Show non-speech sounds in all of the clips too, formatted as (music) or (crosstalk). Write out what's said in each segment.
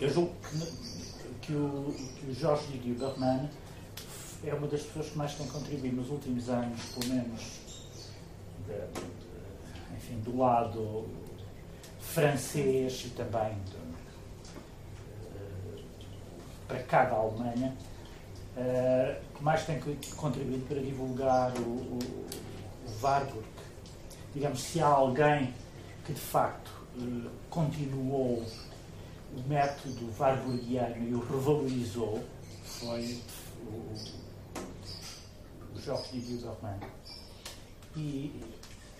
Eu julgo que, que, o, que o Jorge Berman é uma das pessoas que mais tem contribuído nos últimos anos, pelo menos, de, de, enfim, do lado francês e também de, para cá da Alemanha, uh, que mais tem contribuído para divulgar o, o, o Warburg. Digamos, se há alguém que de facto uh, continuou o método warburgiano e o revalorizou, foi o, o Jorge Didier Berman. E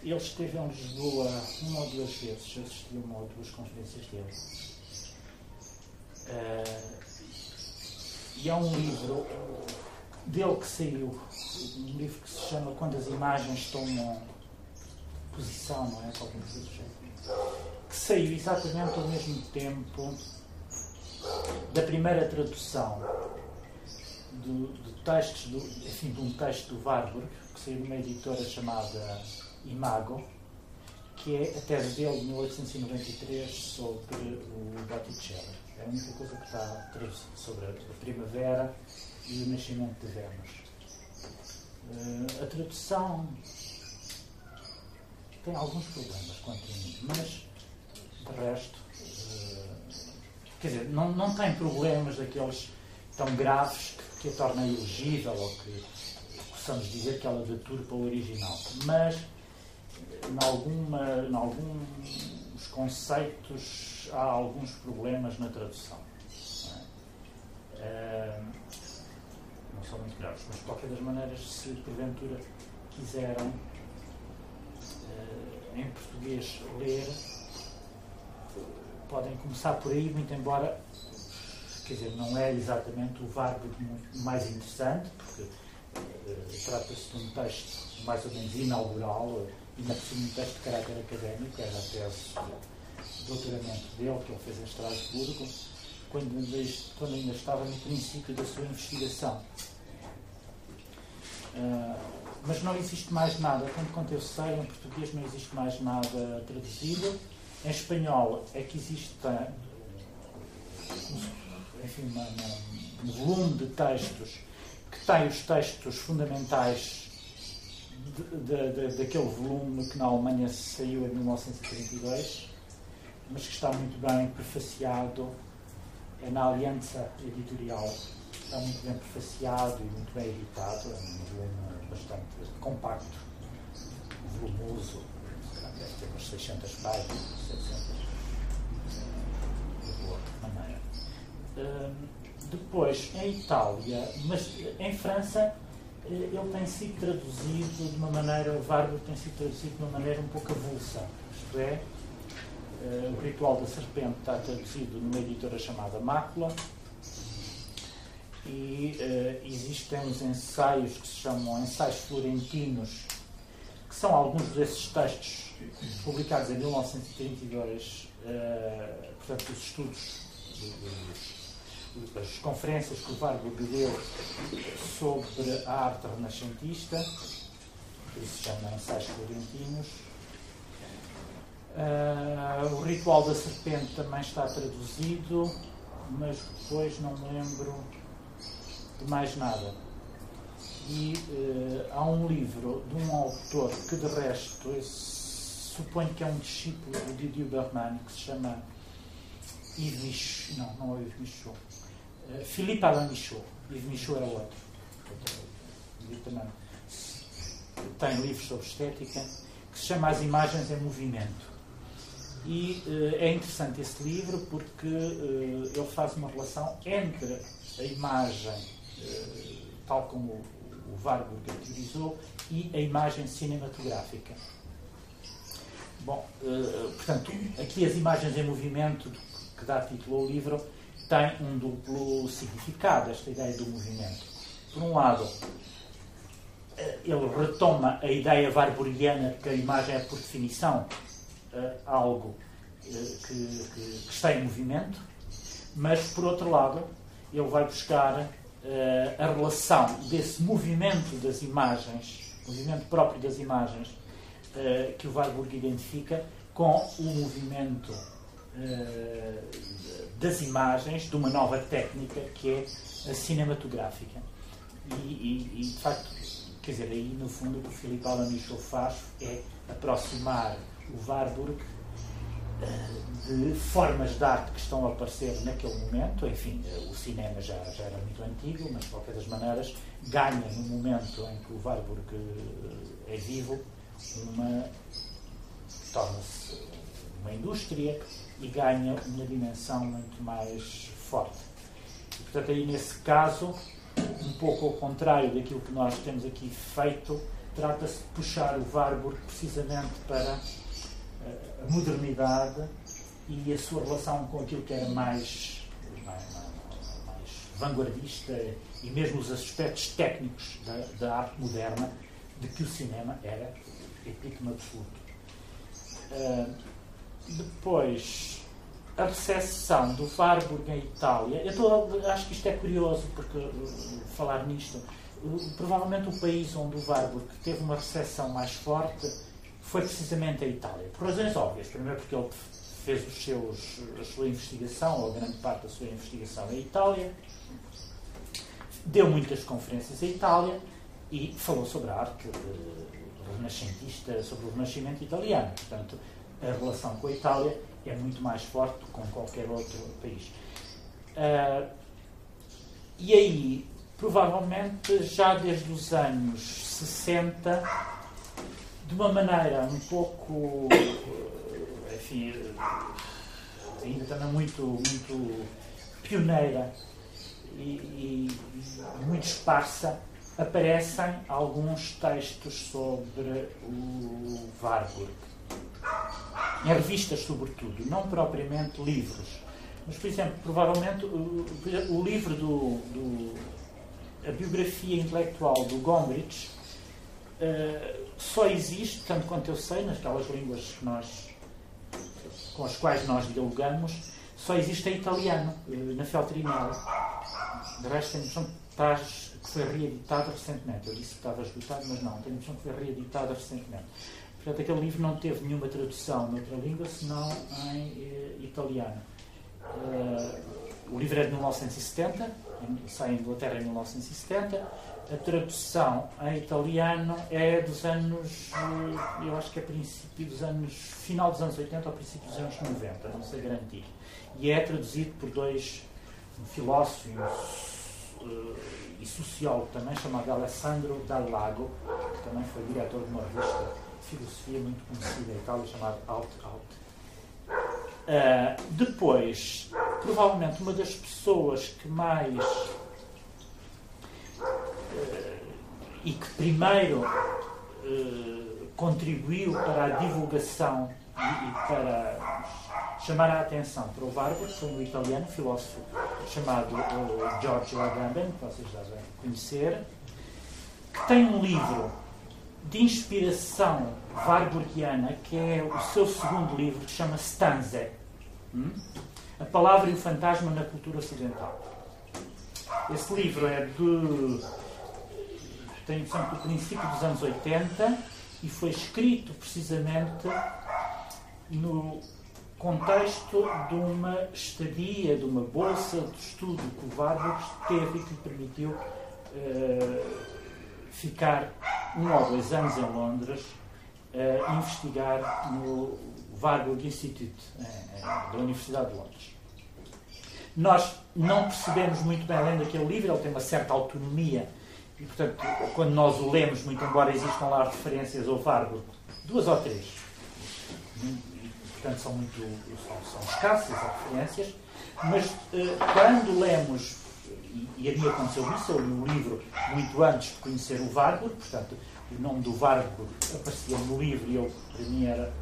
ele esteve em Lisboa uma ou duas vezes, assistiu a uma ou duas conferências dele. Uh, e há um livro dele que saiu, um livro que se chama Quando as Imagens Tomam Posição, não é? Qualquer coisa Que saiu exatamente ao mesmo tempo da primeira tradução de, de textos, do, enfim, de um texto do Warburg, que saiu de uma editora chamada Imago, que é a tese dele de 1893 sobre o Botticelli. É a única coisa que está traduzida sobre a primavera e o nascimento de Vênus. Uh, a tradução tem alguns problemas quanto a mim, mas de resto, uh, quer dizer, não, não tem problemas daqueles tão graves que, que a tornem elegível ou que possamos dizer que ela deturpa o original. Mas, em, alguma, em alguns conceitos há alguns problemas na tradução. Não, é? uh, não são muito graves, mas de qualquer das maneiras, se porventura quiserem em português ler, podem começar por aí, muito embora, quer dizer, não é exatamente o verbo mais interessante, porque uh, trata-se de um texto mais ou menos inaugural, e na um texto de caráter académico, era a tese doutoramento dele, que ele fez em Estrasburgo, quando ainda, quando ainda estava no princípio da sua investigação. Uh, mas não existe mais nada, tanto quanto eu sei, em português não existe mais nada traduzido. Em espanhol é que existe enfim, um volume de textos que tem os textos fundamentais de, de, de, daquele volume que na Alemanha saiu em 1932 mas que está muito bem prefaciado é na Aliança Editorial. Está muito bem prefaciado e muito bem editado, é um volume bastante compacto, volumoso, umas 600 páginas, 700, de boa maneira. Hum, depois, em Itália, mas em França, eh, ele tem sido traduzido de uma maneira, o Vargo tem sido traduzido de uma maneira um pouco avulsa, isto é, Uh, o Ritual da Serpente está traduzido numa editora chamada Mácula e uh, existem uns ensaios que se chamam Ensaios Florentinos, que são alguns desses textos publicados em 1932, uh, eh, portanto, os estudos, as conferências que o Vargo deu sobre a arte renascentista, isso chama Ensaios Florentinos Uh, o Ritual da Serpente também está traduzido, mas depois não me lembro de mais nada. E uh, há um livro de um autor que, de resto, suponho que é um discípulo do Didier Berman, que se chama Yves Michaud. Não, não é Yves Michaud. Uh, Philippe Alain Michaud. Yves Michaud era outro. Também tem livros sobre estética que se chama As Imagens em Movimento e uh, é interessante esse livro porque uh, ele faz uma relação entre a imagem, uh, tal como o, o Warburg teorizou, e a imagem cinematográfica. Bom, portanto, aqui as imagens em movimento, que dá título ao livro, têm um duplo significado, esta ideia do movimento. Por um lado, ele retoma a ideia warburgiana de que a imagem é, por definição, algo que, que, que, está em movimento, mas, por outro lado, ele vai buscar a relação desse movimento das imagens, movimento próprio das imagens, que o Warburg identifica com o movimento das imagens de uma nova técnica que é a cinematográfica. E, e, e de facto, quer dizer, aí no fundo o que o Filipe Alanichou faz é aproximar o Warburg de formas de arte que estão a aparecer naquele momento. Enfim, o cinema já, já era muito antigo, mas de qualquer das maneiras ganha no momento em que o Warburg é vivo uma torna-se uma indústria e ganha uma dimensão muito mais forte. E, portanto, aí nesse caso, um pouco ao contrário daquilo que nós temos aqui feito, trata-se de puxar o Warburg precisamente para a modernidade e a sua relação com aquilo que era mais, mais, mais vanguardista e mesmo os aspectos técnicos da, da, arte moderna de que o cinema era epítome absoluto. Uh, depois, a recepção do Warburg em Itália. Eu tô, acho que isto é curioso, porque uh, falar nisto. Uh, provavelmente o país onde o Warburg teve uma recepção mais forte foi precisamente a Itália. Por razões óbvias. Primeiro porque ele fez os seus, a sua investigação, ou grande parte da sua investigação em Itália, deu muitas conferências em Itália e falou sobre a arte uh, renascentista, sobre o renascimento italiano. Portanto, a relação com a Itália é muito mais forte do que com qualquer outro país. Uh, e aí, provavelmente, já desde os anos 60, de uma maneira um pouco, enfim, ainda também muito, muito pioneira e, e, muito esparsa, aparecem alguns textos sobre o Warburg. Em revistas, sobretudo, não propriamente livros. Mas, por exemplo, provavelmente o, o livro do, do, A biografia intelectual do Gombrich uh, só existe, tanto quanto eu sei, naquelas línguas nós, com as quais nós dialogamos, só existe em italiano, eh, na Feltrinella. De resto, noção que foi reeditado recentemente. Eu disse que estava esgotado, mas não, tenho a noção que foi reeditado recentemente. Portanto, aquele livro não teve nenhuma tradução noutra língua, senão em eh, italiano. Uh, o livro é de 1970, sai em Inglaterra em 1970 a tradução em italiano é dos anos, eh, eu acho que é princípio dos anos, final dos anos 80 ou princípio dos anos 90, não sei garantir. E é traduzido por dois, um filósofo e, um, uh, e sociólogo também, chamado Alessandro Dallago, que também foi diretor de uma revista de filosofia muito conhecida em Itália, chamada Out Out. Uh, depois, provavelmente uma das pessoas que mais e que primeiro eh, contribuiu para a divulgação e, e, para chamar a atenção para o Vargas um italiano, filósofo chamado uh, Giorgio Agamben, que vocês já devem conhecer, que tem um livro de inspiração warburgiana, que é o seu segundo livro, que chama Stanze, hum? A Palavra e o Fantasma na Cultura Ocidental. Esse livro é de tem sempre do princípio dos anos 80 e foi escrito precisamente no contexto de uma estadia, de uma bolsa de estudo que o Warburg teve e que lhe permitiu uh, ficar um ou dois anos em Londres a uh, investigar no Warburg Institute, uh, da Universidade de Londres. Nós não percebemos muito bem, além daquele livro, ele tem uma certa autonomia e, portanto, quando nós o lemos, muito embora existam lá referências ao Fargo, duas ou três, portanto, são muito são, são escassas as referências, mas uh, quando lemos, e, e a mim aconteceu isso, eu li o livro muito antes de conhecer o Warburg, portanto, o nome do Warburg aparecia no livro e eu, para mim, era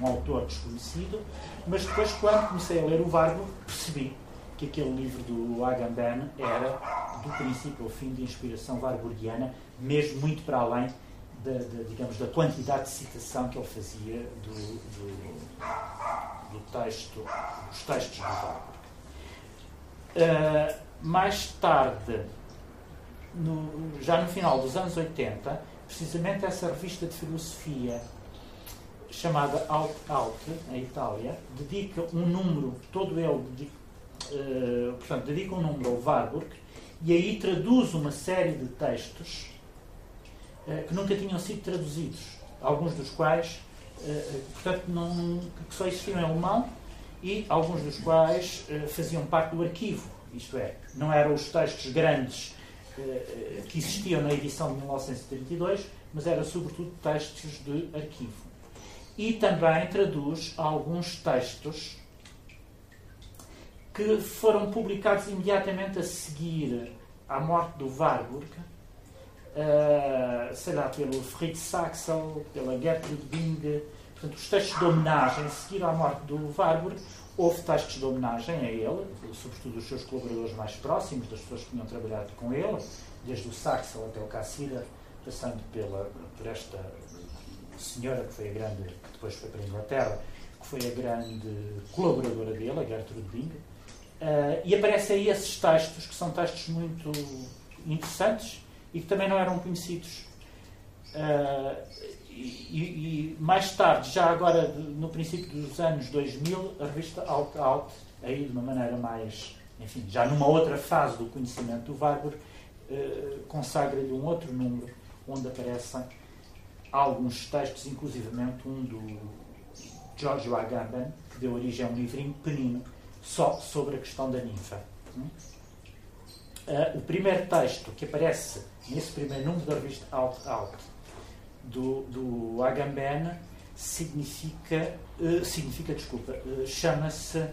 um autor desconhecido, mas depois, quando comecei a ler o Warburg, percebi que aquele livro do Agamben era, do princípio ao fim, de inspiração warburgiana, mesmo muito para além da, da, digamos, da quantidade de citação que ele fazia do, do, do texto, dos textos do Warburg. Uh, mais tarde, no, já no final dos anos 80, precisamente essa revista de filosofia chamada Out Out, em Itália, dedica um número, todo ele uh, portanto, dedica um número ao Warburg e aí traduz uma série de textos uh, que nunca tinham sido traduzidos, alguns dos quais, portanto, não, que só existiam em alemão e alguns dos quais faziam parte do arquivo, isto é, não eram os textos grandes que existiam na edição de 1932, mas eram sobretudo textos de arquivo. E também traduz alguns textos que foram publicados imediatamente a seguir à morte do Warburg, sei lá, pelo Fritz Saxel, pela Gertrude Bing, portanto, os textos de homenagem a seguir à morte do Warburg, houve textos de homenagem a ele, sobretudo os seus colaboradores mais próximos, das pessoas que tinham trabalhado com ele, desde o Saxel até o Cassira, passando pela, por esta senhora que foi a grande, que depois foi para a Inglaterra, que foi a grande colaboradora dele, a Gertrude Bing, Uh, e aparecem aí esses textos, que são textos muito interessantes e que também não eram conhecidos. Uh, e, e, mais tarde, já agora no princípio dos anos 2000, a revista Out Out, aí de uma maneira mais, enfim, já numa outra fase do conhecimento do Warburg, uh, consagra-lhe um outro número onde aparecem alguns textos, inclusivamente um do Giorgio Agamben, que deu origem a um livrinho pequenino só sobre a questão da ninfa. Uh, o primeiro texto que aparece nesse primeiro número da revista Out Out do, do Agamben significa, uh, significa desculpa, uh, chama-se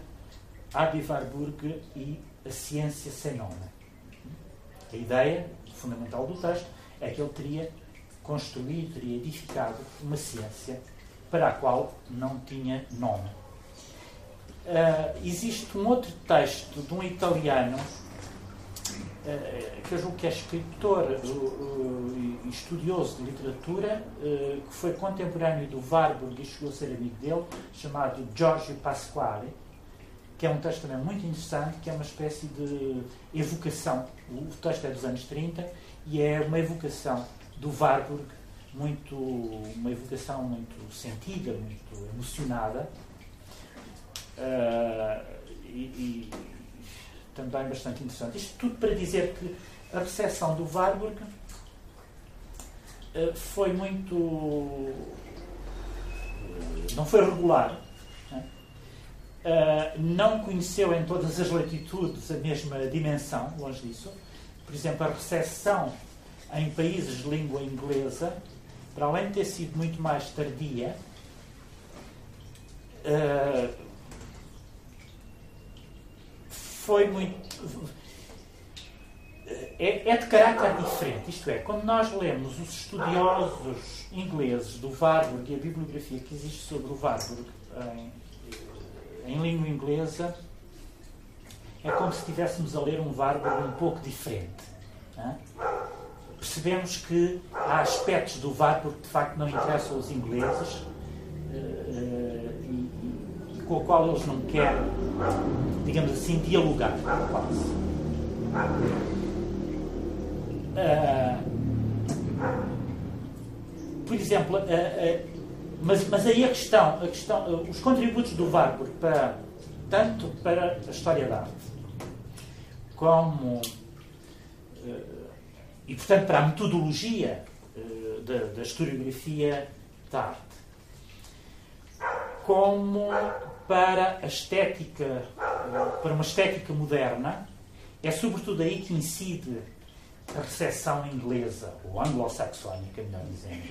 Adi Warburg e a ciência sem nome. A ideia fundamental do texto é que ele teria construído, teria edificado uma ciência para a qual não tinha nome. Uh, existe um outro texto de um italiano, que eu julgo que é escritor uh, estudioso de literatura, que foi contemporâneo do Warburg e chegou a ser amigo dele, chamado Giorgio Pasquale, que é um texto também muito interessante, que é uma espécie de evocação. O texto é dos anos 30 e é uma evocação do Warburg, muito, uma evocação muito sentida, muito emocionada, Uh, e, e, também bastante interessante. Isto tudo para dizer que a recepção do Warburg uh, foi muito. Uh, não foi regular. Né? não conheceu em todas as latitudes a mesma dimensão, longe disso. Por exemplo, a recepção em países de língua inglesa, para além de ter sido muito mais tardia, foi muito. É, é, de caráter diferente. Isto é, quando nós lemos os estudiosos ingleses do Warburg e a bibliografia que existe sobre o Warburg em, em língua inglesa, é como se estivéssemos a ler um Warburg um pouco diferente. Percebemos que há aspectos do Warburg que de facto não interessam aos ingleses uh, uh, com o qual eles não querem digamos assim, dialogar quase. Uh, por exemplo, uh, uh, mas, mas aí a questão, a questão os contributos do Warburg para, tanto para a história da arte, como, e portanto para a metodologia da, da historiografia da arte, como para a estética, para uma estética moderna, é sobretudo aí que incide a recepção inglesa, ou anglo-saxónica, melhor dizendo,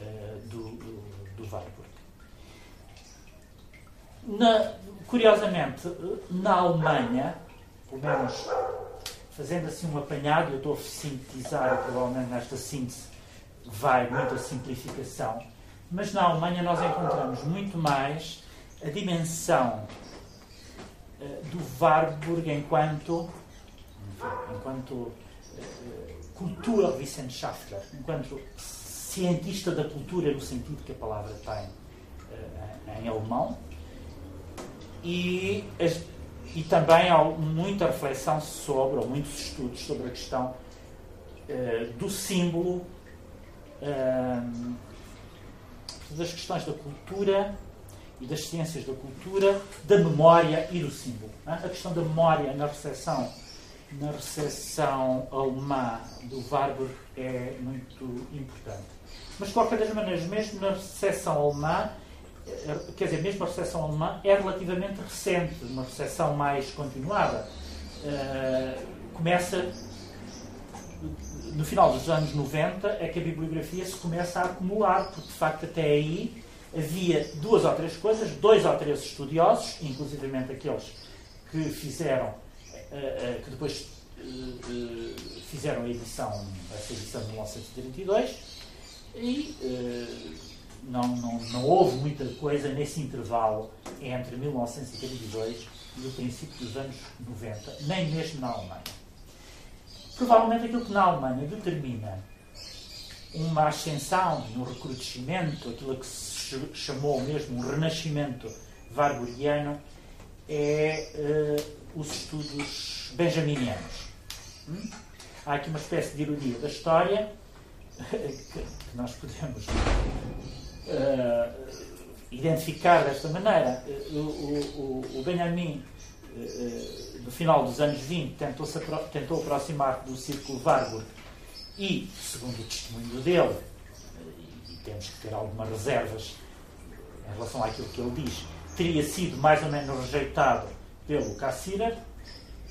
eh, do, do, do Warburg. Na, curiosamente, na Alemanha, pelo menos fazendo assim um apanhado, eu estou a sintetizar e provavelmente nesta síntese vai muita simplificação, mas na Alemanha nós encontramos muito mais a dimensão uh, do Warburg enquanto, enquanto uh, Kulturwissenschaftler, enquanto cientista da cultura no sentido que a palavra tem uh, em alemão, e, as, e também há muita reflexão sobre, ou muitos estudos sobre a questão do símbolo, das questões da cultura e das ciências da cultura, da memória e do símbolo. A questão da memória na recepção, na recepção alemã do Warburg é muito importante. Mas, de qualquer das maneiras, mesmo na recepção alemã, eh, quer dizer, mesmo a recepção alemã é relativamente recente, uma recepção mais continuada. Uh, começa no final dos anos 90 é que a bibliografia se começa a acumular, porque de facto até aí havia duas ou três coisas, dois ou três estudiosos, inclusivamente aqueles que fizeram, uh, uh, que depois fizeram a edição, essa edição de 1932, e uh, não, não, não houve muita coisa nesse intervalo entre 1932 e o princípio dos anos 90, nem mesmo na Alemanha. Provavelmente aquilo que na Alemanha determina uma ascensão no recrudescimento, aquilo que se chamou mesmo um renascimento warburgiano, é uh, os estudos benjaminianos. Hum? Há aqui uma espécie de ironia da história (laughs) que, nós podemos uh, identificar desta maneira. O, o, o Benjamin, uh, no final dos anos 20, tentou, tentou aproximar do círculo Warburg e, segundo o testemunho dele, temos que ter algumas reservas em relação àquilo que ele diz, teria sido mais ou menos rejeitado pelo Cassirer.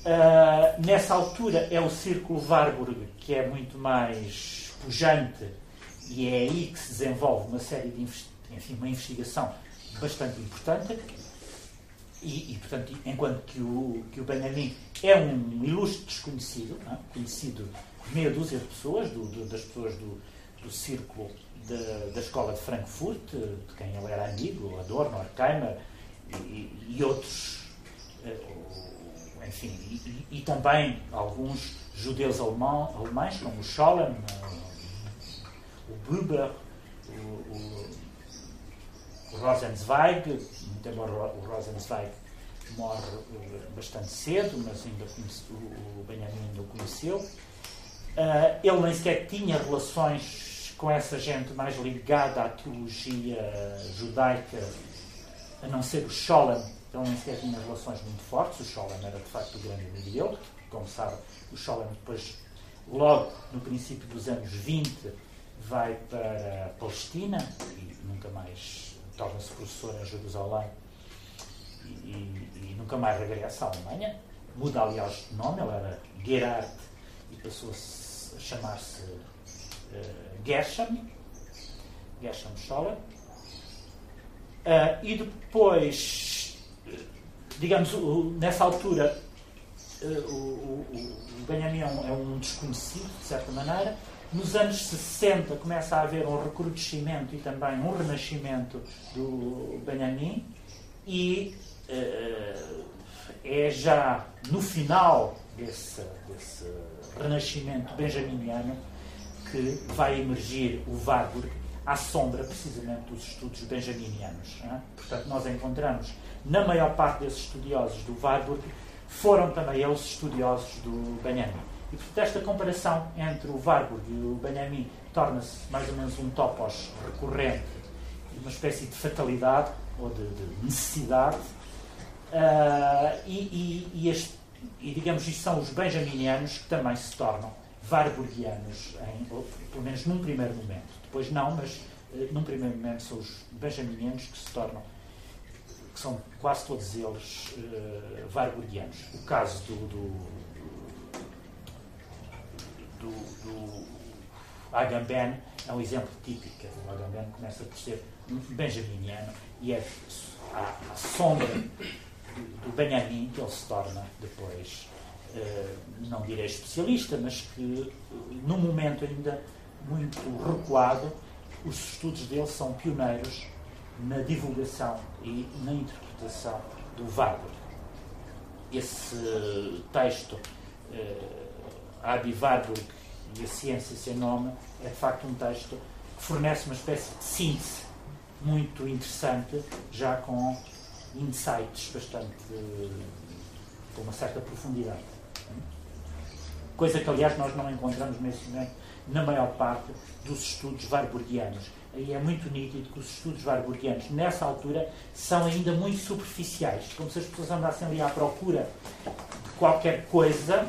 Uh, nessa altura é o círculo Warburg que é muito mais pujante e é aí que se desenvolve uma série de enfim, uma investigação bastante importante e, e, portanto, enquanto que o, que o Benjamin é um ilustre desconhecido, é? conhecido de meia dúzia de pessoas, do, do, das pessoas do, do círculo de, da escola de Frankfurt, de quem ele era amigo, Adorno, Horkheimer e, e outros, eh, enfim, e, e, também alguns judeus alemão, alemães, como o Scholem, o Buber, o, o, Rosenzweig, muito embora o Rosenzweig morre eh, bastante cedo, mas ainda conhece, o, Benjamin ainda o conheceu. Uh, ele nem sequer tinha relações com essa gente mais ligada à teologia judaica, a não ser o Scholem. Ele nem sequer tinha relações muito fortes. O Scholem era de facto o grande amigo dele. Como sabe, o Scholem depois, logo no princípio dos anos 20, vai para a Palestina e nunca mais torna-se professor em Jerusalém e, e, e, nunca mais regressa à Alemanha. Muda, aliás, de nome, ele era Gerhard e passou a chamar-se uh, Gershom, Gershom Scholler. Uh, e depois, digamos, nessa altura, uh, o, o, o Benjamin é um, é um desconhecido, de certa maneira, nos anos 60 começa a haver um recrudescimento e também um renascimento do Benjamin e uh, é já no final desse, desse renascimento benjaminiano que vai emergir o Warburg à sombra precisamente dos estudos benjaminianos. É? Portanto, nós encontramos na maior parte desses estudiosos do Warburg foram também eles estudiosos do Benjamin. E, portanto, esta comparação entre o Warburg e o Benjamin torna-se mais ou menos um topos recorrente, uma espécie de fatalidade ou de, de necessidade. Uh, e, e, e, este, e, digamos, isto são os benjaminianos que também se tornam warburgianos, em, pelo menos num primeiro momento. Depois não, mas uh, num primeiro momento são os benjaminianos que se tornam, que são quase todos eles uh, warburgianos. O caso do, do do, do Agamben é um exemplo típico. O Agamben começa por ser benjaminiano e é à, sombra do Benjamin que ele se torna depois, eh, não direi especialista, mas que num momento ainda muito recuado, os estudos dele são pioneiros na divulgação e na interpretação do Wagner. Esse texto eh, Adi Warburg e a Ciência Sem Nome é de facto um texto que fornece uma espécie de síntese muito interessante, já com insights bastante. com uma certa profundidade. Coisa que, aliás, nós não encontramos nesse momento na maior parte dos estudos warburgianos. e é muito nítido que os estudos warburgianos, nessa altura, são ainda muito superficiais, como se as pessoas andassem ali à procura de qualquer coisa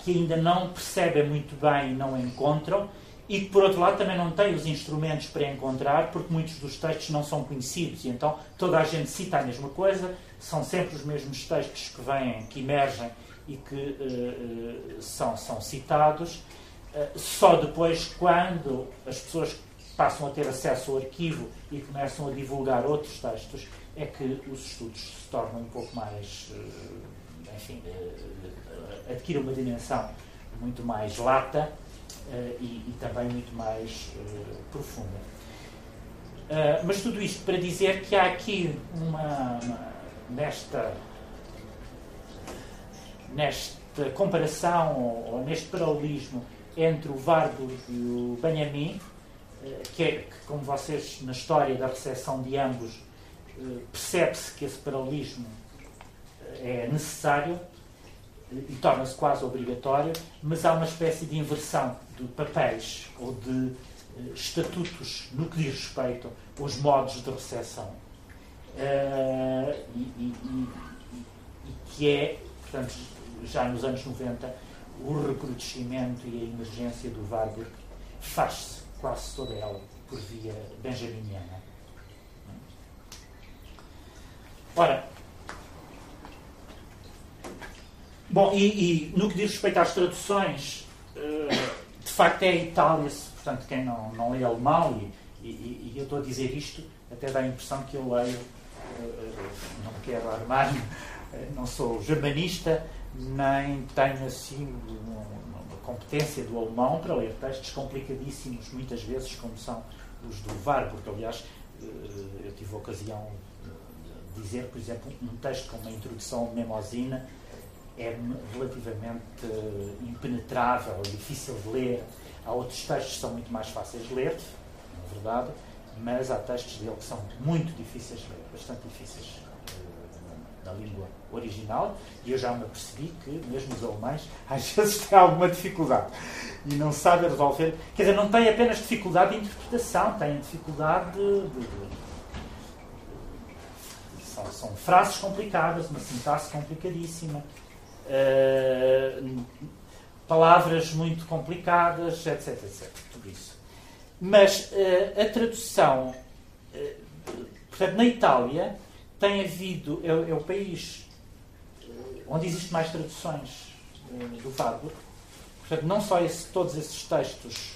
que ainda não percebem muito bem e não encontram, e que, por outro lado, também não têm os instrumentos para encontrar, porque muitos dos textos não são conhecidos, e então toda a gente cita a mesma coisa, são sempre os mesmos textos que vêm, que emergem e que uh, são, são citados. Uh, só depois, quando as pessoas passam a ter acesso ao arquivo e começam a divulgar outros textos, é que os estudos se tornam um pouco mais. Enfim, adquirem uma dimensão muito mais lata e, e, também muito mais profunda. mas tudo isto para dizer que há aqui uma, uma nesta nesta comparação ou, neste paralelismo entre o Warburg e o Benjamin, eh, que é que, como vocês na história da recepção de ambos eh, percebe-se que esse paralelismo eh, é necessário e torna-se quase obrigatório, mas há uma espécie de inversão de papéis ou de estatutos no que diz respeito aos modos de recepção. E, e, e, e, que é, portanto, já nos anos 90, o recrudescimento e a emergência do Warburg faz-se quase toda ela por via benjaminiana. Ora, bom, e, e, no que diz respeito às traduções, eh, de facto é a Itália, portanto, quem não, não lê alemão, e, e, e eu estou a dizer isto, até dá a impressão que eu leio, eh, eh, não quero armar, não sou germanista, nem tenho assim uma competência do alemão para ler textos complicadíssimos, muitas vezes, como são os do VAR, porque, aliás, eh, eu tive a ocasião de dizer, por exemplo, um texto com uma introdução Memosina é relativamente eh, impenetrável, difícil de ler. Há outros textos que são muito mais fáceis de ler, na verdade, mas há textos dele que são muito difíceis de ler, bastante difíceis na língua original, e eu já me apercebi que mesmo os alemães (laughs) às vezes têm alguma dificuldade e não sabem resolver. Quer dizer, não têm apenas dificuldade de interpretação, têm dificuldade de. de, de são, são, frases complicadas, uma sintaxe complicadíssima, uh, palavras muito complicadas, etc, etc. Tudo isso. Mas uh, a tradução. Uh, portanto, na Itália tem havido, é, é o país eh, onde existem mais traduções eh, do Warburg. Portanto, não só esse, todos esses textos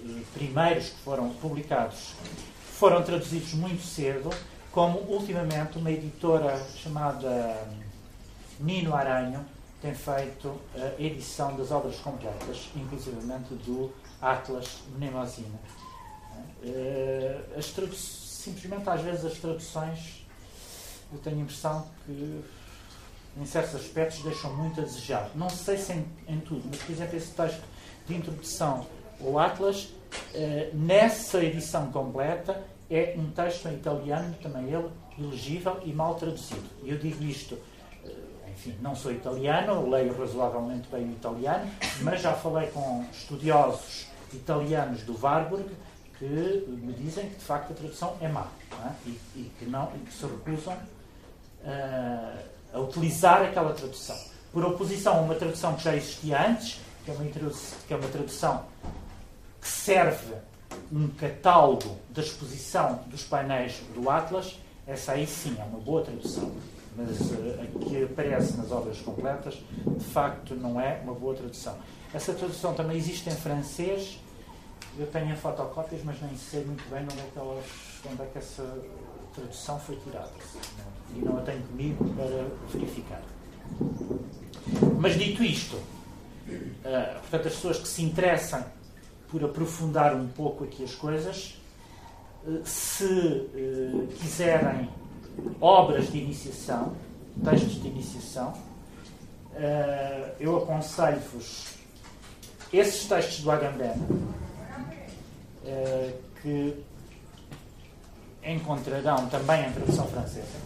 eh, primeiros que foram publicados foram traduzidos muito cedo, como ultimamente uma editora chamada Nino Aranho tem feito a edição das obras completas, inclusivamente do Atlas Mnemosina. As simplesmente às vezes as traduções eu tenho a impressão que, em certos aspectos, deixam muito a desejar. Não sei se em, em tudo, mas, por exemplo, esse texto de introdução ao Atlas, eh, nessa edição completa, é um texto em italiano, também ele, ilegível e mal traduzido. E eu digo isto, eh, enfim, não sou italiano, leio razoavelmente bem o italiano, mas já falei com estudiosos italianos do Warburg que me dizem que de facto a tradução é má é? E, e, que não, e que se recusam a utilizar aquela tradução. Por oposição a uma tradução que já existia antes, que é uma, que é uma tradução que serve um catálogo da exposição dos painéis do Atlas, essa aí sim é uma boa tradução. Mas uh, a que aparece nas obras completas, de facto, não é uma boa tradução. Essa tradução também existe em francês. Eu tenho fotocópias, mas nem sei muito bem onde é que, onde é que essa tradução foi tirada. E não a tenho comigo para verificar. Mas dito isto, uh, portanto, as pessoas que se interessam por aprofundar um pouco aqui as coisas, uh, se uh, quiserem obras de iniciação, textos de iniciação, eu aconselho-vos esses textos do Agamben, que encontrarão também em tradução francesa,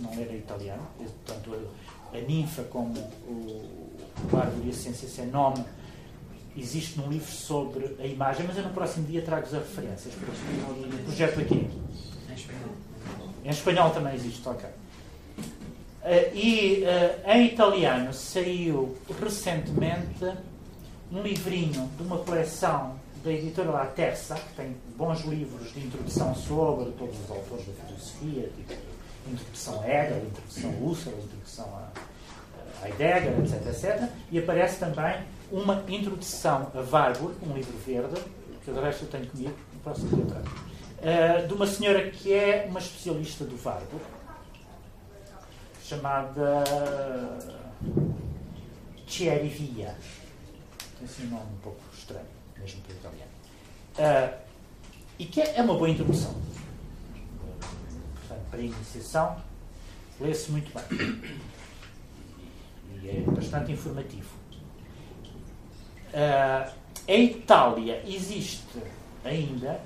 não era italiano, portanto a, ninfa como o, o Bárbaro e a Ciência Sem Nome existe num livro sobre a imagem, mas eu no próximo dia trago-vos as referências para o projeto aqui. Em espanhol. Em espanhol também existe, ok. Uh, e uh, em italiano saiu recentemente um livrinho de uma coleção da editora La Terça, que tem bons livros de introdução sobre todos os autores da filosofia, tipo introdução a Hegel, introdução a introdução a, Heidegger, etc, etc. E aparece também uma introdução a Warburg, um livro verde, que de resto eu tenho comigo, no próximo dia uh, de uma senhora que é uma especialista do Warburg, chamada Thierry Via. Tem assim um nome um pouco estranho, mesmo para o italiano. Uh, e que é uma boa introdução. Para a iniciação, lê-se muito bem. E é bastante informativo. Uh, em Itália existe ainda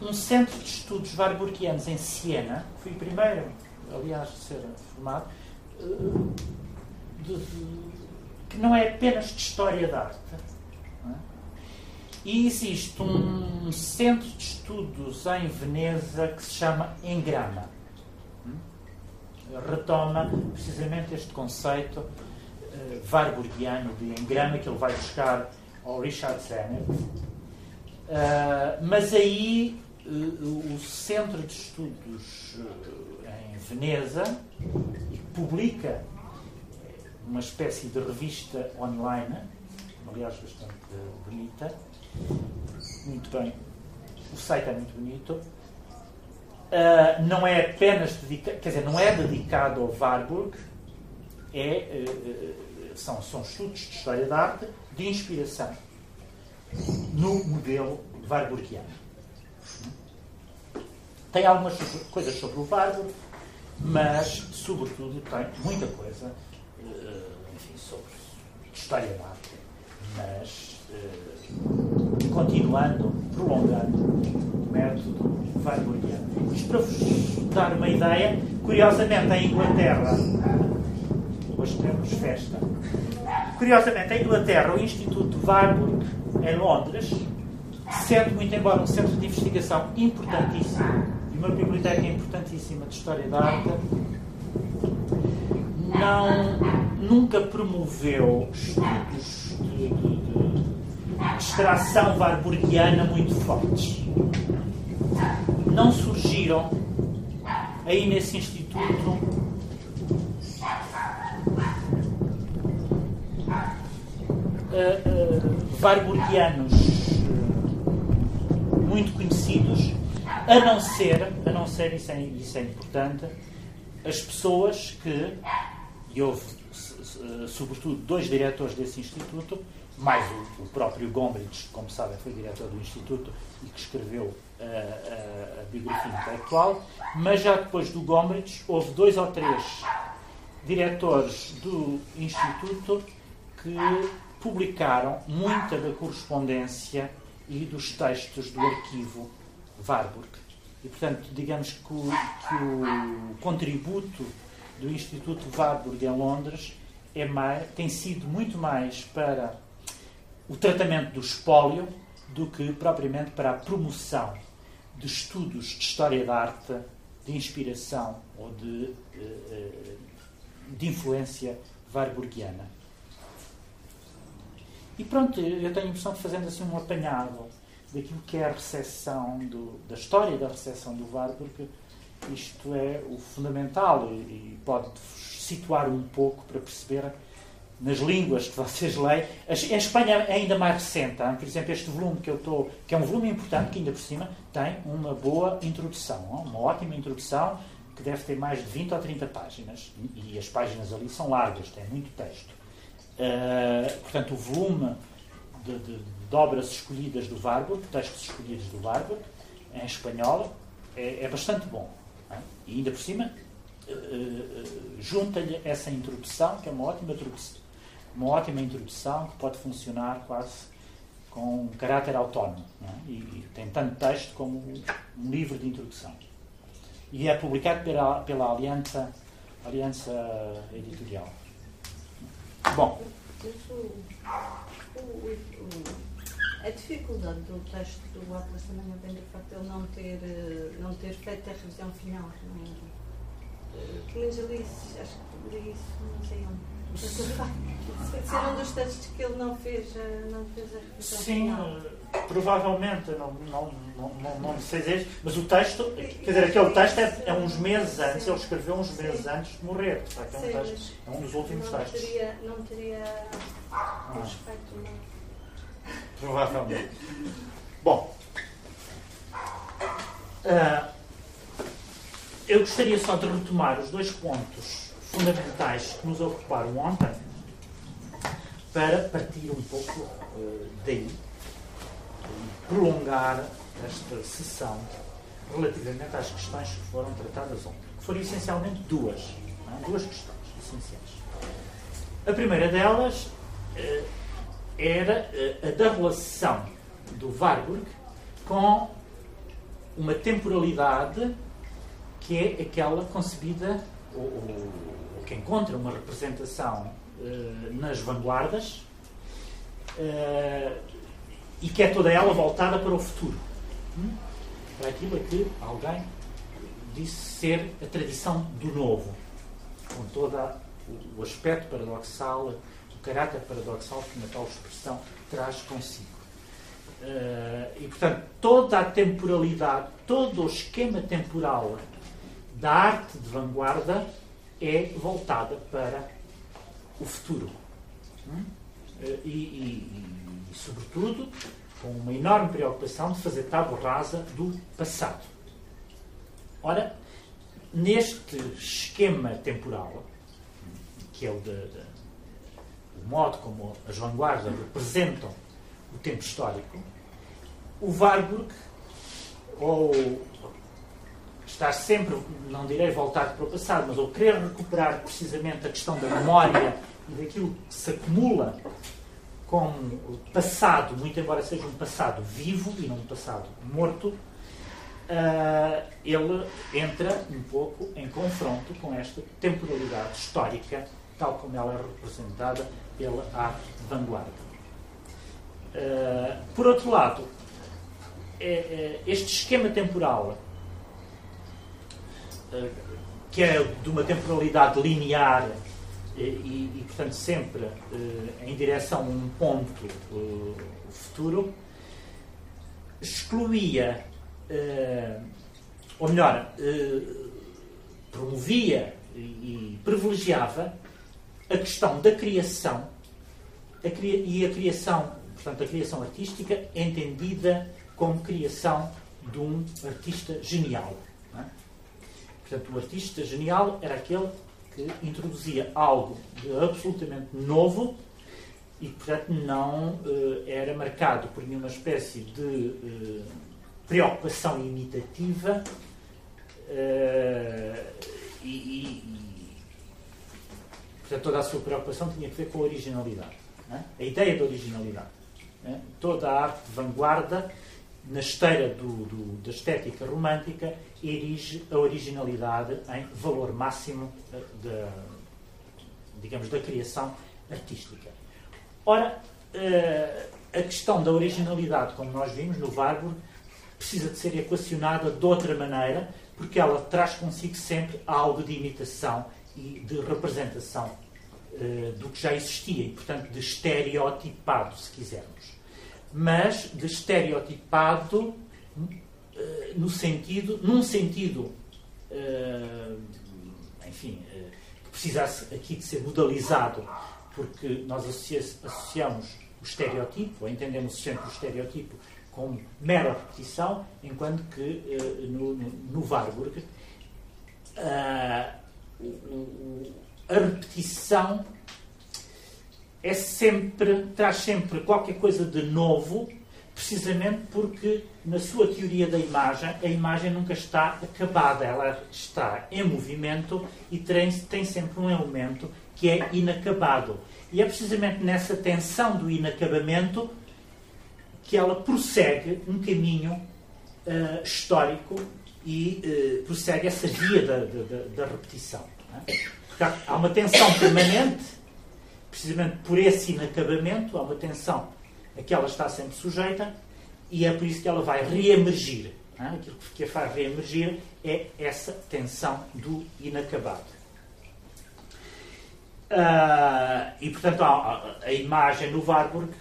um centro de estudos warburgianos em Siena, fui o primeiro, aliás, de ser formado, uh, de, de, que não é apenas de história da arte. E existe um centro de estudos em Veneza que se chama Engrama. Hum? Retoma precisamente este conceito uh, warburgiano de engrama que ele vai buscar ao Richard Zenner. Uh, mas aí uh, o Centro de Estudos em Veneza publica uma espécie de revista online, aliás bastante bonita, muito bem, o site é muito bonito. Uh, não é apenas dedicado, quer dizer, não é dedicado ao Warburg, é, uh, são, são estudos de história da arte de inspiração no modelo warburgiano. Tem algumas coisas sobre o Warburg, mas, sobretudo, tem muita coisa uh, enfim, sobre história da arte, mas continuando, prolongando o método warburgiano. Isto para vos dar uma ideia, curiosamente, em Inglaterra, hoje temos festa. Curiosamente, em Inglaterra, o Instituto Warburg, em Londres, sendo muito embora um centro de investigação importantíssimo e uma biblioteca importantíssima de história da arte, não, nunca promoveu estudos de, de, de extração warburgiana muito fortes. Não surgiram aí nesse instituto uh, uh, warburgianos uh, muito conhecidos, a não ser, a não ser isso é, isso é importante, as pessoas que, e houve sobretudo dois diretores desse instituto, mais o, o próprio Gombrich, como sabem, foi diretor do Instituto e que escreveu a, a, a biografia intelectual, mas já depois do Gombrich houve dois ou três diretores do Instituto que publicaram muita da correspondência e dos textos do arquivo Warburg. E, portanto, digamos que o, que o contributo do Instituto Warburg em Londres é mais, tem sido muito mais para o tratamento do espólio do que propriamente para a promoção de estudos de história da arte, de inspiração ou de, eh, de influência warburgiana. E pronto, eu tenho a impressão de fazendo assim um apanhado daquilo que é a recepção do, da história da recepção do Warburg, isto é o fundamental e, e pode situar um pouco para perceber nas línguas que vocês leem. Em Espanha é ainda mais recente. Hein? Por exemplo, este volume que eu estou, que é um volume importante, que ainda por cima tem uma boa introdução, uma ótima introdução, que deve ter mais de 20 ou 30 páginas. E as páginas ali são largas, tem muito texto. Uh, portanto, o volume de, de, de, obras escolhidas do Warburg, textos escolhidos do Warburg, em espanhol, é, é bastante bom. Hein? E ainda por cima, uh, uh, junta-lhe essa introdução, que é uma ótima introdução uma ótima introdução que pode funcionar quase com um caráter autónomo. É? E, e, tem tanto texto como um livro de introdução. E é publicado pela, pela Aliança, Aliança Editorial. Bom, a dificuldade do texto do Atlas também vem do facto de ele não ter, não ter feito a revisão final. Não é? Eh, pelo menos ali, acho que li isso, não sei onde. Ser um dos textos que ele não fez, eh, não fez a revisão Sim, provavelmente, não, não, não, não, sei dizer, mas o texto, quer dizer, aquele texto é, é uns meses antes, ele escreveu uns meses antes de morrer, facto, é um, texto, é um dos últimos textos. teria, não teria Ah, respeito. Não. provavelmente. Bom, ah, eu gostaria só de retomar os dois pontos fundamentais que nos ocuparam ontem para partir um pouco eh, daí e prolongar esta sessão relativamente às questões que foram tratadas ontem. Que foram essencialmente duas. é? Duas questões essenciais. A primeira delas eh, era eh, a da relação do Warburg com uma temporalidade que é aquela concebida, ou- ou que encontra uma representação eh, nas vanguardas eh, e que é toda ela voltada para o futuro. Hum? Para aquilo a que alguém disse ser a tradição do novo, com todo o aspecto paradoxal, o caráter paradoxal que uma tal expressão traz consigo. Eh, e, portanto, toda a temporalidade, todo o esquema temporal da arte de vanguarda é voltada para o futuro. E, e- e, sobretudo, com uma enorme preocupação de fazer tábua rasa do passado. Ora, neste esquema temporal, que é o, de, de- o modo como as vanguardas representam o tempo histórico, o Warburg, ou estar sempre, não direi voltado para o passado, mas ou querer recuperar precisamente a questão da memória e daquilo que se acumula como passado, muito embora seja um passado vivo e não um passado morto, ah, ele entra um pouco em confronto com esta temporalidade histórica, tal como ela é representada pela arte vanguarda. Ah, por outro lado, é- é, este esquema temporal, que é de uma temporalidade linear e, e, e, portanto, sempre eh, em direção a um ponto eh, futuro, excluía, eh, ou melhor, eh, promovia e, privilegiava a questão da criação e a criação, portanto, a criação artística entendida como criação de um artista genial. Portanto, o artista genial era aquele que introduzia algo de absolutamente novo e portanto, não eh, era marcado por nenhuma espécie de eh, preocupação imitativa eh, e, e- portanto, toda a sua preocupação tinha que ver com a originalidade. é? A ideia da originalidade. é? Toda a arte de vanguarda, na esteira do- do- da estética romântica, erige a originalidade em valor máximo eh, da, digamos, da criação artística. Ora, eh, a questão da originalidade, como nós vimos no Warburg, precisa de ser equacionada de outra maneira, porque ela traz consigo sempre algo de imitação e de representação eh, do que já existia, e, portanto, de estereotipado, se quisermos. Mas de estereotipado no sentido, num sentido, eh, enfim, eh, que precisasse aqui de ser modalizado, porque nós associa- associamos o estereotipo, ou entendemos sempre o estereotipo como mera repetição, enquanto que eh, no, no, Warburg o- a repetição é sempre, traz sempre qualquer coisa de novo, precisamente porque na sua teoria da imagem, a imagem nunca está acabada, ela está em movimento e tem, tem sempre um elemento que é inacabado. E é precisamente nessa tensão do inacabamento que ela prossegue um caminho eh, histórico e eh, prossegue essa via da, da- da- repetição. é? Há uma tensão permanente precisamente por esse inacabamento, há uma tensão a que ela está sempre sujeita e é por isso que ela vai reemergir. É? Aquilo que a faz reemergir é essa tensão do inacabado. Uh, e, portanto, a, a, imagem no Warburg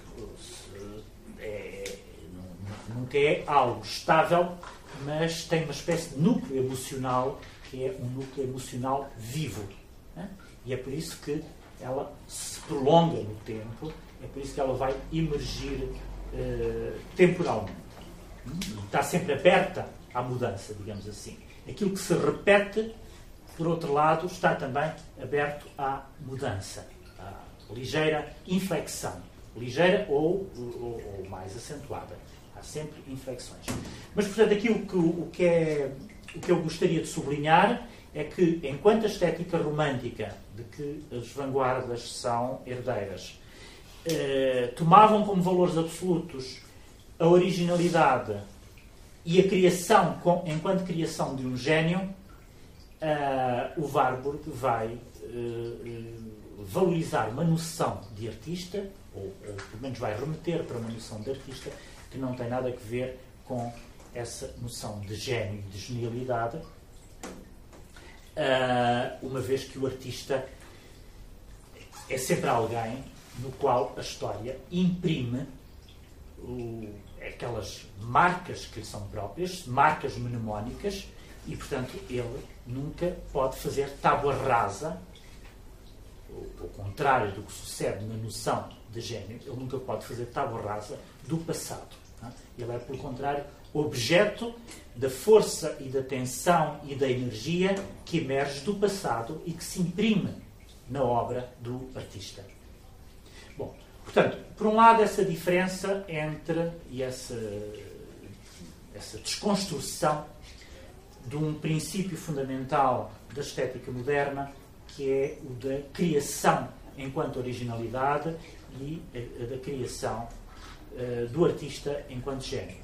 é, nunca é algo estável, mas tem uma espécie de núcleo emocional que é um núcleo emocional vivo. É? E é por isso que ela se prolonga no tempo, é por isso que ela vai emergir uh, temporalmente. Está sempre aberta à mudança, digamos assim. Aquilo que se repete, por outro lado, está também aberto à mudança, à ligeira inflexão. Ligeira ou, ou, ou mais acentuada. Há sempre inflexões. Mas, portanto, aquilo que, o, que é, o que eu gostaria de sublinhar é que, enquanto a estética romântica, de que as vanguardas são herdeiras, eh, tomavam como valores absolutos a originalidade e a criação, com, enquanto criação de um gênio, uh, o Warburg vai uh, valorizar uma noção de artista, ou, ou pelo menos vai remeter para uma noção de artista, que não tem nada a ver com essa noção de gênio e de genialidade, uma vez que o artista é sempre alguém no qual a história imprime o, aquelas marcas que lhe são próprias, marcas mnemónicas, e portanto ele nunca pode fazer tábua rasa, ao contrário do que sucede na noção de gênio, ele nunca pode fazer tábua rasa do passado. É? Ele é, pelo contrário, objeto da força e da tensão e da energia que emerge do passado e que se imprime na obra do artista. Portanto, por um lado, essa diferença entre e essa, essa desconstrução de um princípio fundamental da estética moderna, que é o da criação enquanto originalidade e a, da criação uh, do artista enquanto gênio.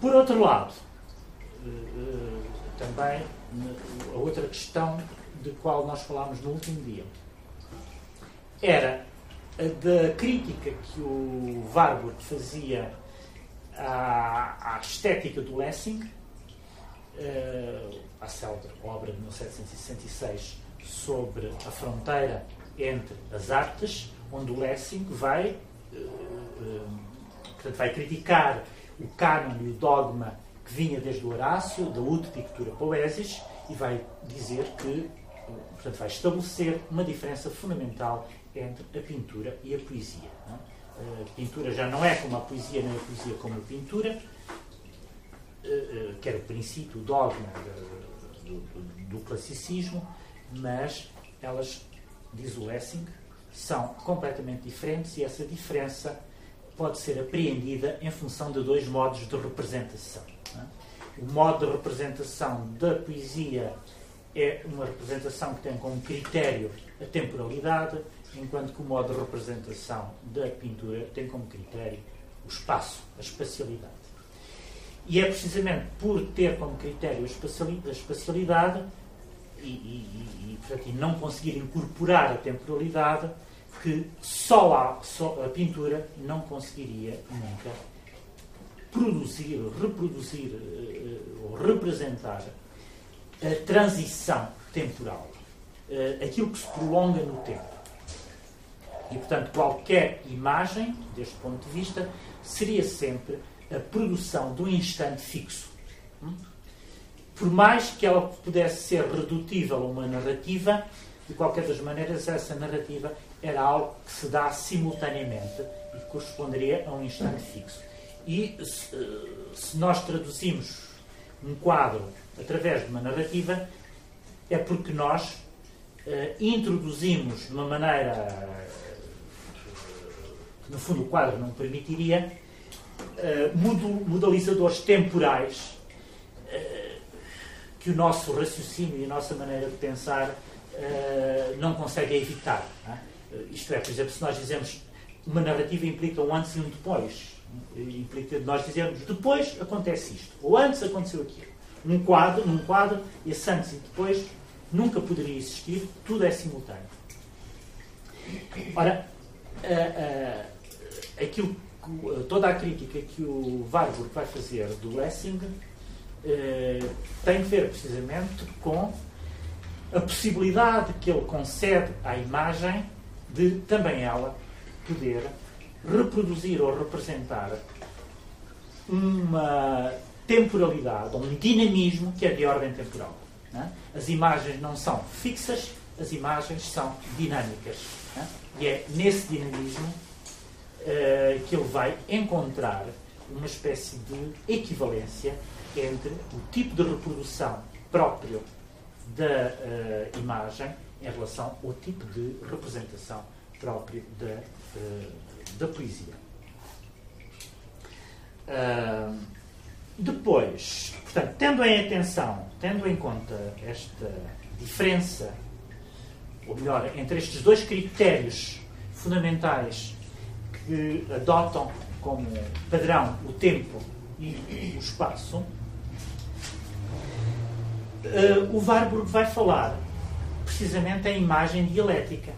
Por outro lado, uh, uh, também a outra questão de qual nós falámos no último dia era da crítica que o Warburg fazia à, à estética do Lessing, uh, à célebre obra de 1766 sobre a fronteira entre as artes, onde o Lessing vai, uh, portanto, vai criticar o cânon e o dogma que vinha desde o Horácio, da Ut Pictura Poesis, e vai dizer que, portanto, vai estabelecer uma diferença fundamental entre a pintura e a poesia. A pintura já não é como a poesia, nem a poesia como a pintura, eh, eh, que era o princípio, o dogma do, do classicismo, mas elas, diz o Lessing, são completamente diferentes e essa diferença pode ser apreendida em função de dois modos de representação. O modo de representação da poesia é uma representação que tem como critério a temporalidade enquanto que o modo de representação da pintura tem como critério o espaço, a espacialidade. E é precisamente por ter como critério a espacialidade e, e, e, portanto, e não conseguir incorporar a temporalidade que só a, só a pintura não conseguiria nunca produzir, reproduzir eh, ou representar a transição temporal, eh, aquilo que se prolonga no tempo. E, portanto, qualquer imagem, deste ponto de vista, seria sempre a produção de um instante fixo. Hum? Por mais que ela pudesse ser redutível a uma narrativa, de qualquer das maneiras, essa narrativa era algo que se dá simultaneamente e corresponderia a um instante fixo. E se, nós traduzimos um quadro através de uma narrativa, é porque nós uh, introduzimos de uma maneira no fundo o quadro não permitiria, uh, modalizadores temporais uh, que o nosso raciocínio e a nossa maneira de pensar uh, não conseguem evitar. Não é? isto é, por exemplo, se nós dizemos uma narrativa implica um antes e um depois, implica nós dizermos depois acontece isto, ou antes aconteceu aquilo. Num quadro, num quadro, esse antes e depois nunca poderia existir, tudo é simultâneo. Ora, aquilo, toda a crítica que o Warburg vai fazer do Lessing tem a ver precisamente com a possibilidade que ele concede à imagem de também ela poder reproduzir ou representar uma temporalidade, um dinamismo que é de ordem temporal. É? As imagens não são fixas, as imagens são dinâmicas. É? E é nesse dinamismo uh, que ele vai encontrar uma espécie de equivalência entre o tipo de reprodução próprio da uh, imagem em relação ao tipo de representação próprio da, uh, da poesia. Uh, depois, portanto, tendo em atenção, tendo em conta esta diferença, ou melhor, entre estes dois critérios fundamentais que adotam como padrão o tempo e o espaço, uh, o Warburg vai falar precisamente em imagem dialética.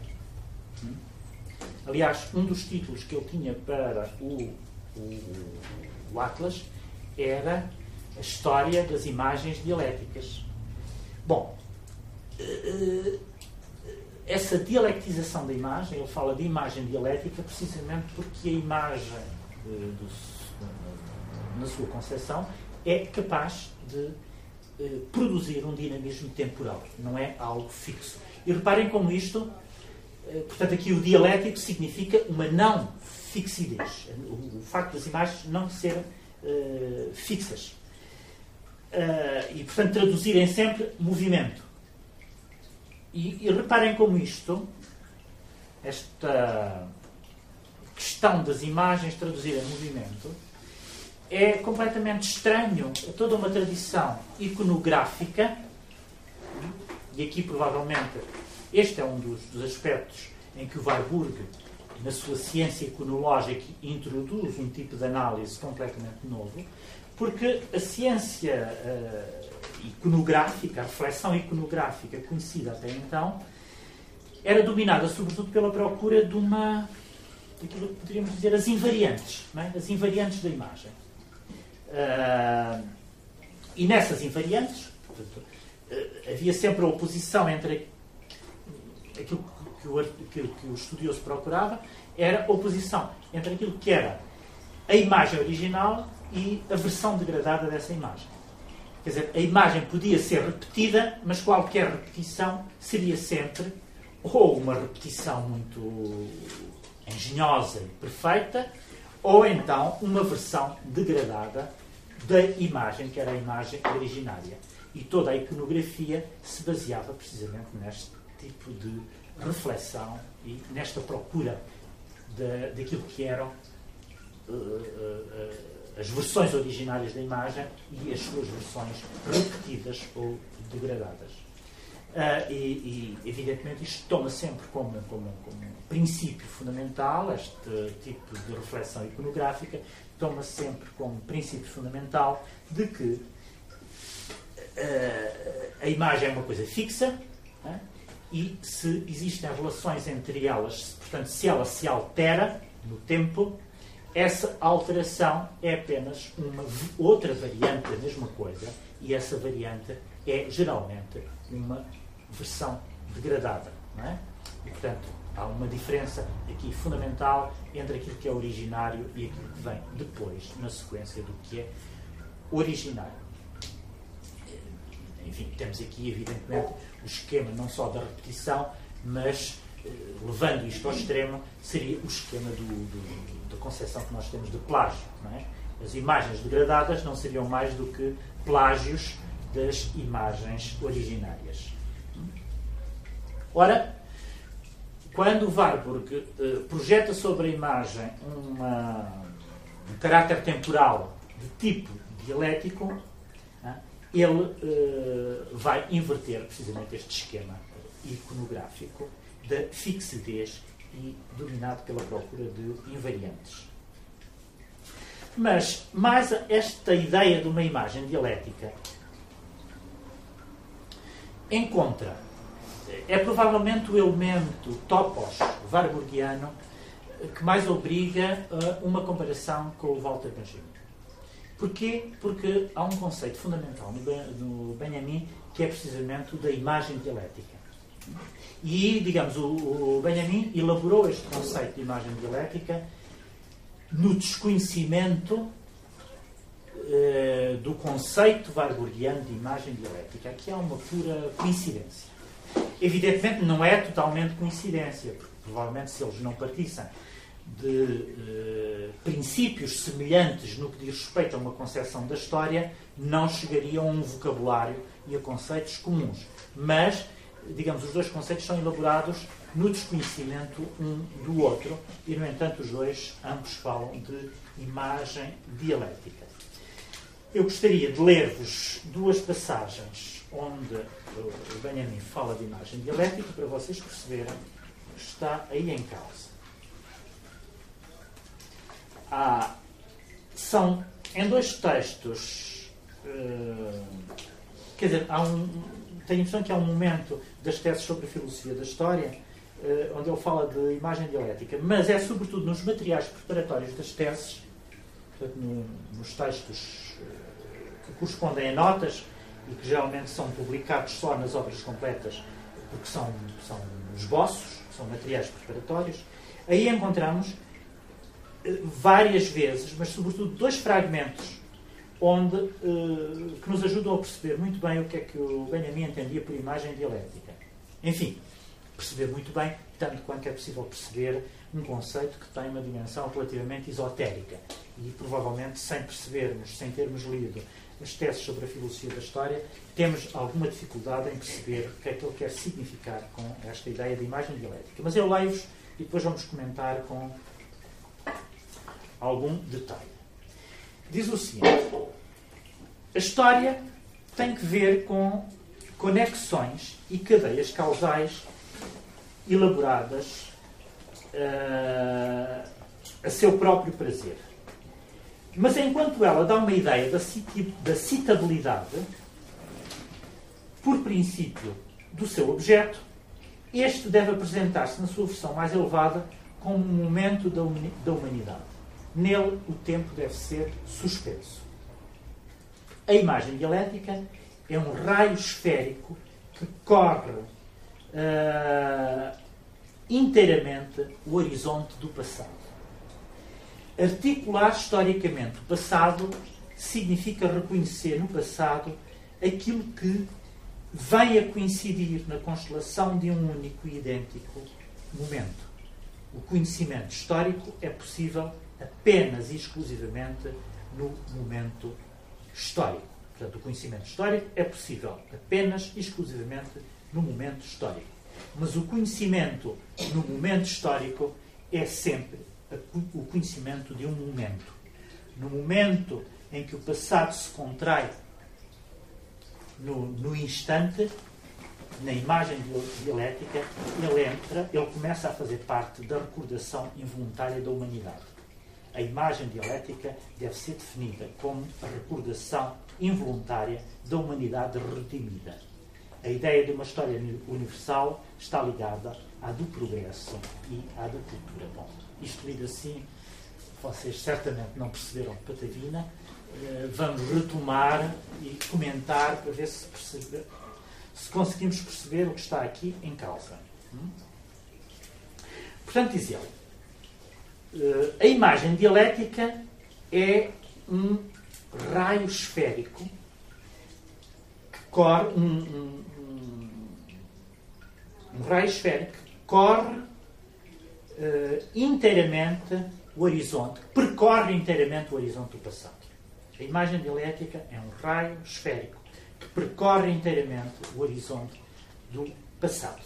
Aliás, um dos títulos que ele tinha para o, o, o Atlas era a história das imagens dialéticas. Bom, uh, essa dialectização da imagem, ele fala de imagem dialética precisamente porque a imagem, do, na sua concepção, é capaz de eh, produzir um dinamismo temporal, não é algo fixo. E reparem como isto, eh, portanto, aqui o dialético significa uma não fixidez, o, o facto das imagens não serem uh, fixas. Uh, e, portanto, traduzirem sempre movimento. E, e reparem como isto, esta questão das imagens traduzirem movimento, é completamente estranho a toda uma tradição iconográfica, e aqui provavelmente este é um dos, dos aspectos em que o Warburg, na sua ciência iconológica, introduz um tipo de análise completamente novo, porque a ciência uh, iconográfica, a reflexão iconográfica conhecida até então, era dominada sobretudo pela procura de uma, daquilo que poderíamos dizer, as invariantes, é? as invariantes da imagem. Uh, e nessas invariantes, portanto, uh, havia sempre a oposição entre aquilo que o, que, que o estudioso procurava, era a oposição entre aquilo que era a imagem original e a versão degradada dessa imagem. Quer dizer, a imagem podia ser repetida, mas qualquer repetição seria sempre ou uma repetição muito engenhosa e perfeita, ou então uma versão degradada da imagem, que era a imagem originária. E toda a iconografia se baseava precisamente neste tipo de reflexão e nesta procura de, daquilo que eram uh, uh, as versões originárias da imagem e as suas versões repetidas ou degradadas. Uh, e, e, evidentemente, isto toma sempre como, como, como princípio fundamental, este tipo de reflexão iconográfica, toma sempre como princípio fundamental de que uh, a imagem é uma coisa fixa né? e se existem relações entre elas, portanto, se ela se altera no tempo, essa alteração é apenas uma outra variante da mesma coisa e essa variante é geralmente uma versão degradada. É? E, portanto, há uma diferença aqui fundamental entre aquilo que é originário e aquilo que vem depois, na sequência do que é originário. Enfim, temos aqui, evidentemente, o esquema não só da repetição, mas, eh, levando isto ao extremo, seria o esquema do, do, da concepção que nós temos de plágio. É? As imagens degradadas não seriam mais do que plágios das imagens originárias. Ora, quando Warburg uh, projeta sobre a imagem uma, um caráter temporal de tipo dialético, uh, ele uh, vai inverter precisamente este esquema iconográfico da fixidez e dominado pela procura de invariantes. Mas, mais esta ideia de uma imagem dialética encontra é provavelmente o elemento topos warburgiano que mais obriga a uma comparação com o Walter Benjamin. Porquê? Porque há um conceito fundamental no Benjamin que é precisamente o da imagem dialética. E, digamos, o Benjamin elaborou este conceito de imagem dialética no desconhecimento eh, do conceito warburgiano de imagem dialética. Aqui há uma pura coincidência. Evidentemente não é totalmente coincidência, porque provavelmente se eles não partissem de eh, princípios semelhantes no que diz respeito a uma concepção da história, não chegariam a um vocabulário e a conceitos comuns. Mas, digamos, os dois conceitos são elaborados no desconhecimento um do outro e, no entanto, os dois, ambos falam de imagem dialética. Eu gostaria de ler-vos duas passagens onde o Benjamin fala de imagem dialética para vocês perceberem que está aí em causa. Há, são em dois textos, uh, quer dizer, há um, tenho a impressão que há um momento das teses sobre a filosofia da história uh, onde ele fala de imagem dialética, mas é sobretudo nos materiais preparatórios das teses, portanto, no, nos textos uh, que correspondem a notas e que geralmente são publicados só nas obras completas, porque são, são esboços, são materiais preparatórios. Aí encontramos eh, várias vezes, mas sobretudo dois fragmentos onde, que nos ajudam a perceber muito bem o que é que o Benjamin entendia por imagem dialética. Enfim, perceber muito bem, tanto quanto é possível perceber um conceito que tem uma dimensão relativamente esotérica. E provavelmente, sem percebermos, sem termos lido as teses sobre a filosofia da história, temos alguma dificuldade em perceber o que é que ele quer significar com esta ideia de imagem dialética. Mas eu leio-vos e depois vamos comentar com algum detalhe. Diz o seguinte: a história tem que ver com conexões e cadeias causais elaboradas uh, a seu próprio prazer. Mas enquanto ela dá uma ideia da, da citabilidade, por princípio, do seu objeto, este deve apresentar-se na sua versão mais elevada como um momento da humanidade. Nele, o tempo deve ser suspenso. A imagem dialética é um raio esférico que corre uh, inteiramente o horizonte do passado. Articular historicamente o passado significa reconhecer no passado aquilo que vem a coincidir na constelação de um único e idêntico momento. O conhecimento histórico é possível apenas e exclusivamente no momento histórico. Portanto, o conhecimento histórico é possível apenas e exclusivamente no momento histórico. Mas o conhecimento no momento histórico é sempre o conhecimento de um momento. No momento em que o passado se contrai no, no instante, na imagem dialética, ele entra, ele começa a fazer parte da recordação involuntária da humanidade. A imagem dialética deve ser definida como a recordação involuntária da humanidade redimida. A ideia de uma história universal está ligada à do progresso e à da cultura. Bom, isto lido assim, vocês certamente não perceberam patavina. Eh, vamos retomar e comentar para ver se, percebe, se conseguimos perceber o que está aqui em causa. Hum? Portanto, diz ele, eh, a imagem dialética é um raio esférico que corre, um, um, um, um raio esférico que corre uh, inteiramente o horizonte, percorre inteiramente o horizonte do passado. A imagem dialética é um raio esférico que percorre inteiramente o horizonte do passado.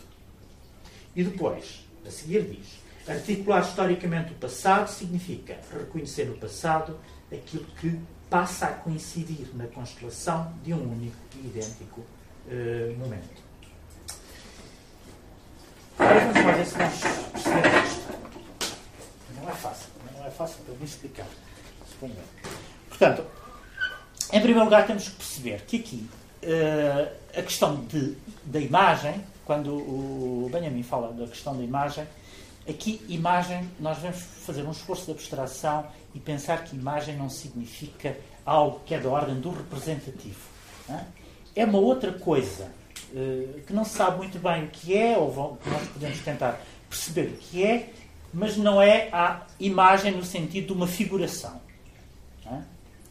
E depois, a seguir diz, articular historicamente o passado significa reconhecer no passado aquilo que passa a coincidir na constelação de um único e idêntico uh, momento. Vamos lá ver se nós percebemos isto. Não é fácil, não é fácil para me explicar. Portanto, em primeiro lugar temos que perceber que aqui uh, a questão de, da imagem, quando o Benjamin fala da questão da imagem, aqui imagem, nós devemos fazer um esforço de abstração e pensar que imagem não significa algo que é da ordem do representativo. É uma outra coisa eh, que não se sabe muito bem o que é, ou nós podemos tentar perceber o que é, mas não é a imagem no sentido de uma figuração.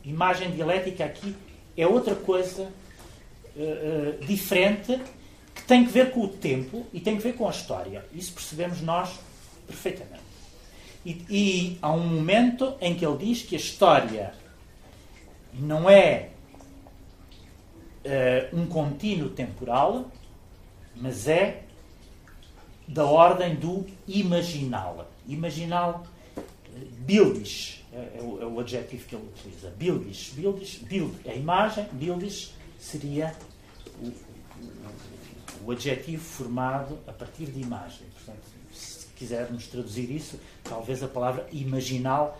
Imagem dialética aqui é outra coisa uh, uh, diferente que tem que ver com o tempo e tem que ver com a história. Isso percebemos nós perfeitamente. E, e há um momento em que ele diz que a história não é uh, um contínuo temporal, mas é da ordem do imaginal. Imaginal, bildish, é, é, o, é o adjetivo que ele utiliza. Bildish, bildish, build, a imagem, bildish seria o, o, o adjetivo formado a partir de imagem. Portanto, quisermos traduzir isso, talvez a palavra imaginal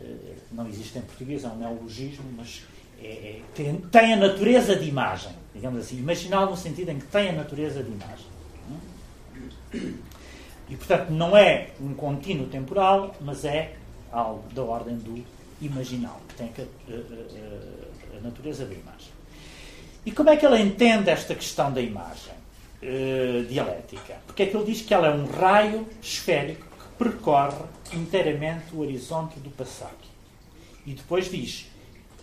eh, não existe em português, é um neologismo, mas é, é, tem, tem, a natureza de imagem, digamos assim, imaginal no sentido em que tem a natureza de imagem. E, portanto, não é um contínuo temporal, mas é algo da ordem do imaginal, que tem a, a, a, a natureza da imagem. E como é que ele entende esta questão da imagem uh, dialética? Porque é que ele diz que ela é um raio esférico que percorre inteiramente o horizonte do passado. E depois diz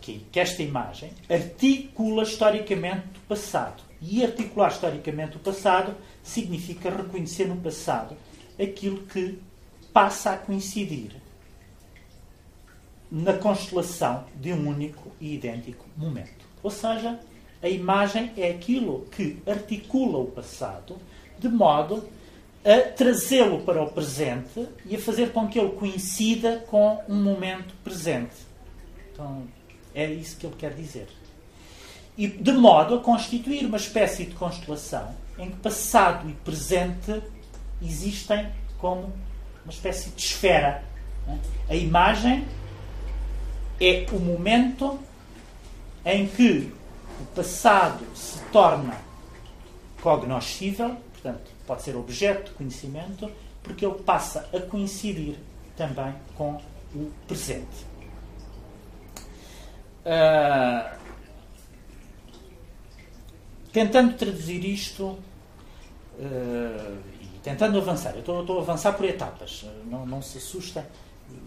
que, que esta imagem articula historicamente o passado. E articular historicamente o passado significa reconhecer no passado aquilo que passa a coincidir na constelação de um único e idêntico momento. Ou seja, a imagem é aquilo que articula o passado de modo a trazê-lo para o presente e a fazer com que ele coincida com um momento presente. Então, é isso que ele quer dizer. E de modo a constituir uma espécie de constelação em que passado e presente existem como uma espécie de esfera. A imagem é o momento em que o passado se torna cognoscível, portanto, pode ser objeto de conhecimento, porque ele passa a coincidir também com o presente. Uh, tentando traduzir isto uh, e tentando avançar, eu estou, a avançar por etapas, não, não se assustem,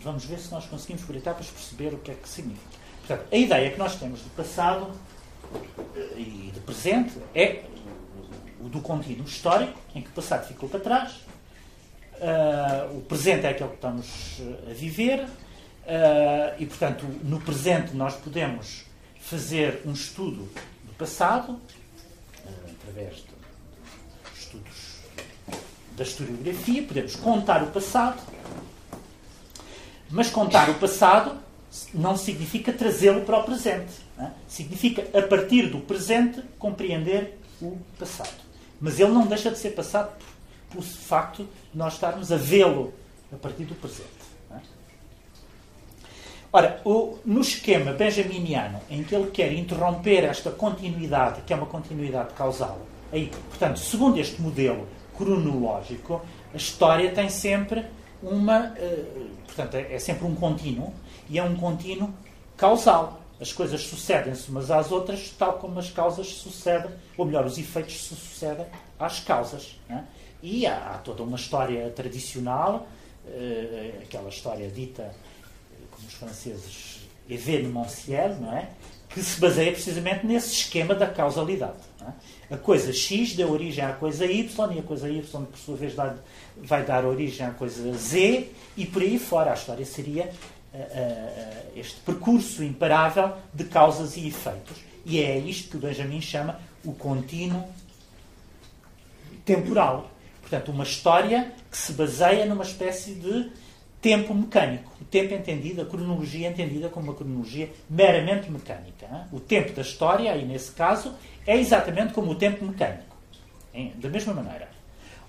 vamos ver se nós conseguimos por etapas perceber o que é que significa. Portanto, a ideia que nós temos de passado e de presente é o do contínuo histórico, em que o passado ficou para trás, uh, o presente é aquele que estamos a viver, uh, e portanto, no presente nós podemos fazer um estudo do passado, uh, através de, de estudos da historiografia, podemos contar o passado, mas contar o passado não significa trazê-lo para o presente. É? Significa, a partir do presente, compreender o passado. Mas ele não deixa de ser passado pelo facto de nós estarmos a vê-lo a partir do presente. É? Ora, o, no esquema benjaminiano, em que ele quer interromper esta continuidade, que é uma continuidade causal, aí, portanto, segundo este modelo cronológico, a história tem sempre uma. Uh, portanto, é, é sempre um contínuo e é um contínuo causal. As coisas sucedem-se umas às outras, tal como as causas sucedem, ou melhor, os efeitos se sucedem às causas. É? E há, há, toda uma história tradicional, uh, aquela história dita, eh, como os franceses, événementielle, não é? que se baseia precisamente nesse esquema da causalidade. É? A coisa X deu origem à coisa Y, e a coisa Y, por sua vez, vai dar origem à coisa Z, e por aí fora. A história seria este percurso imparável de causas e efeitos. E é isto que o Benjamin chama o contínuo temporal. Portanto, uma história que se baseia numa espécie de tempo mecânico. O tempo entendido, a cronologia entendida como uma cronologia meramente mecânica. O tempo da história, aí nesse caso, é exatamente como o tempo mecânico. Da mesma maneira.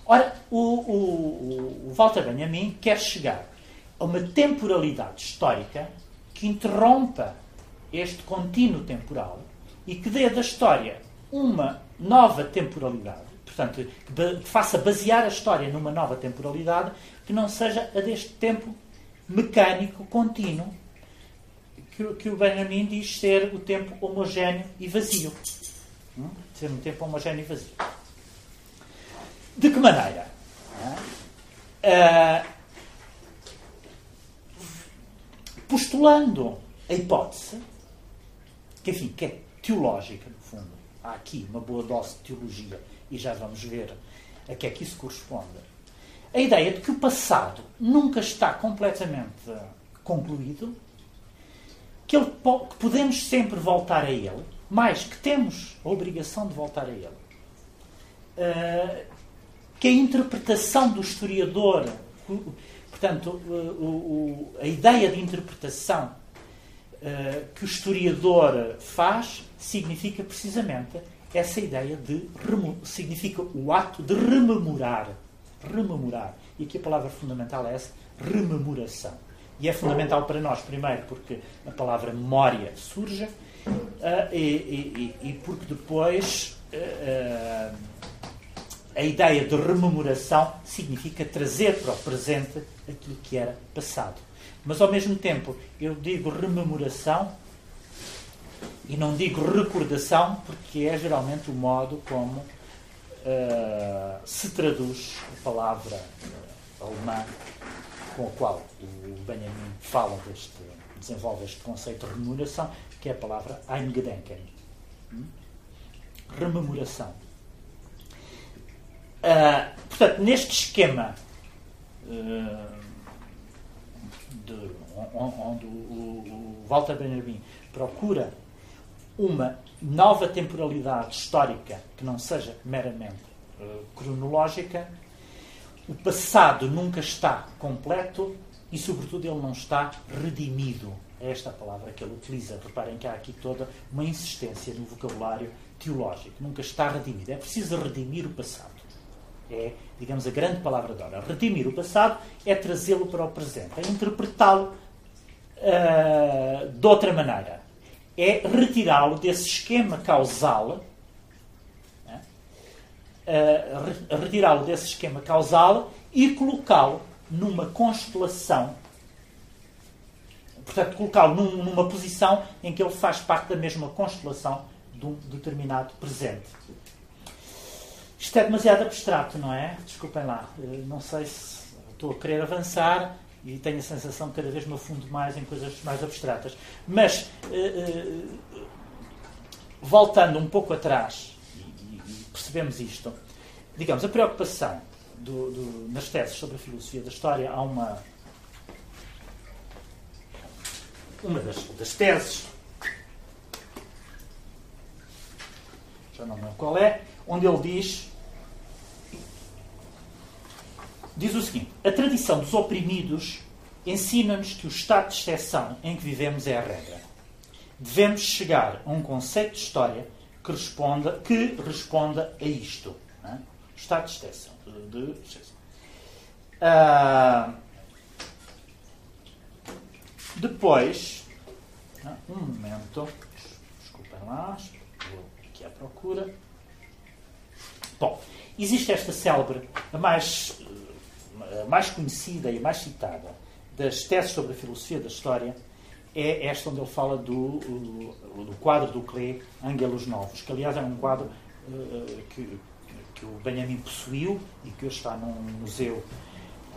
Ora, o, o, o Walter Benjamin quer chegar a uma temporalidade histórica que interrompa este contínuo temporal e que dê da história uma nova temporalidade, portanto, que faça basear a história numa nova temporalidade que não seja a deste tempo mecânico, contínuo, que, o Benjamin diz ser o tempo homogéneo e vazio. Hum? Ser um tempo homogéneo e vazio. De que maneira? Postulando a hipótese, que enfim, que é teológica, no fundo. Há aqui uma boa dose de teologia e já vamos ver a que é que isso corresponde. A ideia de que o passado nunca está completamente concluído, que, ele, que podemos sempre voltar a ele, mais que temos a obrigação de voltar a ele. Uh, que a interpretação do historiador, portanto, o, o, a ideia de interpretação uh, que o historiador faz significa precisamente essa ideia de significa o ato de rememorar, rememorar. E aqui a palavra fundamental é essa, rememoração. E é fundamental para nós, primeiro, porque a palavra memória surge, uh, e, e, e, porque depois uh, a ideia de rememoração significa trazer para o presente aquilo que era passado. Mas ao mesmo tempo, eu digo rememoração e não digo recordação, porque é geralmente o modo como uh, se traduz a palavra uh, alemã com a qual o Benjamin fala deste, desenvolve este conceito de rememoração, que é a palavra Eingedenken. Hum? Rememoração. Uh, portanto, neste esquema uh, de, onde o, Walter Benjamin procura uma nova temporalidade histórica que não seja meramente uh, cronológica, o passado nunca está completo e, sobretudo, ele não está redimido. É esta a palavra que ele utiliza. Reparem que há aqui toda uma insistência no vocabulário teológico. Nunca está redimido. É preciso redimir o passado. É, digamos, a grande palavra de hora. Redimir o passado é trazê-lo para o presente, é interpretá-lo uh, de outra maneira. É retirá-lo desse esquema causal, uh, retirá-lo desse esquema causal e colocá-lo numa constelação. Portanto, colocá-lo num, numa posição em que ele faz parte da mesma constelação de um determinado presente. Isto é demasiado abstrato, não é? Desculpem lá. Eh, não sei se estou a querer avançar e tenho a sensação que cada vez me afundo mais em coisas mais abstratas. Mas, eh, eh, voltando um pouco atrás, e, percebemos isto, digamos, a preocupação do, do, nas teses sobre a filosofia da história, há uma. Uma das, das teses, já não lembro qual é, onde ele diz diz o seguinte: a tradição dos oprimidos ensina-nos que o estado de exceção em que vivemos é a regra. Devemos chegar a um conceito de história que responda, que responda a isto. É? Estado de exceção. De exceção. Ah, depois, um momento, desculpem lá, vou aqui à procura. Bom, existe esta célebre, a mais mais conhecida e mais citada das teses sobre a filosofia da história é esta onde ele fala do, do quadro do Clé, Ângelos Novos, que aliás é um quadro uh, que, que o Benjamin possuiu e que hoje está num museu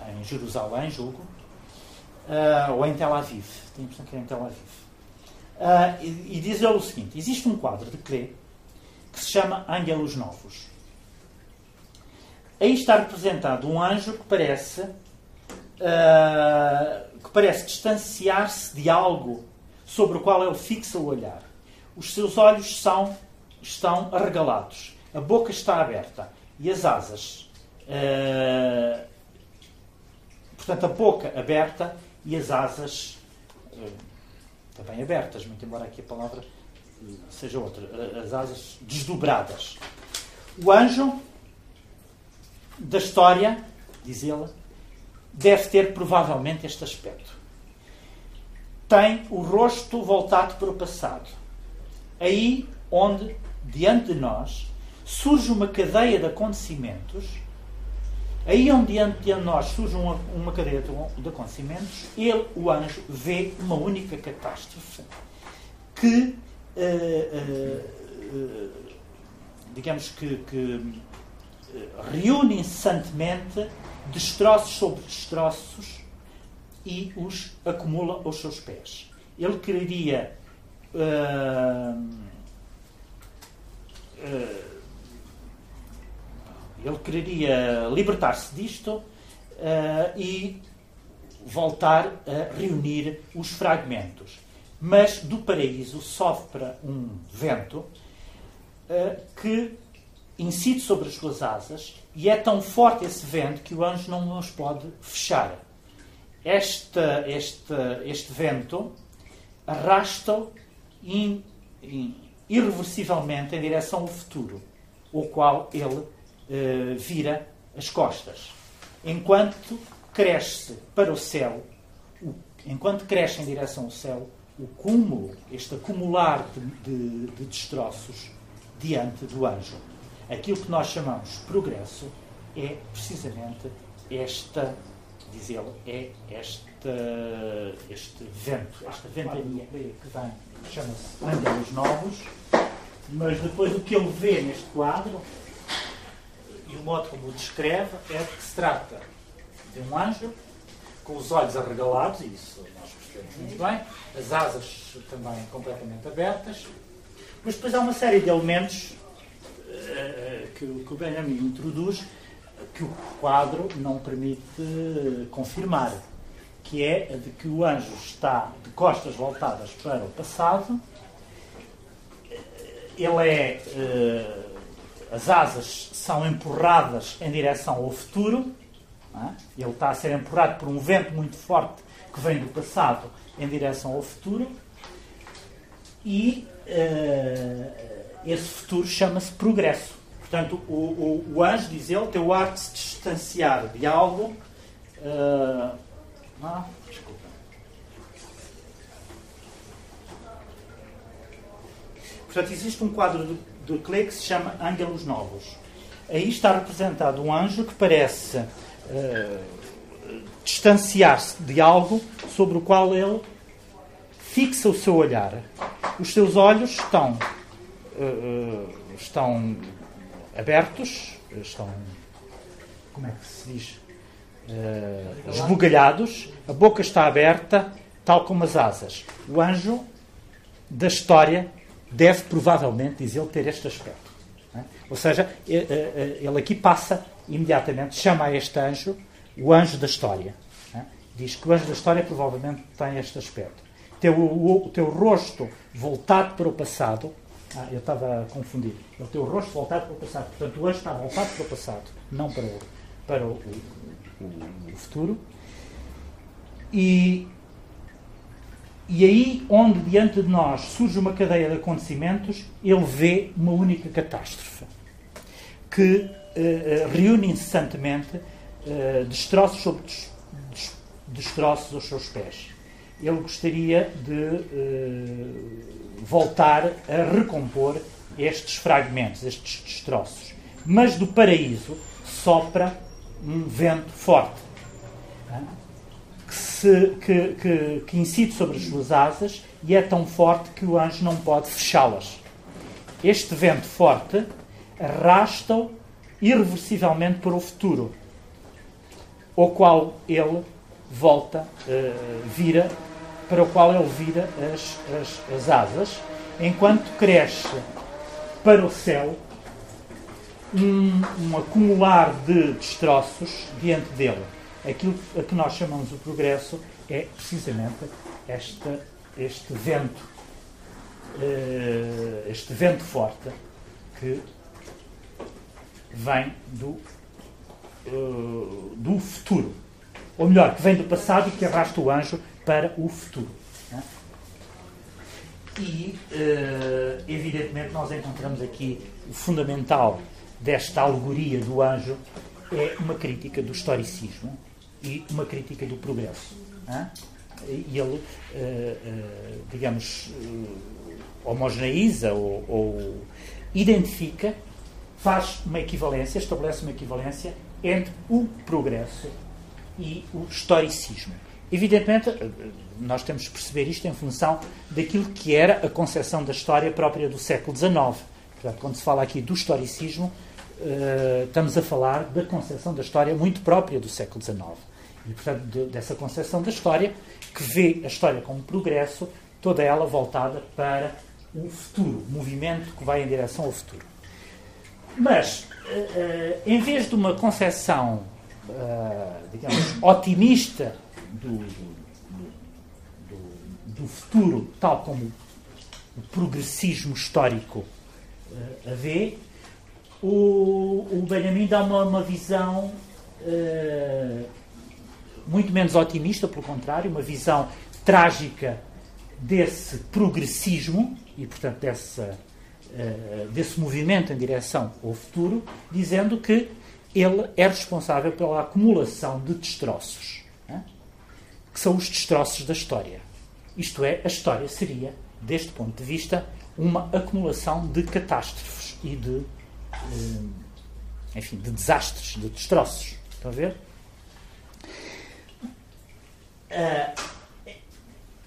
em Jerusalém, julgo, uh, ou em Tel Aviv. Tenho a impressão que é em Tel Aviv. Uh, e, e diz ele o seguinte: existe um quadro de Clé que se chama Ângelos Novos. Aí está representado um anjo que parece, uh, que parece distanciar-se de algo sobre o qual ele fixa o olhar. Os seus olhos são, estão arregalados, a boca está aberta e as asas. Uh, portanto, a boca aberta e as asas uh, também abertas, muito embora aqui a palavra seja outra. As asas desdobradas. O anjo da história, diz ele, deve ter provavelmente este aspecto. Tem o rosto voltado para o passado. Aí onde, diante de nós, surge uma cadeia de acontecimentos. Aí onde diante de nós surge uma, uma cadeia de, de acontecimentos, ele, o anjo, vê uma única catástrofe que, uh, uh, uh, digamos que, que reúne incessantemente destroços sobre destroços e os acumula aos seus pés. Ele queria uh, uh, ele queria libertar-se disto uh, e voltar a reunir os fragmentos. Mas do paraíso sofre um vento que incide sobre as suas asas e é tão forte esse vento que o anjo não os pode fechar. Este, este, este vento arrasta-o irreversivelmente em direção ao futuro, o qual ele eh, vira as costas. Enquanto cresce para o céu, o, enquanto cresce em direção ao céu, o cúmulo, este acumular de, de, de destroços diante do anjo. Aquilo que nós chamamos progresso é precisamente esta, diz ele, é esta, este vento, esta ventania que vem, chama-se Ângelos Novos, mas depois o que ele vê neste quadro, e o modo como o descreve, é que se trata de um anjo com os olhos arregalados, e isso nós percebemos muito bem, as asas também completamente abertas, mas depois há uma série de elementos que, que o Benjamin introduz que o quadro não permite confirmar, que é a de que o anjo está de costas voltadas para o passado, ele é. As asas são empurradas em direção ao futuro, é? ele está a ser empurrado por um vento muito forte que vem do passado em direção ao futuro, e esse futuro chama-se progresso. Portanto, o, o, o anjo, diz ele, tem o ar de se distanciar de algo. Uh, ah, desculpa. Portanto, existe um quadro do, do Klee que se chama Ângelos Novos. Aí está representado um anjo que parece uh, distanciar-se de algo sobre o qual ele fixa o seu olhar. Os seus olhos estão, estão abertos, estão, como é que se diz, uh, esbugalhados, a boca está aberta, tal como as asas. O anjo da história deve provavelmente, diz ele, ter este aspecto. É? Ou seja, eh, eh, ele aqui passa imediatamente, chama a este anjo o anjo da história. É? Diz que o anjo da história provavelmente tem este aspecto. Teu, o teu rosto voltado para o passado ah, eu estava a confundir. Ele tem o rosto voltado para o passado. Portanto, o anjo está voltado para o passado, não para o, para o, o, o futuro. E, e aí, onde diante de nós surge uma cadeia de acontecimentos, ele vê uma única catástrofe que uh, reúne incessantemente uh, destroços sobre destroços aos seus pés. Ele gostaria de voltar a recompor estes fragmentos, estes destroços. Mas do paraíso sopra um vento forte que, se, que, que, que incide sobre as suas asas e é tão forte que o anjo não pode fechá-las. Este vento forte arrasta-o irreversivelmente para o futuro, ao qual ele volta, uh, vira para o qual ele vira as, as, as asas, enquanto cresce para o céu um, um, acumular de destroços diante dele. Aquilo a que nós chamamos o progresso é precisamente esta, este vento, uh, este vento forte que vem do, uh, do futuro. Ou melhor, que vem do passado e que arrasta o anjo para o futuro. Né? E, uh, evidentemente, nós encontramos aqui o fundamental desta alegoria do anjo é uma crítica do historicismo e uma crítica do progresso. Né? E ele, uh, uh, digamos, homogeneiza ou, ou identifica faz uma equivalência, estabelece uma equivalência entre o progresso e o historicismo. Evidentemente, nós temos que perceber isto em função daquilo que era a concepção da história própria do século XIX. Portanto, quando se fala aqui do historicismo, uh, estamos a falar da concepção da história muito própria do século XIX. E, portanto, de, dessa concepção da história que vê a história como progresso, toda ela voltada para o futuro, movimento que vai em direção ao futuro. Mas, uh, uh, em vez de uma concepção, digamos, otimista do, do do futuro, tal como o progressismo histórico uh, a vê, o, o Benjamin dá uma, uma visão uh, muito menos otimista, pelo contrário, uma visão trágica desse progressismo e, portanto, dessa, uh, desse movimento em direção ao futuro, dizendo que ele é responsável pela acumulação de destroços? Que são os destroços da história. Isto é, a história seria, deste ponto de vista, uma acumulação de catástrofes e de, eh, enfim, de desastres, de destroços. Estão a ver? Eh,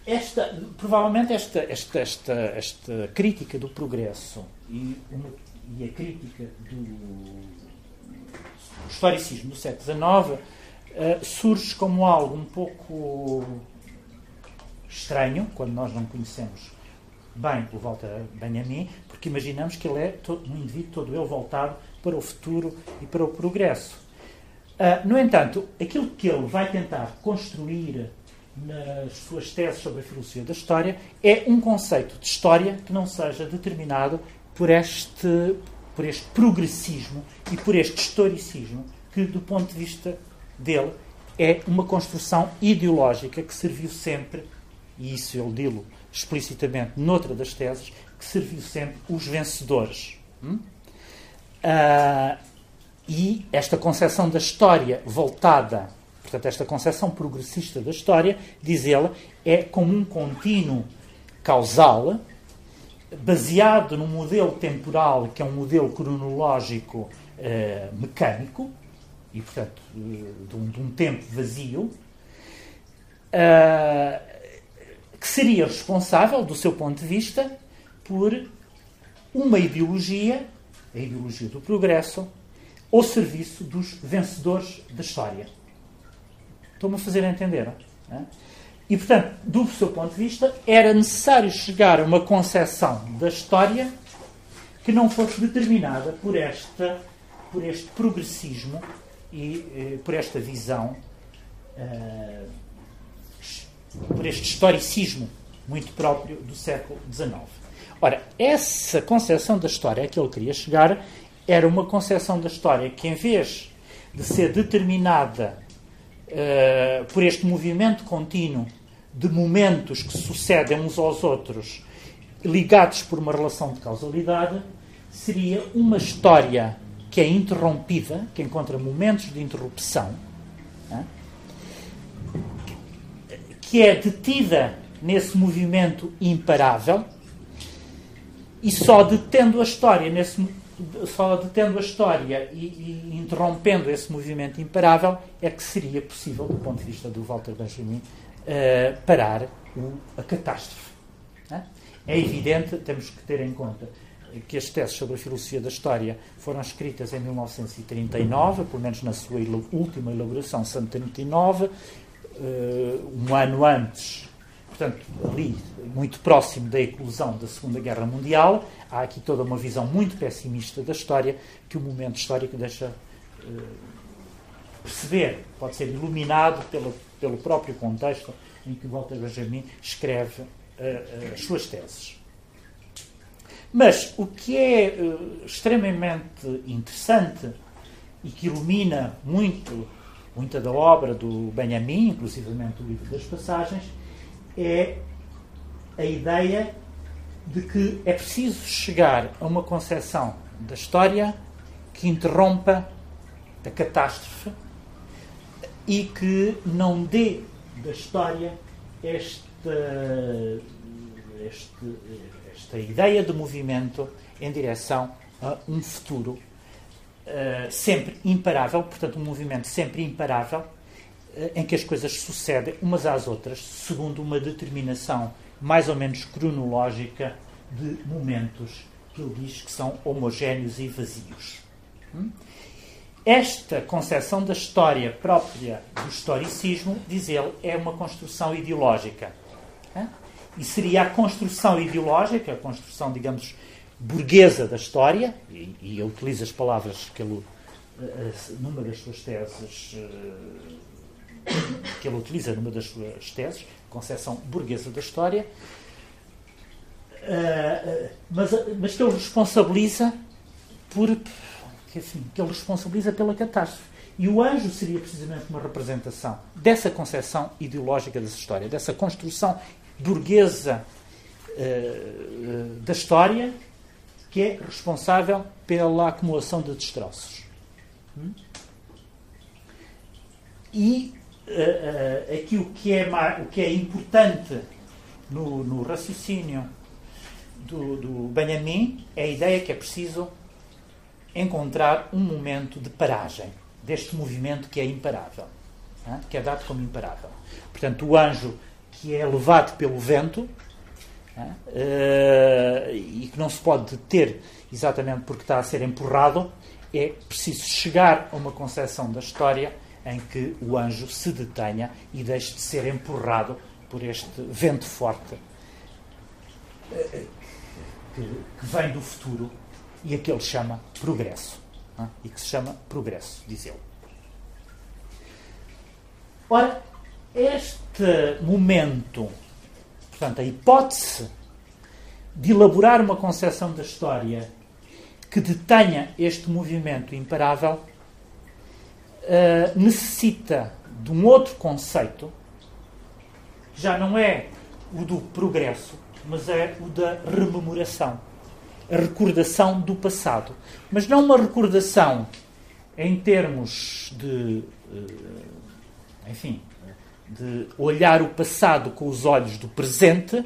esta, provavelmente esta, esta, esta, esta crítica do progresso e, e a crítica do historicismo do século XIX uh, surge como algo um pouco estranho, quando nós não conhecemos bem o Walter Benjamin, porque imaginamos que ele é todo, um indivíduo todo ele voltado para o futuro e para o progresso. Uh, no entanto, aquilo que ele vai tentar construir nas suas teses sobre a filosofia da história é um conceito de história que não seja determinado por este, por este progressismo e por este historicismo que, do ponto de vista dele, é uma construção ideológica que serviu sempre e isso ele dilo explicitamente noutra das teses, que serviu sempre os vencedores. Hum? Uh, e esta concepção da história voltada, portanto, esta concepção progressista da história, diz ele, é como um contínuo causal baseado num modelo temporal que é um modelo cronológico uh, mecânico e, portanto, de, um, de, um, tempo vazio. Uh, que seria responsável, do seu ponto de vista, por uma ideologia, a ideologia do progresso, ao serviço dos vencedores da história. Estou-me a fazer entender? É? E, portanto, do seu ponto de vista, era necessário chegar a uma concepção da história que não fosse determinada por, esta, por este progressismo e eh, por esta visão eh, por este historicismo muito próprio do século XIX. Ora, essa concepção da história a que ele queria chegar era uma concepção da história que, em vez de ser determinada uh, por este movimento contínuo de momentos que sucedem uns aos outros, ligados por uma relação de causalidade, seria uma história que é interrompida, que encontra momentos de interrupção, né? que é detida nesse movimento imparável e só detendo a história nesse só detendo a história e, e, interrompendo esse movimento imparável é que seria possível, do ponto de vista do Walter Benjamin, uh, parar o, a catástrofe. É? é evidente, temos que ter em conta que as teses sobre a filosofia da história foram escritas em 1939, pelo menos na sua última elaboração, 139, uh, um ano antes, portanto, ali, muito próximo da eclosão da Segunda Guerra Mundial, há aqui toda uma visão muito pessimista da história que o momento histórico deixa uh, perceber, pode ser iluminado pelo, pelo próprio contexto em que Walter Benjamin escreve as suas teses. Mas o que é extremamente interessante e que ilumina muito muita da obra do Benjamin, inclusivamente o livro das passagens, é a ideia de que é preciso chegar a uma concepção da história que interrompa a catástrofe e que não dê da história esta, este, esta ideia de movimento em direção a um futuro uh, sempre imparável, portanto, um movimento sempre imparável, uh, em que as coisas sucedem umas às outras, segundo uma determinação mais ou menos cronológica de momentos que ele diz que são homogéneos e vazios. Hum? Esta concepção da história própria do historicismo, diz ele, é uma construção ideológica. E seria a construção ideológica, a construção, digamos, burguesa da história, e, e eu utilizo as palavras que ele, eh, eh, numa das suas teses, eh, que ele utiliza numa das suas teses, concepção burguesa da história, mas, mas que ele responsabiliza por que, assim, que ele responsabiliza pela catástrofe. E o anjo seria precisamente uma representação dessa concepção ideológica dessa história, dessa construção burguesa uh, da história, que é responsável pela acumulação de destroços. Hum? E uh, uh, aqui o que é, o que é importante no, no raciocínio do, do Benjamin é a ideia que é preciso encontrar um momento de paragem deste movimento que é imparável, que é dado como imparável. Portanto, o anjo que é levado pelo vento uh, e que não se pode deter exatamente porque está a ser empurrado, é preciso chegar a uma concepção da história em que o anjo se detenha e deixe de ser empurrado por este vento forte uh, que, vem do futuro e a que ele chama progresso. E que se chama progresso, diz ele. Ora, este momento, portanto, a hipótese de elaborar uma concepção da história que detenha este movimento imparável uh, necessita de um outro conceito, que já não é o do progresso, mas é o da rememoração. A recordação do passado. Mas não uma recordação em termos de. Uh, enfim, de olhar o passado com os olhos do presente,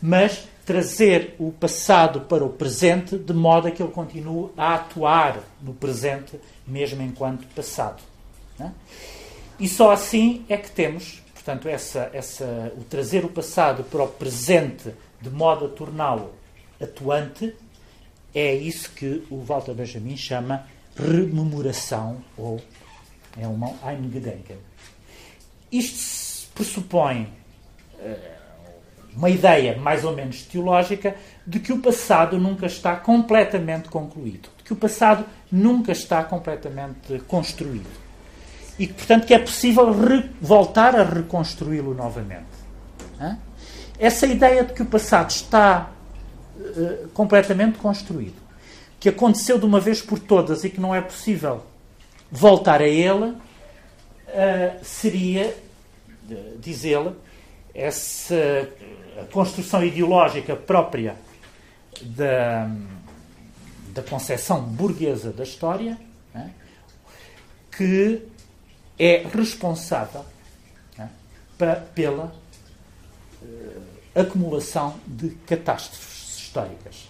mas trazer o passado para o presente de modo a que ele continue a atuar no presente, mesmo enquanto passado. É? E só assim é que temos, portanto, essa, essa, o trazer o passado para o presente de modo a torná-lo atuante, é isso que o Walter Benjamin chama rememoração ou é uma Eingedenken. Isto pressupõe uh, uma ideia mais ou menos teológica de que o passado nunca está completamente concluído, de que o passado nunca está completamente construído. E, portanto, que é possível voltar a reconstruí-lo novamente. Hã? Essa ideia de que o passado está uh, completamente construído, que aconteceu de uma vez por todas e que não é possível voltar a ele, uh, seria, diz ele, essa construção ideológica própria da, da concepção burguesa da história, né, que é responsável né, pra, pela uh, acumulação de catástrofes históricas.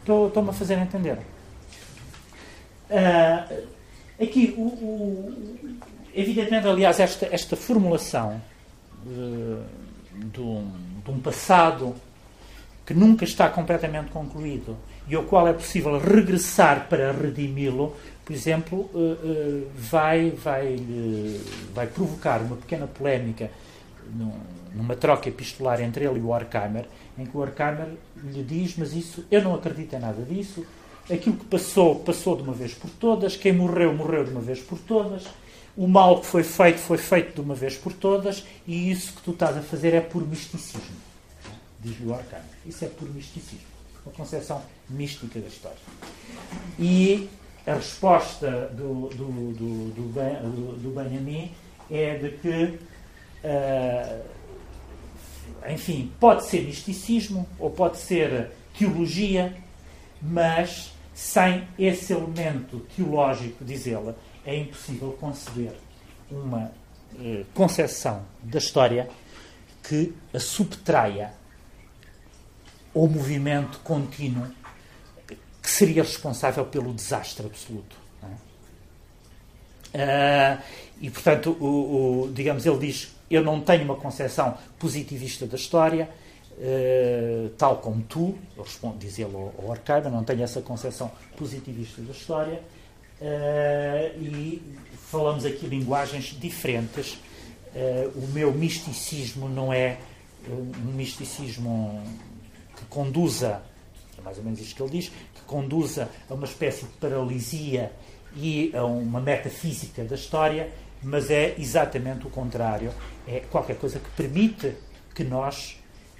Estou-me a fazer entender. Uh, aqui, o, evidentemente, aliás, esta, esta formulação uh, de, um, de um passado que nunca está completamente concluído e ao qual é possível regressar para redimi-lo, por exemplo, vai, vai, vai provocar uma pequena polémica numa troca epistolar entre ele e o Horkheimer, em que o Horkheimer lhe diz: Mas isso, eu não acredito em nada disso. Aquilo que passou, passou de uma vez por todas. Quem morreu, morreu de uma vez por todas. O mal que foi feito, foi feito de uma vez por todas. E isso que tu estás a fazer é por misticismo. Diz-lhe o Horkheimer. Isso é por misticismo. Uma concepção mística da história. E a resposta do, do, do, do, do Benjamin é de que. Uh, enfim, pode ser misticismo ou pode ser teologia, mas sem esse elemento teológico, diz ela, é impossível conceber uma eh, concepção da história que a subtraia ao movimento contínuo que seria responsável pelo desastre absoluto. É? Uh, e, portanto, o, o, digamos, ele diz: Eu não tenho uma concepção positivista da história, uh, tal como tu, responde, diz ele ao, ao Arcaiba, não tenho essa concepção positivista da história, uh, e falamos aqui linguagens diferentes. o meu misticismo não é um misticismo que conduza, é mais ou menos isto que ele diz, que conduza a uma espécie de paralisia e a uma metafísica da história, mas é exatamente o contrário. É qualquer coisa que permite que nós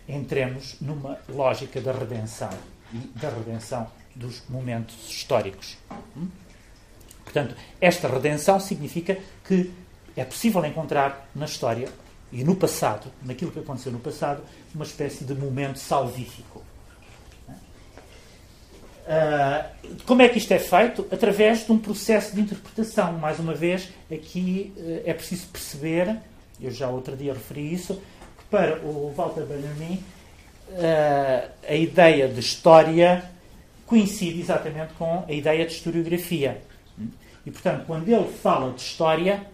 entremos numa lógica da redenção e da redenção dos momentos históricos. Hum? Portanto, esta redenção significa que é possível encontrar na história e no passado, naquilo que aconteceu no passado, uma espécie de momento salvífico. Uh, como é que isto é feito? Através de um processo de interpretação. Mais uma vez, aqui uh, é preciso perceber, eu já outro dia referi isso, que para o Walter Benjamin uh, a ideia de história coincide exatamente com a ideia de historiografia. E, portanto, quando ele fala de história,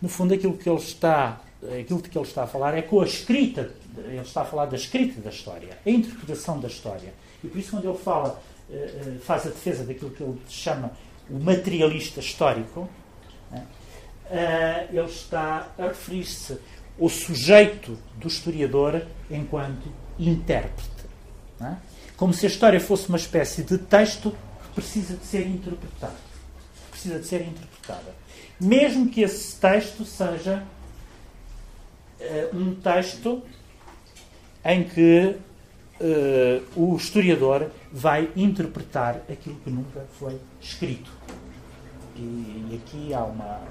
no fundo aquilo que ele está aquilo de que ele está a falar é com a escrita, ele está a falar da escrita da história, a interpretação da história. E por isso, quando ele fala, eh, eh, faz a defesa daquilo que ele chama o materialista histórico, eh, ele está a referir-se ao sujeito do historiador enquanto intérprete. Como se a história fosse uma espécie de texto que precisa de ser interpretado. Precisa de ser interpretada. Mesmo que esse texto seja uh, um texto em que uh, o historiador vai interpretar aquilo que nunca foi escrito. E, e aqui há uma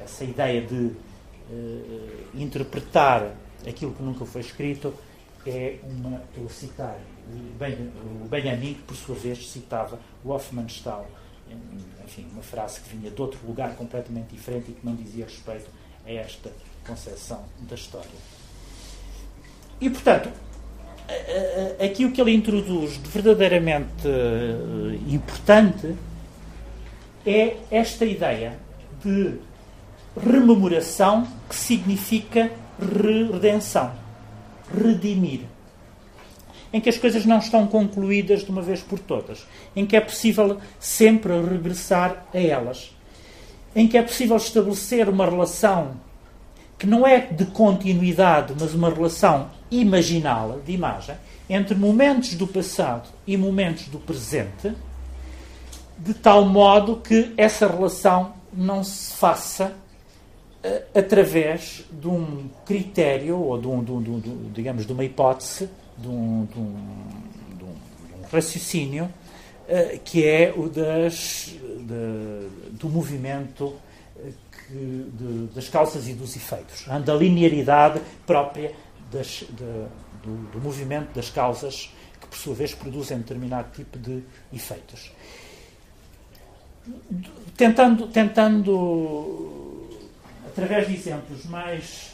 essa ideia de uh, interpretar aquilo que nunca foi escrito é uma estou citar o Benjamin por sua vez citava o Hofmannsthal enfim, uma frase que vinha de outro lugar completamente diferente e que não dizia respeito a esta concepção da história. E, portanto, aqui o que ele introduz de verdadeiramente eh, importante é esta ideia de rememoração que significa redenção, redimir. Em que as coisas não estão concluídas de uma vez por todas, em que é possível sempre regressar a elas, em que é possível estabelecer uma relação que não é de continuidade, mas uma relação imaginal, de imagem, entre momentos do passado e momentos do presente, de tal modo que essa relação não se faça uh, através de um critério ou de, um, de, um, de, um, digamos, de uma hipótese, de um, de um, raciocínio uh, que é o das, de, do movimento que, de, das causas e dos efeitos, da linearidade própria das, de, do, do, movimento das causas que, por sua vez, produzem determinado tipo de efeitos. Tentando, tentando através de exemplos mais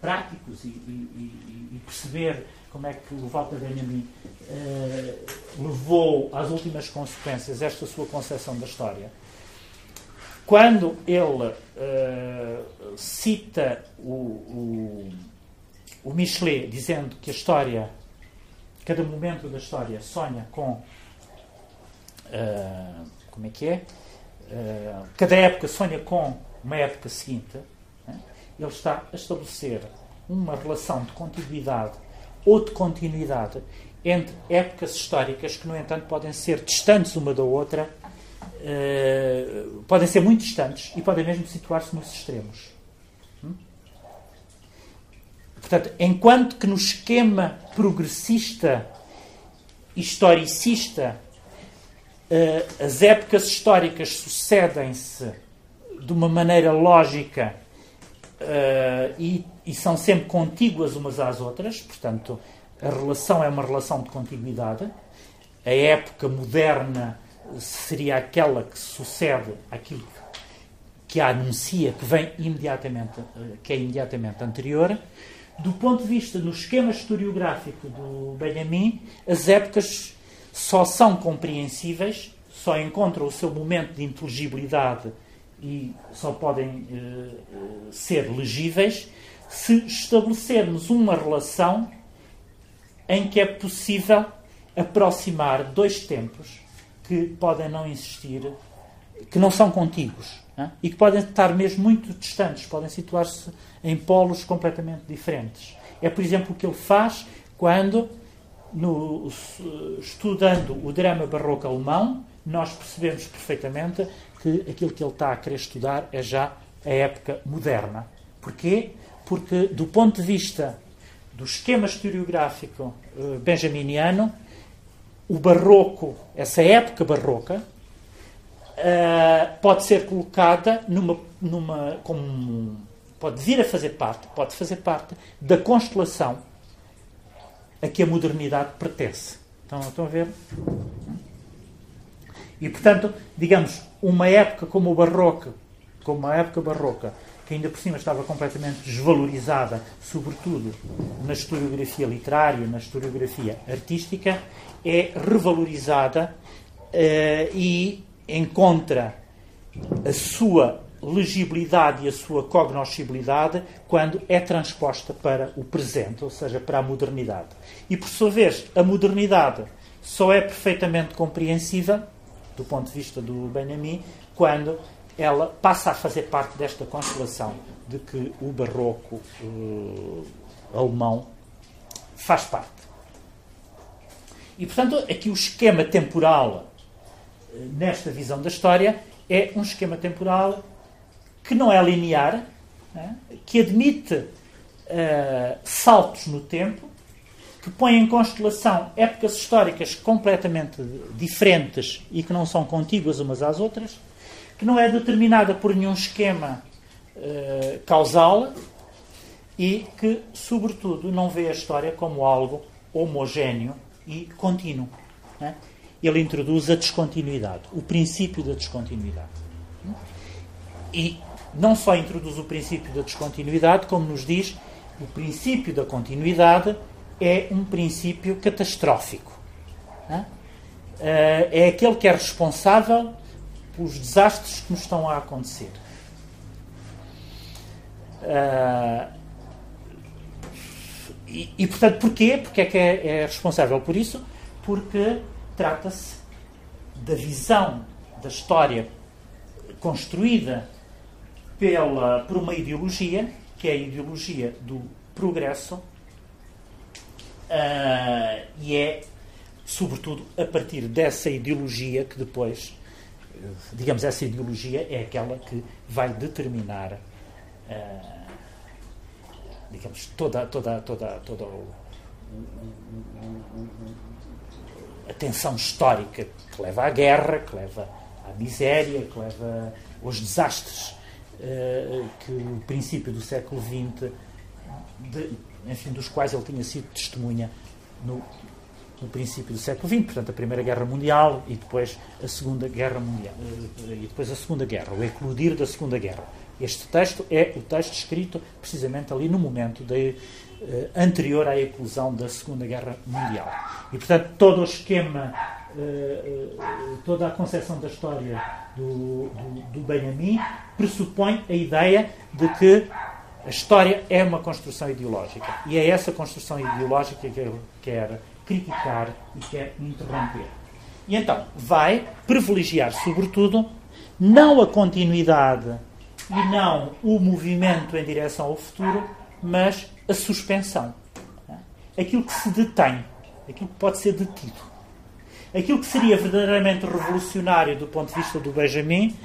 práticos e, e perceber como é que o Walter Benjamin eh, levou às últimas consequências esta sua concepção da história, quando ele uh, cita o, o, o, Michelet dizendo que a história, cada momento da história sonha com. Uh, como é que é? Cada época sonha com uma época seguinte. Né? Ele está a estabelecer uma relação de continuidade ou de continuidade entre épocas históricas que, no entanto, podem ser distantes uma da outra uh, podem ser muito distantes e podem mesmo situar-se nos extremos. Hum? Portanto, enquanto que no esquema progressista, historicista, uh, as épocas históricas sucedem-se de uma maneira lógica uh, e, e são sempre contíguas umas às outras, portanto, a relação é uma relação de contiguidade. A época moderna seria aquela que sucede àquilo que a anuncia, que vem imediatamente, que é imediatamente anterior. Do ponto de vista do esquema historiográfico do Benjamin, as épocas só são compreensíveis, só encontram o seu momento de inteligibilidade e só podem eh, ser legíveis se estabelecermos uma relação em que é possível aproximar dois tempos que podem não existir, que não são contíguos hein? e que podem estar mesmo muito distantes, podem situar-se em polos completamente diferentes. É, por exemplo, o que ele faz quando, no, estudando o drama barroco alemão, nós percebemos perfeitamente que aquilo que ele está a querer estudar é já a época moderna. Porquê? Porque, do ponto de vista do esquema historiográfico uh, benjaminiano, o barroco, essa época barroca, uh, pode ser colocada numa, numa como pode vir a fazer parte, pode fazer parte da constelação a que a modernidade pertence. Então, estão a ver? E, portanto, digamos, uma época como o barroco, como a época barroca, que ainda por cima estava completamente desvalorizada, sobretudo na historiografia literária, na historiografia artística, é revalorizada uh, e encontra a sua legibilidade e a sua cognoscibilidade quando é transposta para o presente, ou seja, para a modernidade. E por sua vez, a modernidade só é perfeitamente compreensível, do ponto de vista do Benjamin, quando ela passa a fazer parte desta constelação de que o barroco uh, alemão faz parte. E, portanto, aqui o esquema temporal uh, nesta visão da história é um esquema temporal que não é linear, né? que admite uh, saltos no tempo, que põe em constelação épocas históricas completamente diferentes e que não são contíguas umas às outras, que não é determinada por nenhum esquema uh, causal e que, sobretudo, não vê a história como algo homogéneo e contínuo. Né? Ele introduz a descontinuidade, o princípio da descontinuidade. E não só introduz o princípio da descontinuidade, como nos diz, o princípio da continuidade é um princípio catastrófico. Eh, é aquele que é responsável pelos desastres que nos estão a acontecer. Eh, e, e, portanto, porquê? Porque é que é, é responsável por isso? Porque trata-se da visão da história construída pela, por uma ideologia, que é a ideologia do progresso, uh, e é, sobretudo, a partir dessa ideologia que depois, digamos, essa ideologia é aquela que vai determinar, uh, digamos, toda, toda, toda, toda a tensão histórica que leva à guerra, que leva à miséria, que leva aos desastres eh, que o princípio do século XX, de, enfim, dos quais ele tinha sido testemunha no, no, princípio do século XX, portanto a Primeira Guerra Mundial e depois a Segunda Guerra Mundial eh, e depois a Segunda Guerra, o eclodir da Segunda Guerra. Este texto é o texto escrito precisamente ali no momento de, uh, anterior à eclosão da Segunda Guerra Mundial. E portanto todo o esquema, uh, toda a concepção da história do, do, do Benjamin pressupõe a ideia de que a história é uma construção ideológica. E é essa construção ideológica que ele quer criticar e quer interromper. E então vai privilegiar, sobretudo, não a continuidade e não o movimento em direção ao futuro, mas a suspensão. Aquilo que se detém, aquilo que pode ser detido. Aquilo que seria verdadeiramente revolucionário do ponto de vista do Benjamin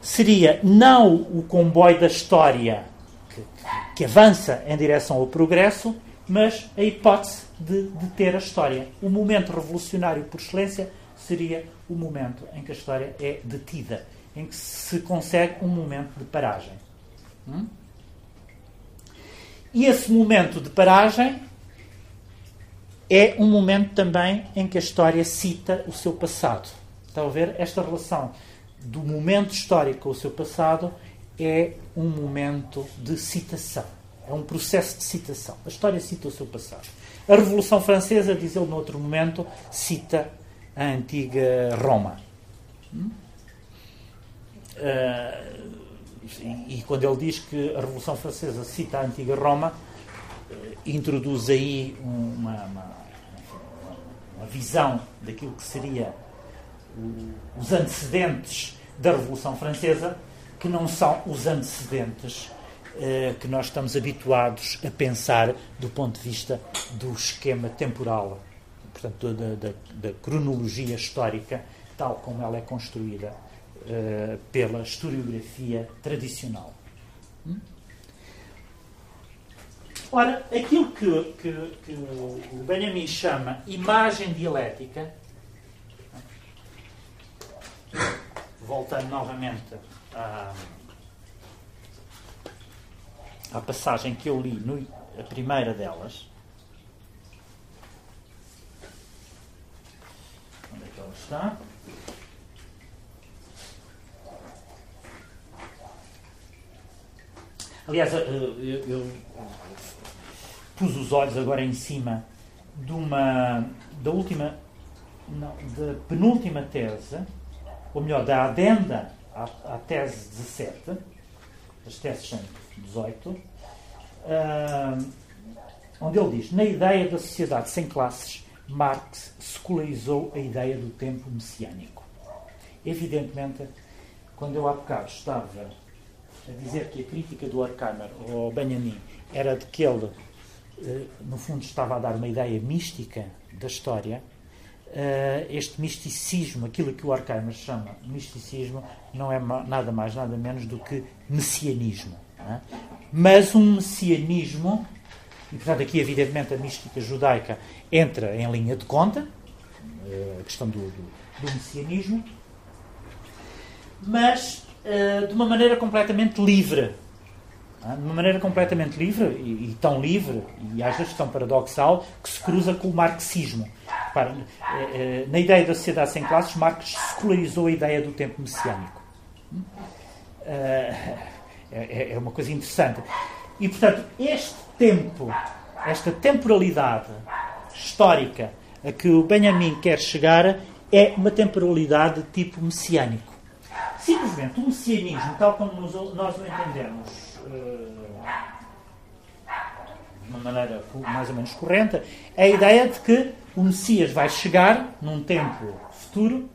seria não o comboio da história que, que avança em direção ao progresso, mas a hipótese de, de ter a história. O momento revolucionário por excelência seria o momento em que a história é detida, em que se consegue um momento de paragem. Hum? E esse momento de paragem é um momento também em que a história cita o seu passado. Está a ver? Esta relação do momento histórico com o seu passado é um momento de citação. É um processo de citação. A história cita o seu passado. A Revolução Francesa, diz ele noutro momento, cita a antiga Roma. Uh, e, e, quando ele diz que a Revolução Francesa cita a antiga Roma, uh, introduz aí uma, uma, uma, visão daquilo que seria os antecedentes da Revolução Francesa, que não são os antecedentes uh, que nós estamos habituados a pensar do ponto de vista do esquema temporal portanto, da, da, da, cronologia histórica, tal como ela é construída uh, pela historiografia tradicional. Hum? Ora, aquilo que, que, que o Benjamin chama imagem dialética, voltando novamente à, à passagem que eu li, no, a primeira delas, está. Aliás, eu, eu, pus os olhos agora em cima de uma da última, não, da penúltima tese, ou melhor, da adenda à, à tese 17, as teses são 18, uh, onde ele diz: na ideia da sociedade sem classes, Marx secularizou a ideia do tempo messiânico. Evidentemente, quando eu há bocado estava a dizer que a crítica do Horkheimer ao Benjamin era de que ele, eh, no fundo, estava a dar uma ideia mística da história, eh, este misticismo, aquilo que o Horkheimer chama misticismo, não é nada mais, nada menos do que messianismo. É? Mas um messianismo, e portanto aqui evidentemente a mística judaica entra em linha de conta, eh, a questão do, do, do messianismo, mas uh, de uma maneira completamente livre. É? De uma maneira completamente livre, e, tão livre, e às vezes tão paradoxal, que se cruza com o marxismo. Uh, na ideia da sociedade sem classes, Marx secularizou a ideia do tempo messiânico. É, é, uma coisa interessante. E, portanto, este tempo, esta temporalidade histórica a que o Benjamin quer chegar é uma temporalidade de tipo messiânico. Simplesmente o messianismo, tal como nós o entendemos eh, de uma maneira mais ou menos corrente, é a ideia de que o Messias vai chegar num tempo futuro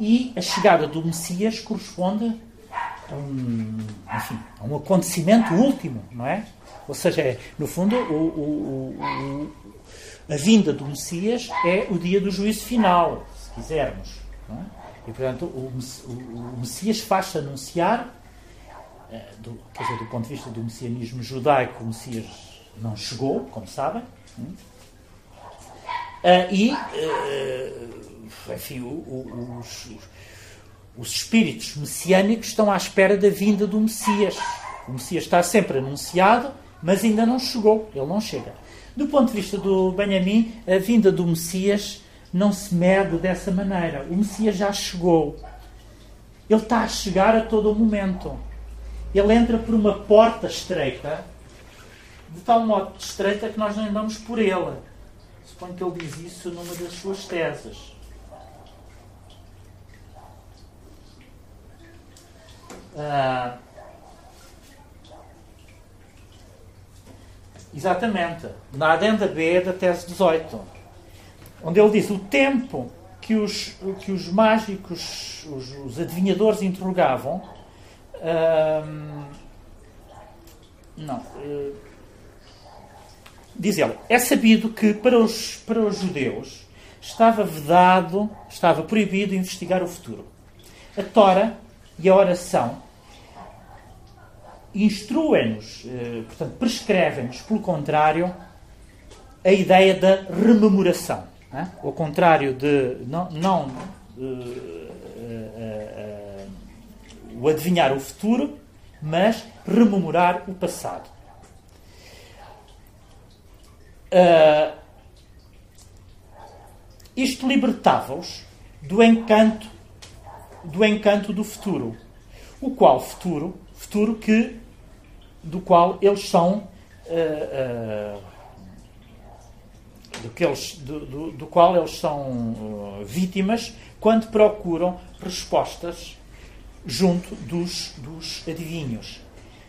e a chegada do Messias corresponde a um, enfim, a um acontecimento último, não é? Ou seja, é, no fundo, o, o, o, a vinda do Messias é o dia do juízo final, se quisermos. É? E, portanto, o, Messias faz-se anunciar, eh, do, quer dizer, do ponto de vista do messianismo judaico, o Messias não chegou, como sabem. Uh, e, uh, enfim, os, os espíritos messiânicos estão à espera da vinda do Messias. O Messias está sempre anunciado, mas ainda não chegou, ele não chega. Do ponto de vista do Benjamin, a vinda do Messias não se mede dessa maneira. O Messias já chegou. Ele está a chegar a todo o momento. Ele entra por uma porta estreita, de tal modo estreita que nós não andamos por ele. Suponho que ele diz isso numa das suas teses. Ah, Exatamente. Na adenda B da tese 18. Onde ele diz o tempo que os, que os mágicos, os, os adivinhadores interrogavam. Hum, não. Uh, diz ele: é sabido que para os, para os judeus estava vedado, estava proibido investigar o futuro. A Tora e a oração instruem-nos, eh, portanto, prescrevem-nos, pelo contrário, a ideia da rememoração. É? Ao contrário de não, não uh, uh, uh, o adivinhar o futuro, mas rememorar o passado. isto libertava-os do encanto do encanto do futuro, o qual futuro, futuro que do qual eles são uh, uh, do, que eles, do, do, do qual eles são uh, vítimas quando procuram respostas junto dos, dos adivinhos.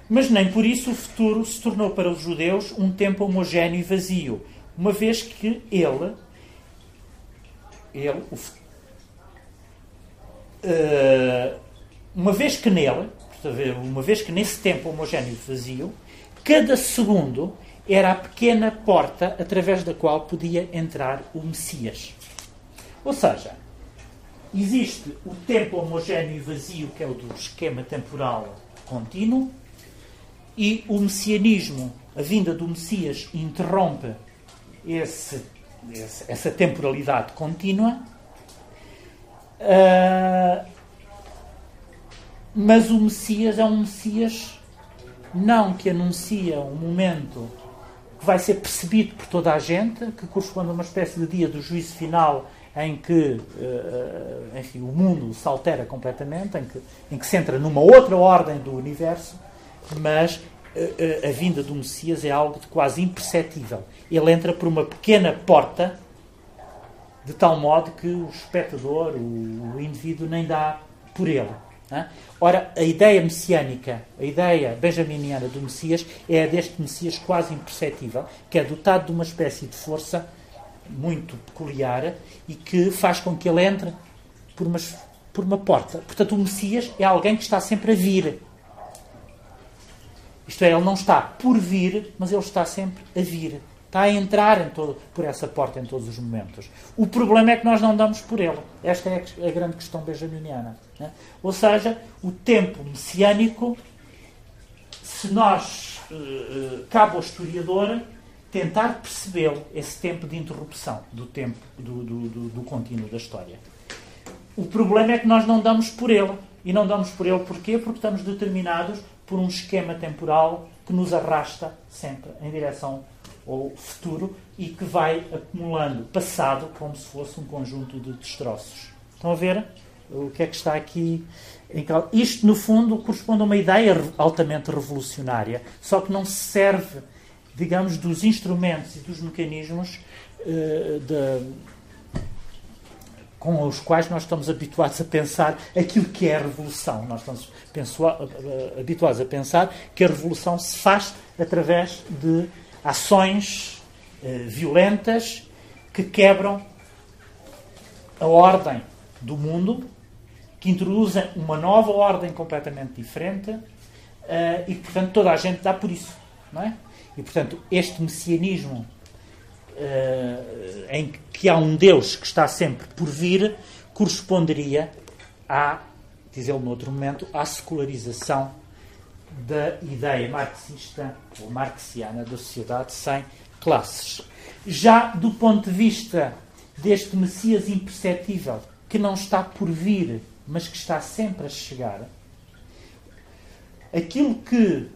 Mas nem por isso o futuro se tornou para os judeus um tempo homogéneo e vazio, uma vez que ele, ele o, uh, uma vez que nele, uma vez que nesse tempo homogéneo vazio, cada segundo era a pequena porta através da qual podia entrar o Messias. Ou seja, existe o tempo homogéneo e vazio, que é o do esquema temporal contínuo, e o messianismo, a vinda do Messias, interrompe esse, essa temporalidade contínua. Uh, mas o Messias é um Messias não que anuncia um momento que vai ser percebido por toda a gente, que corresponde a uma espécie de dia do juízo final em que uh, enfim, o mundo se altera completamente, em que, em que se entra numa outra ordem do universo, mas uh, a vinda do Messias é algo de quase imperceptível. Ele entra por uma pequena porta, de tal modo que o espectador, o indivíduo, nem dá por ele. Ora, a ideia messiânica, a ideia benjaminiana do Messias é a deste Messias quase imperceptível, que é dotado de uma espécie de força muito peculiar e que faz com que ele entre por, umas, por uma porta. Portanto, o Messias é alguém que está sempre a vir. Isto é, ele não está por vir, mas ele está sempre a vir. Está a entrar todo, por essa porta em todos os momentos. O problema é que nós não damos por ele. Esta é a grande questão benjaminiana. Né? Ou seja, o tempo messiânico, se nós, uh, cabe ao historiador, tentar percebê-lo, esse tempo de interrupção do tempo do, do, do, do contínuo da história. O problema é que nós não damos por ele. E não damos por ele porquê? Porque estamos determinados por um esquema temporal que nos arrasta sempre em direção ao futuro e que vai acumulando passado como se fosse um conjunto de destroços. Estão a ver? o que é que está aqui Isto, no fundo, corresponde a uma ideia altamente revolucionária, só que não se serve, digamos, dos instrumentos e dos mecanismos uh, de, com os quais nós estamos habituados a pensar aquilo que é a revolução. Nós estamos uh, habituados a pensar que a revolução se faz através de ações uh, violentas que quebram a ordem do mundo que introduzem uma nova ordem completamente diferente uh, e, portanto, toda a gente dá por isso. Não é? E, portanto, este messianismo uh, em que há um Deus que está sempre por vir corresponderia à, diz ele outro momento, à secularização da ideia marxista ou marxiana da sociedade sem classes. Já do ponto de vista deste Messias imperceptível que não está por vir mas que está sempre a chegar, aquilo que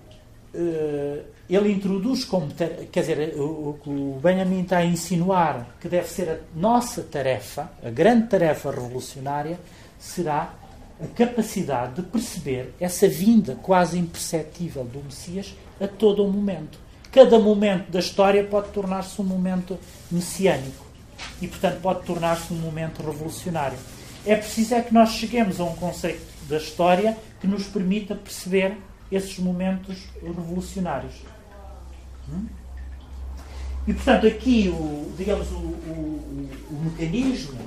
uh, ele introduz como. Quer dizer, o que o Benjamin está a insinuar que deve ser a nossa tarefa, a grande tarefa revolucionária, será a capacidade de perceber essa vinda quase imperceptível do Messias a todo o momento. Cada momento da história pode tornar-se um momento messiânico e, portanto, pode tornar-se um momento revolucionário. É preciso é que nós cheguemos a um conceito da história que nos permita perceber esses momentos revolucionários. Hum? E, portanto, aqui, o, digamos, o, o, o, mecanismo,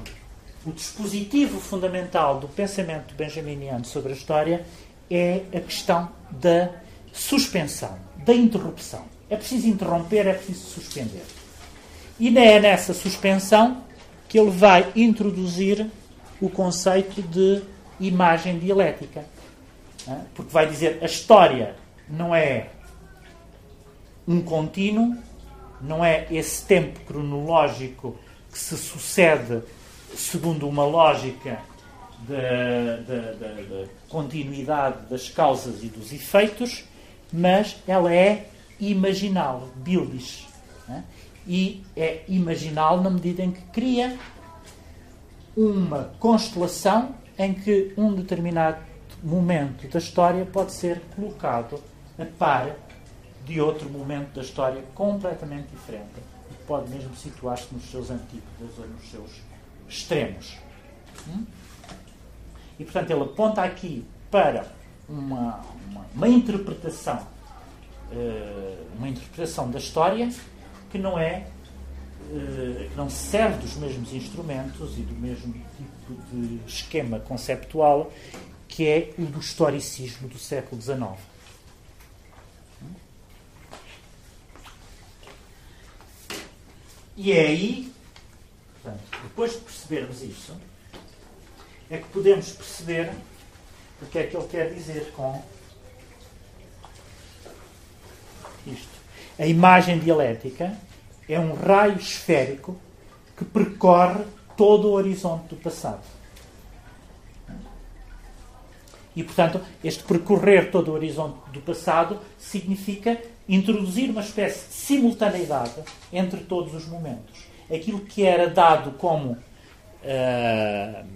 o dispositivo fundamental do pensamento benjaminiano sobre a história é a questão da suspensão, da interrupção. É preciso interromper, é preciso suspender. E é nessa suspensão que ele vai introduzir o conceito de imagem dialética. Porque vai dizer a história não é um contínuo, não é esse tempo cronológico que se sucede segundo uma lógica da continuidade das causas e dos efeitos, mas ela é imaginal, bildish. E é imaginal na medida em que cria uma constelação em que um determinado momento da história pode ser colocado a par de outro momento da história completamente diferente. e pode mesmo situar-se nos seus antípodas ou nos seus extremos. Hum? E, portanto, ele aponta aqui para uma, uma, uma interpretação, uh, uma interpretação da história que não é uh, não serve dos mesmos instrumentos e do mesmo tipo de esquema conceptual que é o do historicismo do século XIX. E é aí, portanto, depois de percebermos isso, é que podemos perceber o que é que ele quer dizer com isto. A imagem dialética é um raio esférico que percorre todo o horizonte do passado. E, portanto, este percorrer todo o horizonte do passado significa introduzir uma espécie de simultaneidade entre todos os momentos. Aquilo que era dado como. Uh,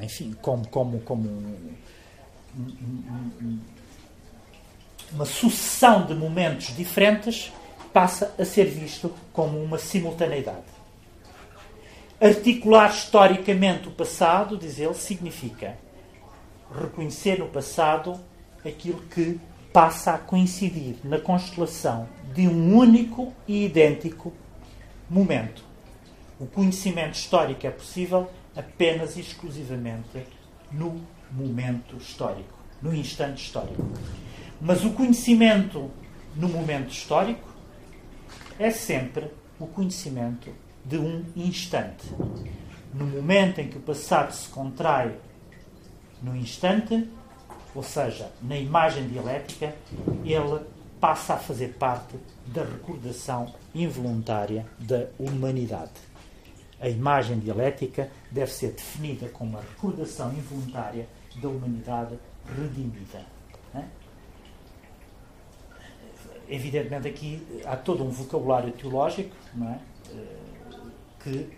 enfim, como, como, como uma sucessão de momentos diferentes passa a ser visto como uma simultaneidade. Articular historicamente o passado, diz ele, significa reconhecer no passado aquilo que passa a coincidir na constelação de um único e idêntico momento. O conhecimento histórico é possível apenas e exclusivamente no momento histórico, no instante histórico. Mas o conhecimento no momento histórico é sempre o conhecimento de um instante. No momento em que o passado se contrai no instante, ou seja, na imagem dialética, ele passa a fazer parte da recordação involuntária da humanidade. A imagem dialética deve ser definida como uma recordação involuntária da humanidade redimida. É? Evidentemente, aqui há todo um vocabulário teológico é? Eh, que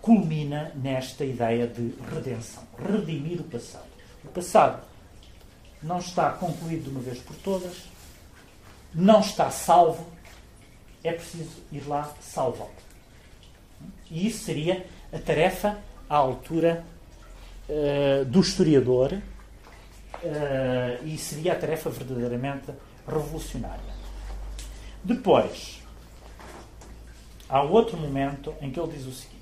culmina nesta ideia de redenção redimir o passado. O passado não está concluído de uma vez por todas, não está salvo, é preciso ir lá salvá-lo. E isso seria a tarefa à altura uh, do historiador uh, e seria a tarefa verdadeiramente revolucionária. Depois, há outro momento em que ele diz o seguinte: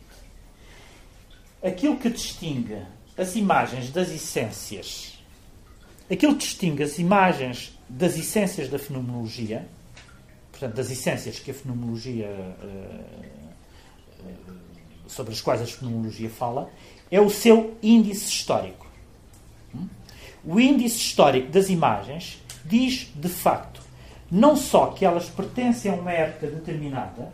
aquilo que distingue as imagens das essências, aquilo que distingue as imagens das essências da fenomenologia, portanto, das essências que a fenomenologia. Uh, sobre as quais a fenomenologia fala, é o seu índice histórico. O índice histórico das imagens diz, de facto, não só que elas pertencem a uma época determinada,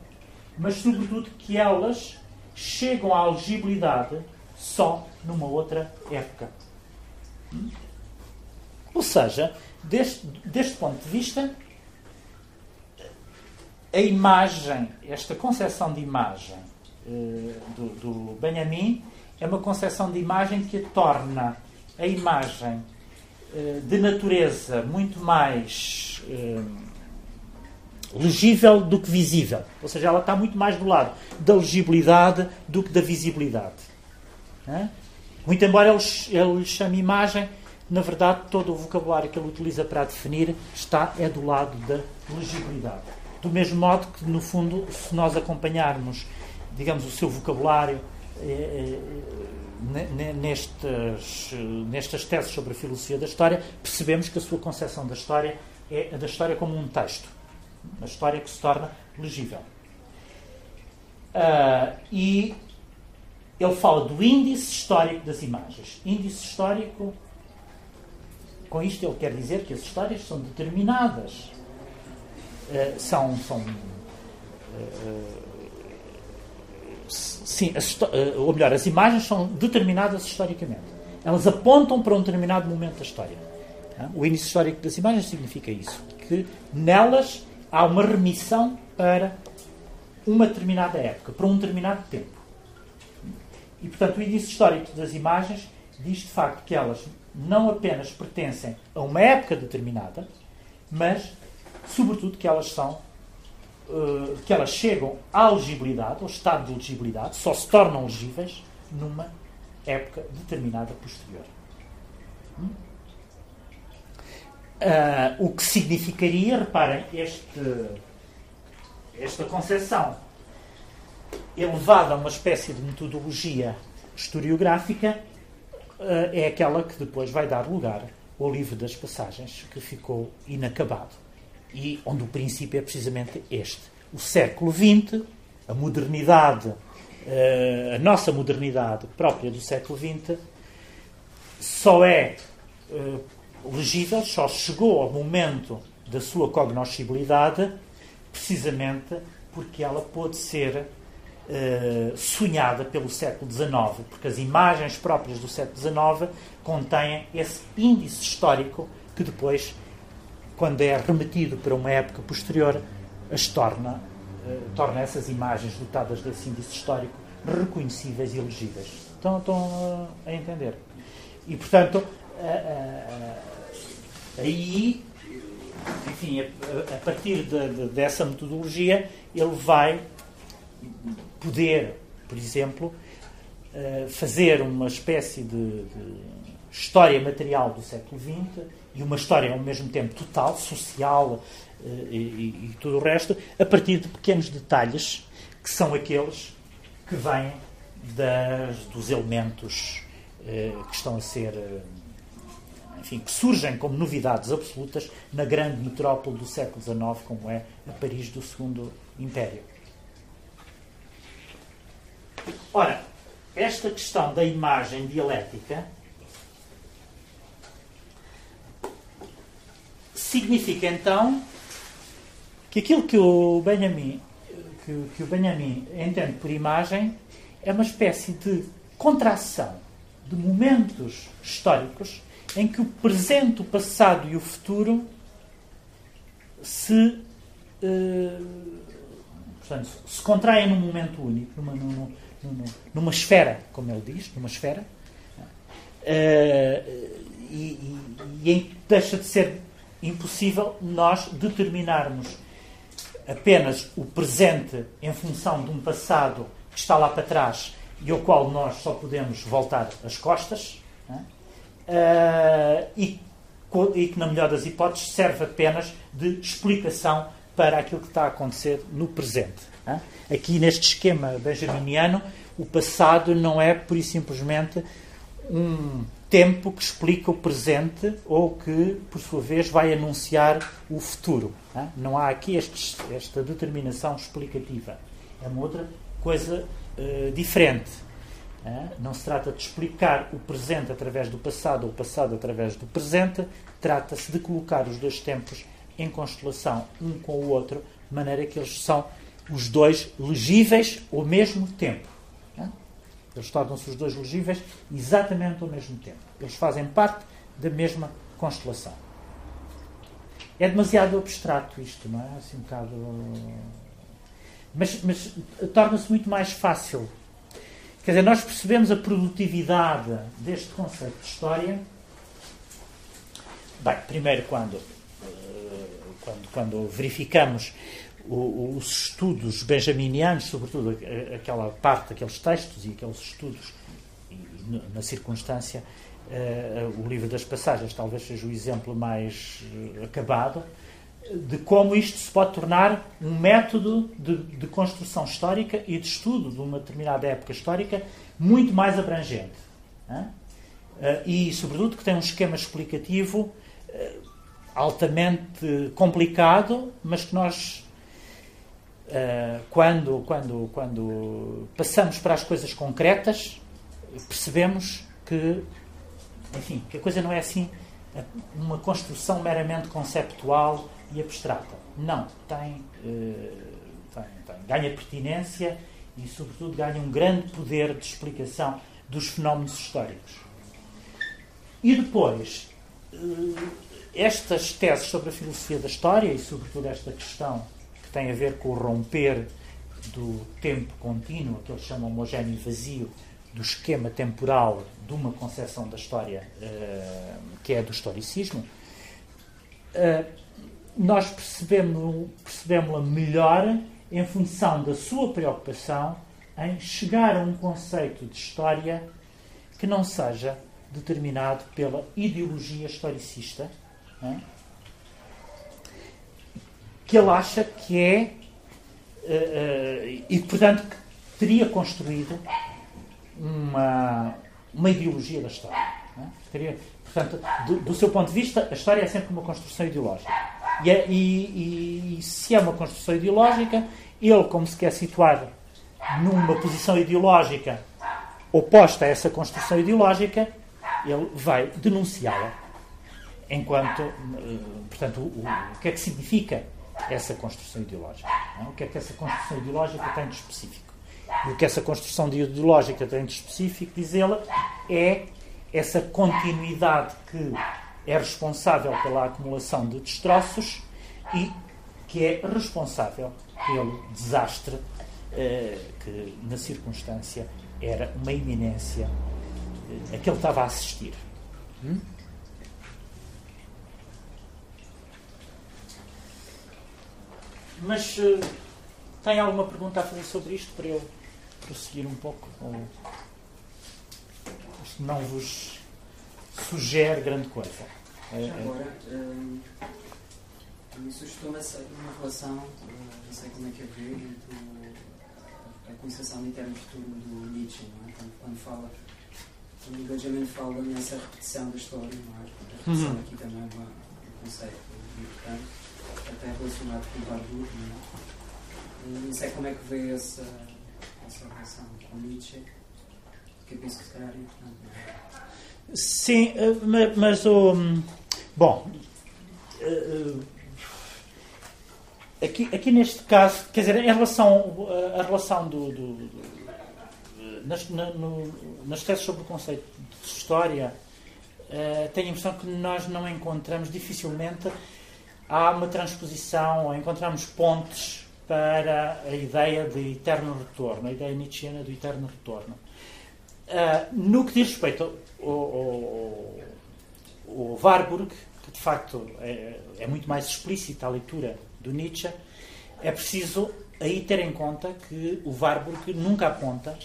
mas, sobretudo, que elas chegam à legibilidade só numa outra época. Ou seja, deste, deste ponto de vista, a imagem, esta concepção de imagem eh, do, do Benjamin é uma concepção de imagem que a torna a imagem eh, de natureza muito mais eh, legível do que visível. Ou seja, ela está muito mais do lado da legibilidade do que da visibilidade. Muito embora ele, ele chame imagem, na verdade, todo o vocabulário que ele utiliza para definir está é do lado da legibilidade. Do mesmo modo que, no fundo, se nós acompanharmos digamos, o seu vocabulário eh, eh, nestas, nestas teses sobre a filosofia da história, percebemos que a sua concepção da história é a da história como um texto. Uma história que se torna legível. Uh, e ele fala do índice histórico das imagens. Índice histórico, com isto ele quer dizer que as histórias são determinadas. Uh, são, são uh, sim, as, eh, ou melhor, as imagens são determinadas historicamente. Elas apontam para um determinado momento da história. O início histórico das imagens significa isso, que nelas há uma remissão para uma determinada época, para um determinado tempo. E, portanto, o início histórico das imagens diz de facto que elas não apenas pertencem a uma época determinada, mas, sobretudo, que elas são uh, que elas chegam à legibilidade, ao estado de legibilidade, só se tornam legíveis numa época determinada posterior. Hum? Uh, o que significaria, reparem, este, esta concepção elevada a uma espécie de metodologia historiográfica uh, é aquela que depois vai dar lugar ao livro das passagens, que ficou inacabado. E onde o princípio é precisamente este. O século XX, a modernidade, uh, a nossa modernidade própria do século XX, só é uh, legível, só chegou ao momento da sua cognoscibilidade, precisamente porque ela pôde ser uh, sonhada pelo século XIX, porque as imagens próprias do século XIX contêm esse índice histórico que depois, quando é remetido para uma época posterior, as torna, uh, torna essas imagens dotadas desse índice histórico reconhecíveis e legíveis. Estão, estão a entender? E, portanto, aí, enfim, a, a partir de, de, dessa metodologia, ele vai poder, por exemplo, eh, fazer uma espécie de, de, história material do século XX e uma história ao mesmo tempo total, social eh, e, e, e tudo o resto, a partir de pequenos detalhes que são aqueles que vêm das, dos elementos eh, que estão a ser enfim, que surgem como novidades absolutas na grande metrópole do século XIX, como é a Paris do Segundo Império. Ora, esta questão da imagem dialética significa então que aquilo que o Benjamin, que, que o Benjamin entende por imagem é uma espécie de contração de momentos históricos em que o presente, o passado e o futuro se, uh, portanto, se contraem num momento único, numa, numa, numa, numa esfera, como ele diz, numa esfera, uh, e, e, e em que deixa de ser impossível nós determinarmos apenas o presente em função de um passado que está lá para trás e ao qual nós só podemos voltar as costas, uh, e, e que, na melhor das hipóteses, serve apenas de explicação para aquilo que está a acontecer no presente. Aqui, neste esquema benjaminiano, o passado não é, por e simplesmente, um tempo que explica o presente ou que, por sua vez, vai anunciar o futuro. Não há aqui este, esta determinação explicativa. É uma outra coisa uh, diferente. Não se trata de explicar o presente através do passado ou o passado através do presente, trata-se de colocar os dois tempos em constelação um com o outro, de maneira que eles são os dois legíveis ao mesmo tempo. Eles tornam-se os dois legíveis exatamente ao mesmo tempo. Eles fazem parte da mesma constelação. É demasiado abstrato isto, não é? Assim um bocado. Mas, mas torna-se muito mais fácil. Quer dizer, nós percebemos a produtividade deste conceito de história. Bem, primeiro quando, eh, quando, quando verificamos os estudos benjaminianos, sobretudo aquela parte, aqueles textos e aqueles estudos, na circunstância, uh, o livro das passagens talvez seja o exemplo mais uh, acabado, de como isto se pode tornar um método de, de, construção histórica e de estudo de uma determinada época histórica muito mais abrangente. Uh, e, sobretudo, que tem um esquema explicativo altamente complicado, mas que nós Uh, quando, quando, quando passamos para as coisas concretas, percebemos que, enfim, que a coisa não é assim uma construção meramente conceptual e abstrata. Não, tem, uh, tem, tem, ganha pertinência e, sobretudo, ganha um grande poder de explicação dos fenómenos históricos. E depois, estas teses sobre a filosofia da história e, sobretudo, esta questão que tem a ver com o romper do tempo contínuo, que eles chamam homogéneo vazio, do esquema temporal de uma concepção da história uh, que é do historicismo, uh, nós percebemos-la percebemos melhor em função da sua preocupação em chegar a um conceito de história que não seja determinado pela ideologia historicista, é? Que ele acha que é, uh, uh, e portanto que teria construído uma, uma ideologia da história. É? Teria, portanto, do, do, seu ponto de vista, a história é sempre uma construção ideológica. E, é, e, e, se é uma construção ideológica, ele, como se quer situar numa posição ideológica oposta a essa construção ideológica, ele vai denunciá-la. Enquanto, eh, portanto, o, o, que é que significa essa construção ideológica? Não? É? O que é que essa construção ideológica tem de específico? E o que essa construção ideológica tem de específico, diz ele, é essa continuidade que é responsável pela acumulação de destroços e que é responsável pelo desastre eh, que, na circunstância, era uma iminência eh, a que ele estava a assistir. Hum? Mas uh, tem alguma pergunta a fazer sobre isto para eu prosseguir um pouco? Ou isto não vos sugere grande coisa? É, Agora, hum, me suscitou uma, uma relação, não sei como é que é ver, entre a concepção de termos futuro do Nietzsche, não é? quando, quando fala quando o Benjamin fala nessa repetição da história, não é? A repetição uhum. aqui também é um conceito importante, até relacionado com o Barbour, não é? Não sei como é que vê essa, essa relação com Nietzsche, que eu penso que se calhar é importante, é? Sim, eh, mas o. Bom. Eh, eh, aqui, aqui neste caso, quer dizer, em relação a relação do, do, do nas, na, no, nas teses sobre o conceito de história, tenho a impressão que nós não encontramos, dificilmente, há uma transposição, encontramos pontes para a ideia de eterno retorno, a ideia nietzscheana do eterno retorno. Uh, no que diz respeito ao, ao, ao, Warburg, que de facto é, é, muito mais explícita a leitura do Nietzsche, é preciso aí ter em conta que o Warburg nunca aponta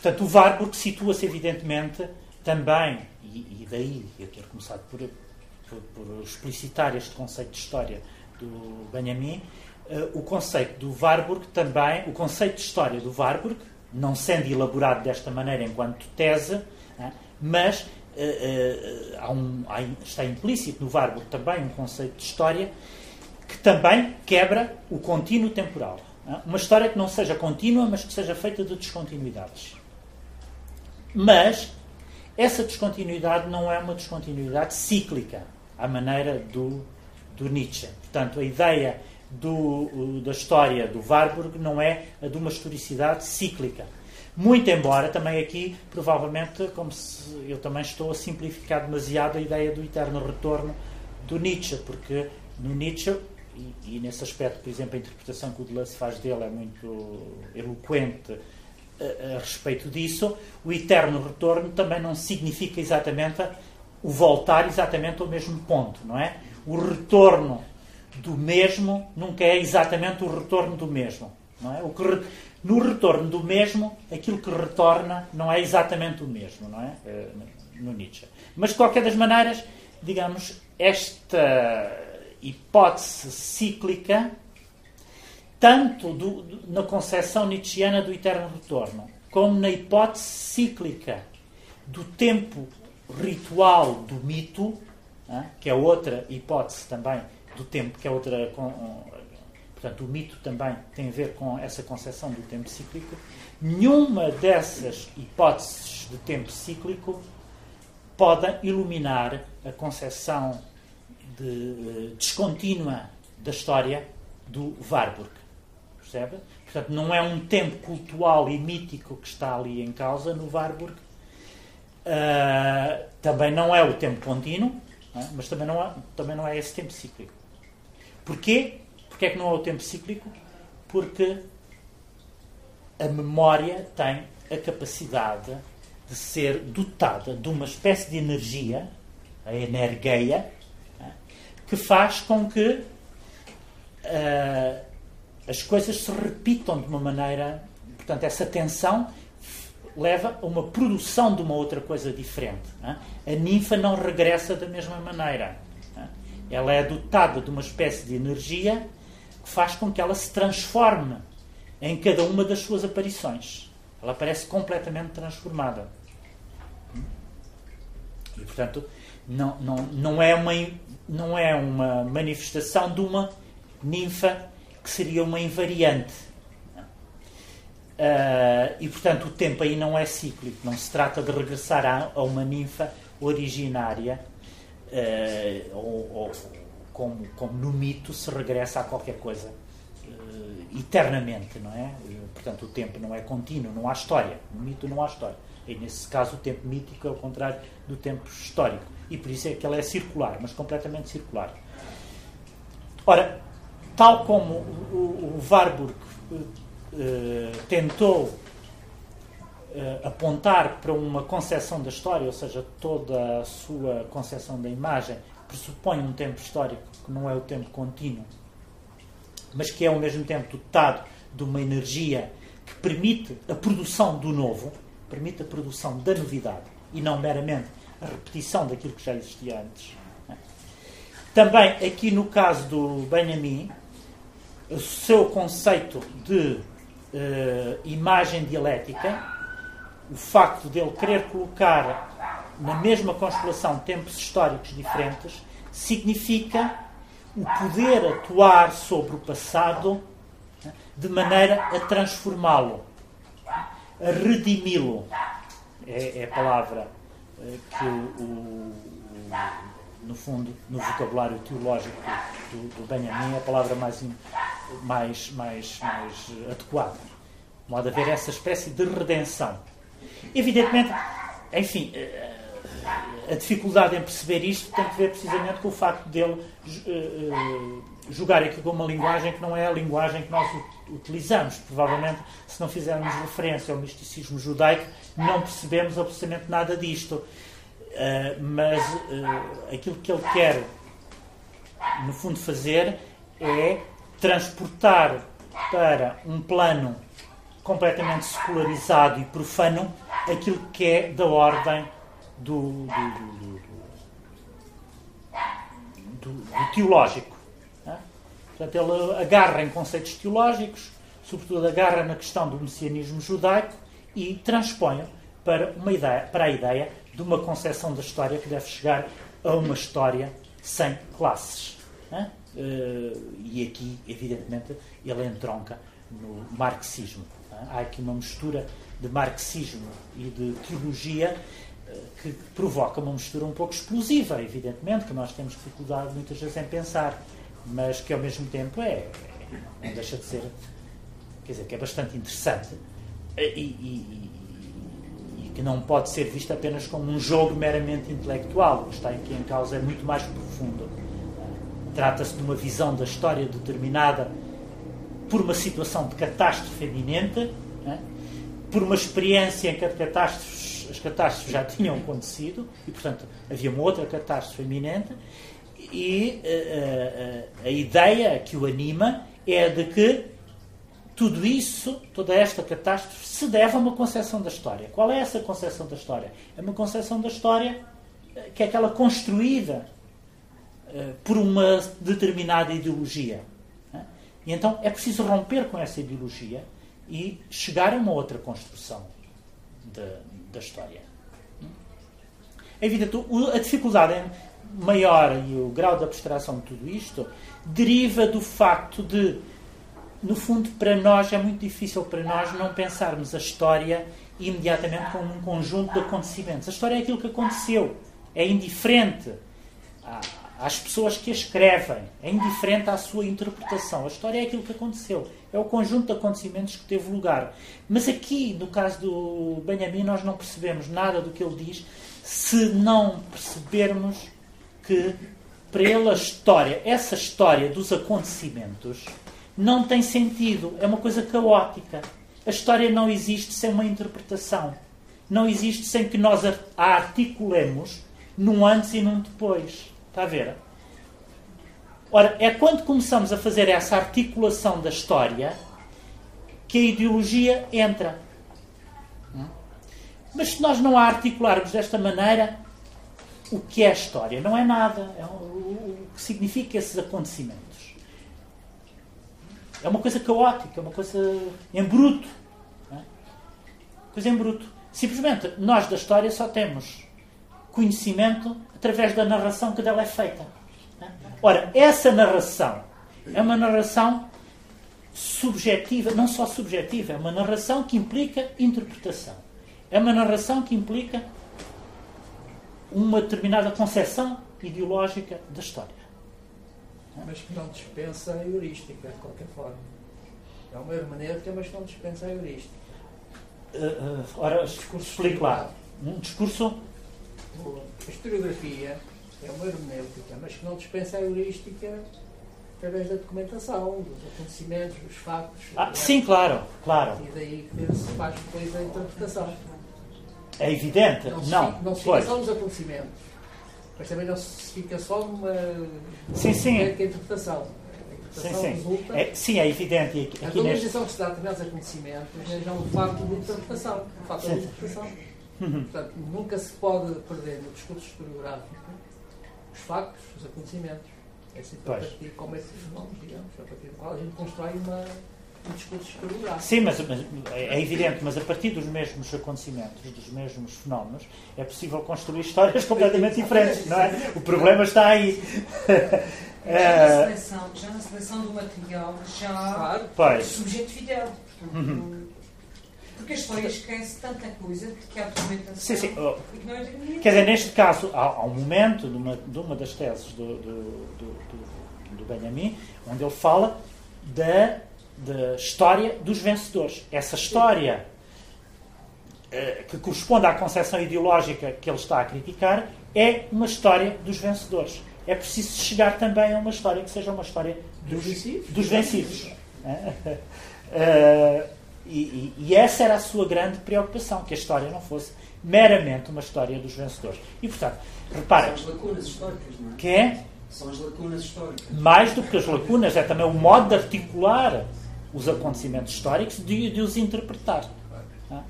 Portanto, o Warburg situa-se, evidentemente, também, e, e, daí eu ter começado por, por, por, explicitar este conceito de história do Benjamin, uh, o conceito do Warburg também, o conceito de história do Warburg, não sendo elaborado desta maneira enquanto tese, uh, mas uh, um, há, está implícito no Warburg também um conceito de história que também quebra o contínuo temporal. Uma história que não seja contínua, mas que seja feita de descontinuidades. Mas essa descontinuidade não é uma descontinuidade cíclica, à maneira do, do Nietzsche. Portanto, a ideia do, da história do Warburg não é a de uma historicidade cíclica. Muito embora também aqui, provavelmente, como eu também estou a simplificar demasiado a ideia do eterno retorno do Nietzsche, porque no Nietzsche, e, e nesse aspecto, por exemplo, a interpretação que o Deleuze faz dele é muito eloquente a, a respeito disso, o eterno retorno também não significa exatamente o voltar exatamente ao mesmo ponto, não é? O retorno do mesmo nunca é exatamente o retorno do mesmo, não é? O que re... no retorno do mesmo, aquilo que retorna não é exatamente o mesmo, não é? Eh, no Nietzsche. Mas de qualquer das maneiras, digamos, esta hipótese cíclica tanto do, do, na concepção nietzschiana do eterno retorno, como na hipótese cíclica do tempo ritual do mito, que é outra hipótese também do tempo, que é outra. Portanto, o mito também tem a ver com essa concepção do tempo cíclico. Nenhuma dessas hipóteses de tempo cíclico podem iluminar a concepção de, eh, descontínua da história do Warburg. Percebe? Portanto, não é um tempo cultural e mítico que está ali em causa no Warburg. Uh, também não é o tempo contínuo, é? mas também não, é, também não é esse tempo cíclico. Porquê? Porquê é que não é o tempo cíclico? Porque a memória tem a capacidade de ser dotada de uma espécie de energia, a energeia, é? que faz com que uh, as coisas se repitam de uma maneira. Portanto, essa tensão leva a uma produção de uma outra coisa diferente. A ninfa não regressa da mesma maneira. Ela é dotada de uma espécie de energia que faz com que ela se transforme em cada uma das suas aparições. Ela parece completamente transformada. E, portanto, não, não, não, é uma, não é uma manifestação de uma ninfa que seria uma invariante. Uh, e, portanto, o tempo aí não é cíclico. Não se trata de regressar a, a uma ninfa originária, uh, ou, ou como, como, no mito se regressa a qualquer coisa uh, eternamente, não é? portanto, o tempo não é contínuo, não há história. No mito não há história. E, nesse caso, o tempo mítico é o contrário do tempo histórico. E por isso é que ele é circular, mas completamente circular. Ora, tal como o, o Warburg uh, tentou uh, apontar para uma concepção da história, ou seja, toda a sua concepção da imagem pressupõe um tempo histórico que não é o tempo contínuo, mas que é ao mesmo tempo dotado de uma energia que permite a produção do novo, permite a produção da novidade e não meramente a repetição daquilo que já existia antes. Também aqui no caso do Benjamin, o seu conceito de uh, imagem dialética, o facto de ele querer colocar na mesma constelação tempos históricos diferentes, significa o poder atuar sobre o passado de maneira a transformá-lo, a redimi-lo. É, é, a palavra uh, que o, o, no fundo, no vocabulário teológico do, do Benjamin, a palavra mais, mais, mais, mais adequada. De modo a ver essa espécie de redenção. Evidentemente, enfim, eh, a dificuldade em perceber isto tem que ver precisamente com o facto dele jogar aqui com uma linguagem que não é a linguagem que nós utilizamos. Provavelmente, se não fizermos referência ao misticismo judaico, não percebemos absolutamente nada disto. Uh, mas uh, aquilo que ele quer, no fundo, fazer é transportar para um plano completamente secularizado e profano aquilo que é da ordem do, do, do, do teológico. Né? Portanto, ele agarra em conceitos teológicos, sobretudo agarra na questão do messianismo judaico e transpõe para, uma ideia, para a ideia de uma concepção da história que deve chegar a uma história sem classes. Né? e aqui, evidentemente, ele entronca no marxismo. Né? Há aqui uma mistura de marxismo e de teologia que provoca uma mistura um pouco explosiva, evidentemente, que nós temos dificuldade muitas vezes em pensar, mas que ao mesmo tempo é, não deixa de ser, quer dizer, que é bastante interessante e, e, e não pode ser visto apenas como um jogo meramente intelectual, o que está aqui em causa é muito mais profundo. Trata-se de uma visão da história determinada por uma situação de catástrofe eminente, é? por uma experiência em que a catástrofe as catástrofes já tinham acontecido e, portanto, havia uma outra catástrofe iminente e uh, uh, a ideia que o anima é de que tudo isso, toda esta catástrofe, se deve a uma concepção da história. Qual é essa concepção da história? É uma concepção da história que é aquela construída uh, por uma determinada ideologia. Né? E então é preciso romper com essa ideologia e chegar a uma outra construção da história. É evidente, a dificuldade maior e o grau de abstração de tudo isto deriva do facto de, no fundo, para nós é muito difícil para nós não pensarmos a história imediatamente como um conjunto de acontecimentos. A história é aquilo que aconteceu, é indiferente às pessoas que a escrevem, é indiferente à sua interpretação. A história é aquilo que aconteceu é o conjunto de acontecimentos que teve lugar. Mas aqui, no caso do Benjamin, nós não percebemos nada do que ele diz se não percebermos que, para ele, a história, essa história dos acontecimentos, não tem sentido. É uma coisa caótica. A história não existe sem uma interpretação. Não existe sem que nós a articulemos num antes e num depois. Está a ver? Ora, é quando começamos a fazer essa articulação da história que a ideologia entra. Mas se nós não a articularmos desta maneira, o que é a história? Não é nada. É o que significa esses acontecimentos. É uma coisa caótica, é uma coisa em bruto. É? Coisa em bruto. Simplesmente, nós da história só temos conhecimento através da narração que dela é feita. É? Ora, essa narração é uma narração subjetiva, não só subjetiva, é uma narração que implica interpretação. É uma narração que implica uma determinada concepção ideológica da história. Mas que não dispensa a heurística, de qualquer forma. É uma hermenêutica, mas que não dispensa a heurística. Uh, uh, ora, explique lá. Um discurso. A historiografia é uma hermenêutica, mas que não dispensa a heurística através da documentação, dos acontecimentos, dos factos. Ah, sim, claro, claro. E daí que se faz depois a interpretação. É evidente. Não, não, se, não se fica só nos acontecimentos, mas também não se fica só numa, sim, sim. interpretação. Sim, sim. Resulta, é, sim, é evidente. Aqui, a valorização neste... que se dá a determinados acontecimentos é já um facto de interpretação. Um facto de interpretação. Uhum. Portanto, nunca se pode perder no discurso historiográfico os factos, os acontecimentos. É sempre a partir como esses fenómenos, digamos, a partir do qual a gente constrói uma, Sim, mas, mas, é evidente, mas a partir dos mesmos acontecimentos, dos mesmos fenómenos, é possível construir histórias completamente diferentes, não é? O problema está aí. (laughs) Já na seleção, já na seleção do material, já claro. subjetividade. Uhum. Porque a história esquece tanta coisa que há documentação. Sim, sim. Oh. Quer dizer, neste caso, há, há um momento de uma, de uma das teses do, do, do, do Benjamin, onde ele fala da da história dos vencedores. Essa história eh, que corresponde à concepção ideológica que ele está a criticar é uma história dos vencedores. É preciso chegar também a uma história que seja uma história dos, dos vencidos. Uh, (laughs) e, e, essa era a sua grande preocupação, que a história não fosse meramente uma história dos vencedores. E, portanto, reparem... São as lacunas históricas, não é? Que é? São as lacunas históricas. Mais do que as lacunas, é também o modo de articular os acontecimentos históricos de, de os interpretar. É?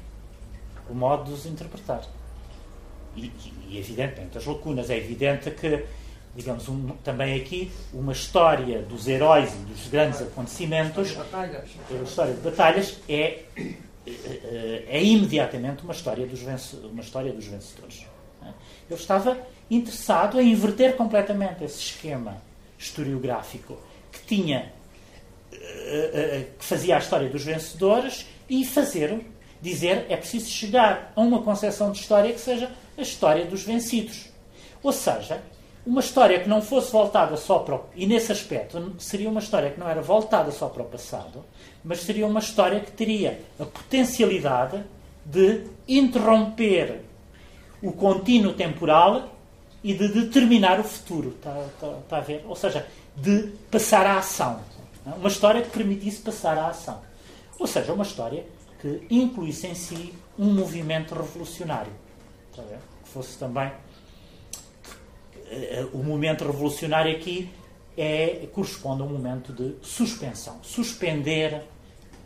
O modo de os interpretar. E, e, evidentemente, as lacunas. É evidente que, digamos, um, também aqui, uma história dos heróis e dos grandes acontecimentos, a história de batalhas, é, é, é imediatamente uma história dos, uma história dos vencedores. É? Eu estava interessado em inverter completamente esse esquema historiográfico que tinha que fazia a história dos vencedores e fazer, dizer, é preciso chegar a uma concepção de história que seja a história dos vencidos. Ou seja, uma história que não fosse voltada só para o, e nesse aspecto seria uma história que não era voltada só para o passado, mas seria uma história que teria a potencialidade de interromper o contínuo temporal e de determinar o futuro. Está, está, está a ver? Ou seja, de passar à ação. Uma história que permitisse passar à ação. Ou seja, uma história que incluísse em si um movimento revolucionário. Que fosse também. Eh, o movimento revolucionário aqui é, corresponde a um momento de suspensão. Suspender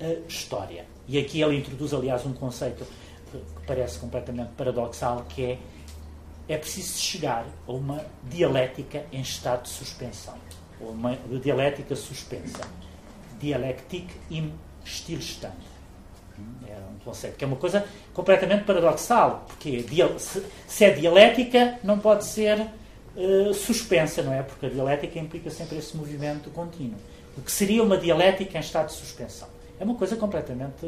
a história. E aqui ele introduz, aliás, um conceito que parece completamente paradoxal, que é é preciso chegar a uma dialética em estado de suspensão uma dialética suspensa. Dialectic im Stillstand. É um conceito que é uma coisa completamente paradoxal, porque se é dialética, não pode ser uh, suspensa, não é? Porque a dialética implica sempre esse movimento contínuo. O que seria uma dialética em estado de suspensão? É uma coisa completamente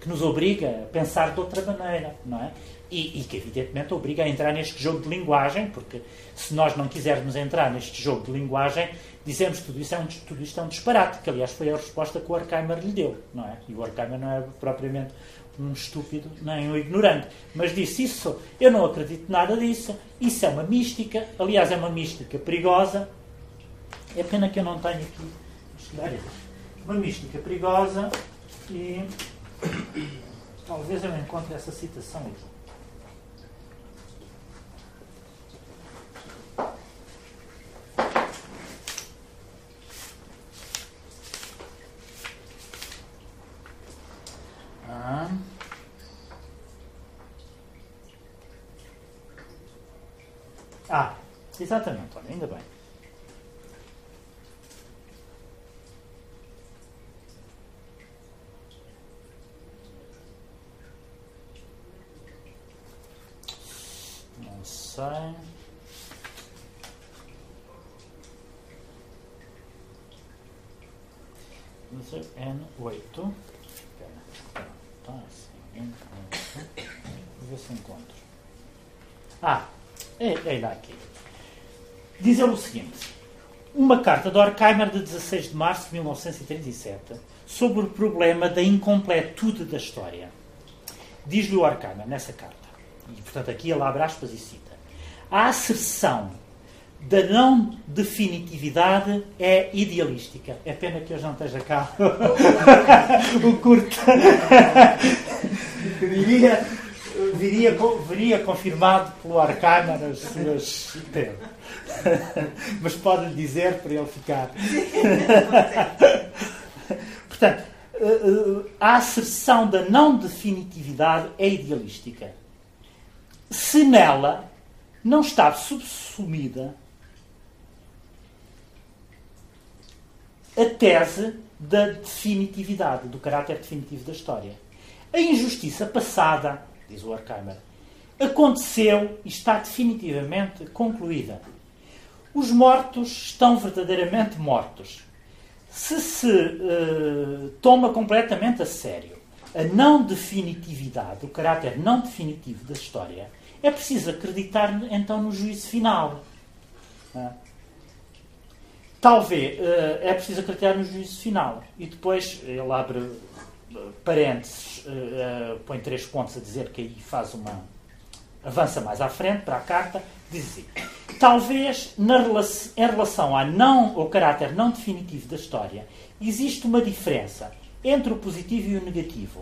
que nos obriga a pensar de outra maneira, não é? E, e, que, evidentemente, obriga a entrar neste jogo de linguagem, porque se nós não quisermos entrar neste jogo de linguagem, dizemos que tudo isto é um, tudo isto é um disparate, que, aliás, foi a resposta que o Horkheimer lhe deu, não é? E o Horkheimer não é propriamente um estúpido nem um ignorante, mas disse isso, eu não acredito nada disso, isso é uma mística, aliás, é uma mística perigosa. É pena que eu não tenho aqui uma mística perigosa e (coughs) Talvez eu encontre essa citação aqui. Ah. ah, exatamente, olha, ainda bem. Sei. User N8. Espera, está assim. N8. Vou ver se encontro. Ah, é, é lá aqui. Diz ele o seguinte: uma carta de Horkheimer de 16 de março de 1937 sobre o problema da incompletude da história. Diz-lhe o Horkheimer nessa carta, e portanto aqui ele abre aspas e cita: a asserção da não definitividade é idealística. É pena que hoje não esteja cá (laughs) o curto. diria, viria, viria confirmado pelo Arcana as suas. Mas pode-lhe dizer para ele ficar. Portanto, a asserção da não definitividade é idealística. Se nela não está subsumida a tese da definitividade, do caráter definitivo da história. A injustiça passada, diz o Horkheimer, aconteceu e está definitivamente concluída. Os mortos estão verdadeiramente mortos. Se se uh, toma completamente a sério a não definitividade, o caráter não definitivo da história, é preciso acreditar então no juízo final. É? Talvez uh, é preciso acreditar no juízo final. E depois ele abre parênteses, uh, põe três pontos a dizer que aí faz uma. avança mais à frente para a carta, diz assim: talvez na em relação ao, não, ao caráter não definitivo da história, existe uma diferença entre o positivo e o negativo.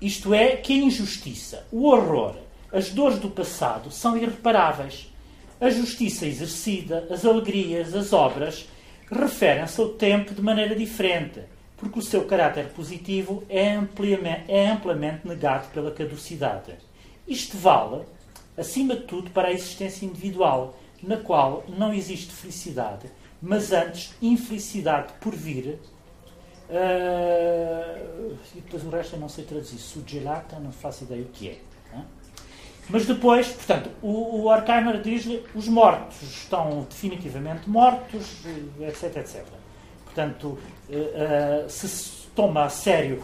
Isto é, que a injustiça, o horror, as dores do passado são irreparáveis. A justiça exercida, as alegrias, as obras referem-se ao tempo de maneira diferente porque o seu caráter positivo é amplamente, é amplamente negado pela caducidade. Isto vale, acima de tudo, para a existência individual, na qual não existe felicidade, mas antes infelicidade por vir. Uh, e depois o resto eu não sei traduzir. Sugelata, não faço ideia o que é. Mas depois, portanto, o, o Horkheimer diz-lhe os mortos estão definitivamente mortos, etc, etc. Portanto, eh, eh, se se toma a sério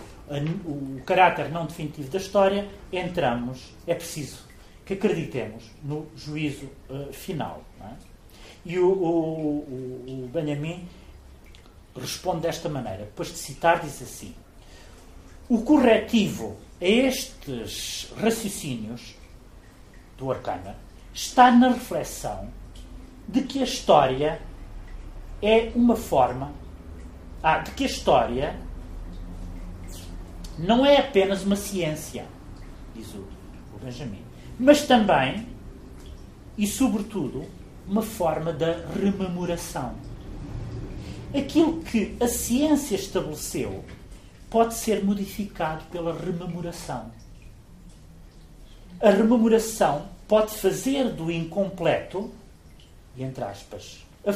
o caráter não definitivo da história, entramos, é preciso que acreditemos no juízo uh, final. É? E o, o, o, Benjamin responde desta maneira, depois de citar, diz assim: O corretivo a estes raciocínios do Arcana está na reflexão de que a história é uma forma ah, de que a história não é apenas uma ciência, diz o, o Benjamin, mas também e, sobretudo, uma forma da rememoração. Aquilo que a ciência estabeleceu pode ser modificado pela rememoração. A rememoração pode fazer do incompleto, entre aspas, a,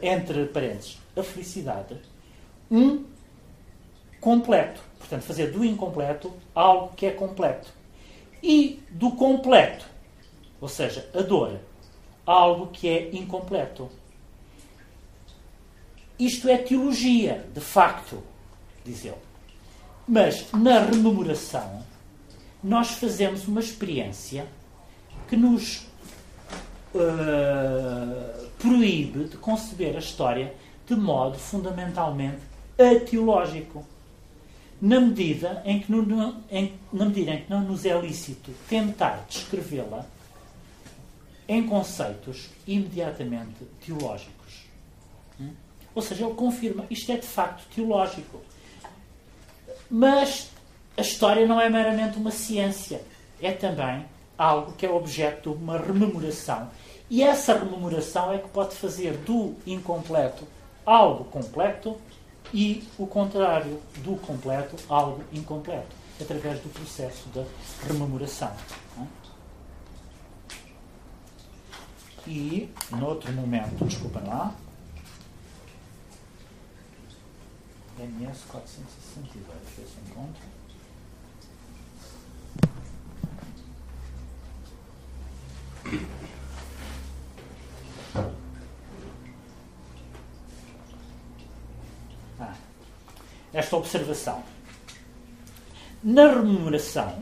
entre parênteses, a felicidade, um completo. Portanto, fazer do incompleto algo que é completo. E do completo, ou seja, a dor, algo que é incompleto. Isto é teologia, de facto, diz ele. Mas na rememoração, nós fazemos uma experiência que nos uh, proíbe de conceber a história de modo fundamentalmente ateológico. Na medida em que, em, na medida em que não nos é lícito tentar descrevê-la em conceitos imediatamente teológicos. Ou seja, ele confirma isto é de facto teológico. Mas a história não é meramente uma ciência, é também algo que é objeto de uma rememoração. E essa rememoração é que pode fazer do incompleto algo completo e o contrário do completo, algo incompleto, através do processo da rememoração. E, noutro momento, desculpem lá, MS 462, ver se encontro. Ah, esta observação. Na remuneração,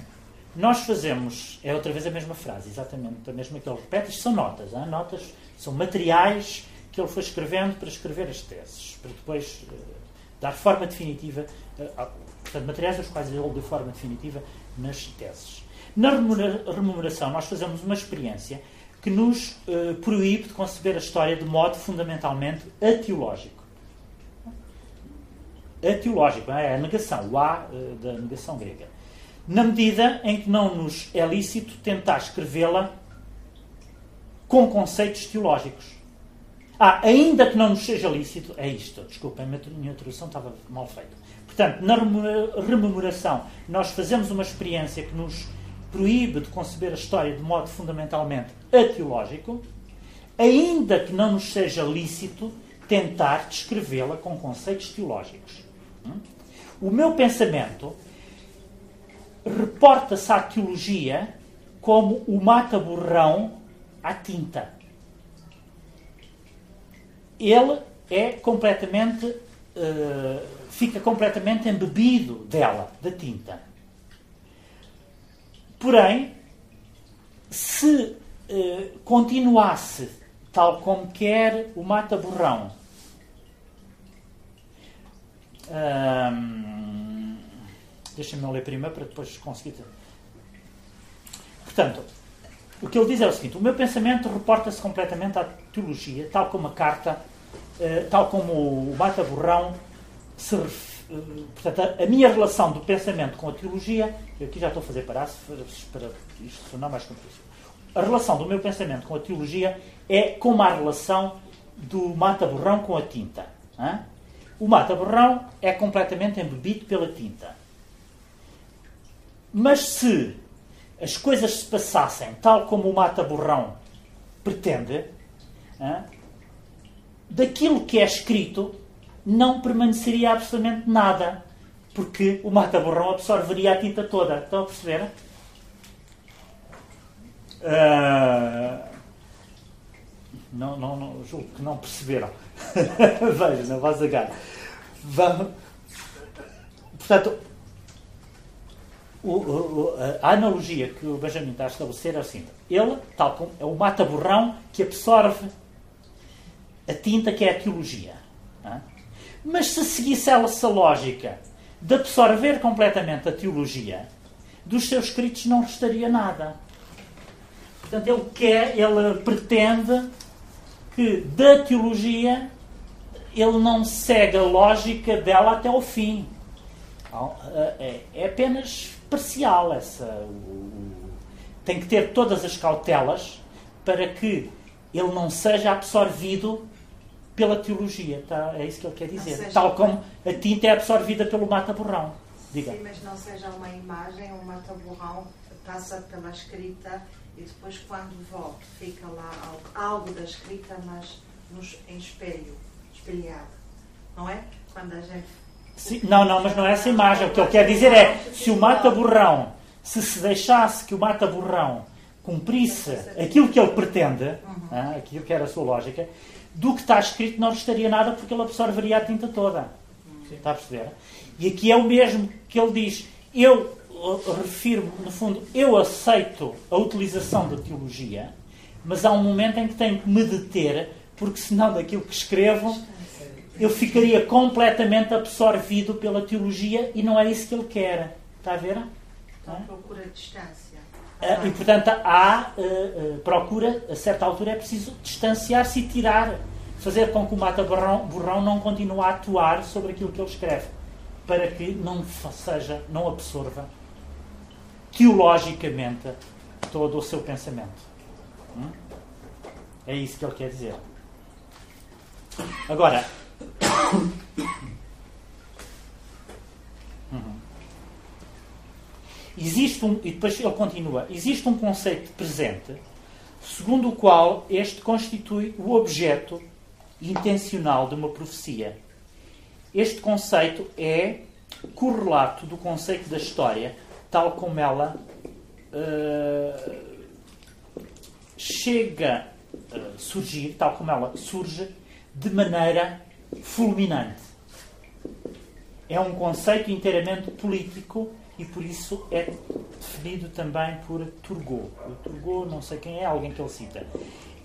nós fazemos, é outra vez a mesma frase, exatamente a mesma que ele repete, isto são notas, hein? notas são materiais que ele foi escrevendo para escrever as teses, para depois uh, dar forma definitiva, uh, portanto, materiais aos quais ele deu forma definitiva nas teses. Na remuneração, nós fazemos uma experiência que nos uh, proíbe de conceber a história de modo fundamentalmente ateológico. Ateológico, é a negação, o A uh, da negação grega. Na medida em que não nos é lícito tentar escrevê-la com conceitos teológicos. Ah, ainda que não nos seja lícito, é isto, desculpem, a minha tradução estava mal feita. Portanto, na rememoração, nós fazemos uma experiência que nos proíbe de conceber a história de modo fundamentalmente ateológico, ainda que não nos seja lícito tentar descrevê-la com conceitos teológicos. Hum? O meu pensamento reporta-se à teologia como o mata-borrão à tinta. Ele é completamente, uh, fica completamente embebido dela, da tinta. Porém, se eh, continuasse tal como quer o mata-borrão, hum, deixa-me ler primeiro para depois conseguir. Portanto, o que ele diz é o seguinte: o meu pensamento reporta-se completamente à teologia, tal como a carta, eh, tal como o mata-borrão se refere portanto, a, minha relação do pensamento com a teologia, eu aqui já estou a fazer parágrafos para isto sonar mais compreensível. A relação do meu pensamento com a teologia é como a relação do mata-borrão com a tinta. Hein? O mata-borrão é completamente embebido pela tinta. Mas se as coisas se passassem tal como o mata-borrão pretende, hein? daquilo que é escrito não permaneceria absolutamente nada, porque o mata-borrão absorveria a tinta toda. Estão a perceber? Uh... Não, não, não, julgo que não perceberam. (laughs) Veja, não vais agar. Vamos. Portanto, o, o, a analogia que o Benjamin está a estabelecer é assim: ele, tal como é o mata-borrão que absorve a tinta que é a teologia. Mas se seguisse ela-se a lógica de absorver completamente a teologia, dos seus escritos não restaria nada. Portanto, ele quer, ele pretende que da teologia ele não segue a lógica dela até ao fim. É, é apenas parcial essa. Tem que ter todas as cautelas para que ele não seja absorvido pela teologia. Tá? É isso que ele quer dizer. Seja, Tal como a tinta é absorvida pelo mata-borrão. Diga. Sim, mas não seja uma imagem, um mata-borrão passa pela escrita e depois, quando volta, fica lá algo, da escrita, mas nos, em espelho, espelhado. Não é? Quando a gente. Sim, não, não, mas não é essa imagem. O que ele quer dizer é: se o mata-borrão, se se deixasse que o mata-borrão cumprisse aquilo que ele pretende, uhum. ah, aquilo que era a sua lógica, do que está escrito não restaria nada porque ele absorveria a tinta toda. Está a perceber? E aqui é o mesmo que ele diz. Eu refiro, no fundo, eu aceito a utilização da teologia, mas há um momento em que tenho que me deter, porque senão daquilo que escrevo eu ficaria completamente absorvido pela teologia e não é isso que ele quer. Está a ver? Então procura distância. Uh, e, portanto, há uh, uh, procura, a certa altura é preciso distanciar-se e tirar, fazer com que o mata-borrão não continue a atuar sobre aquilo que ele escreve, para que não seja, não absorva teologicamente todo o seu pensamento. Hum? É isso que ele quer dizer. Agora. Uhum. Existe um, e depois ele continua, existe um conceito presente segundo o qual este constitui o objeto intencional de uma profecia. Este conceito é correlato do conceito da história, tal como ela uh, chega a surgir, tal como ela surge, de maneira fulminante. É um conceito inteiramente político e por isso é definido também por Turgot. O Turgot, não sei quem é, alguém que ele cita.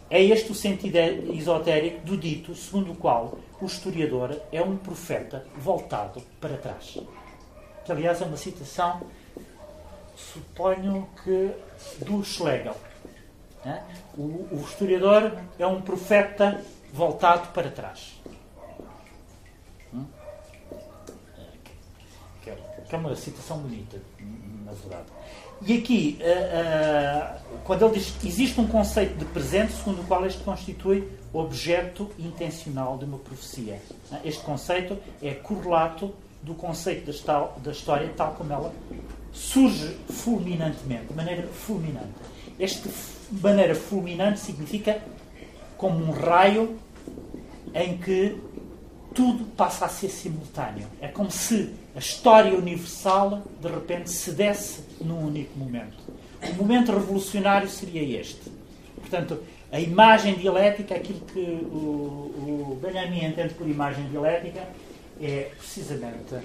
É este o sentido esotérico do dito, segundo o qual o historiador é um profeta voltado para trás. Que, aliás, é uma citação, suponho que, do Schlegel. Né? O, o historiador é um profeta voltado para trás. Hum? Que é uma citação bonita, na verdade. E aqui, uh, uh, quando ele diz que existe um conceito de presente segundo o qual este constitui objeto intencional de uma profecia. Este conceito é correlato do conceito da, da história tal como ela surge fulminantemente, de maneira fulminante. Esta maneira fulminante significa como um raio em que tudo passa a ser simultâneo. É como se a história universal de repente se desse num único momento. O momento revolucionário seria este. Portanto, a imagem dialética, aquilo que o, o Benjamin entende por imagem dialética, é precisamente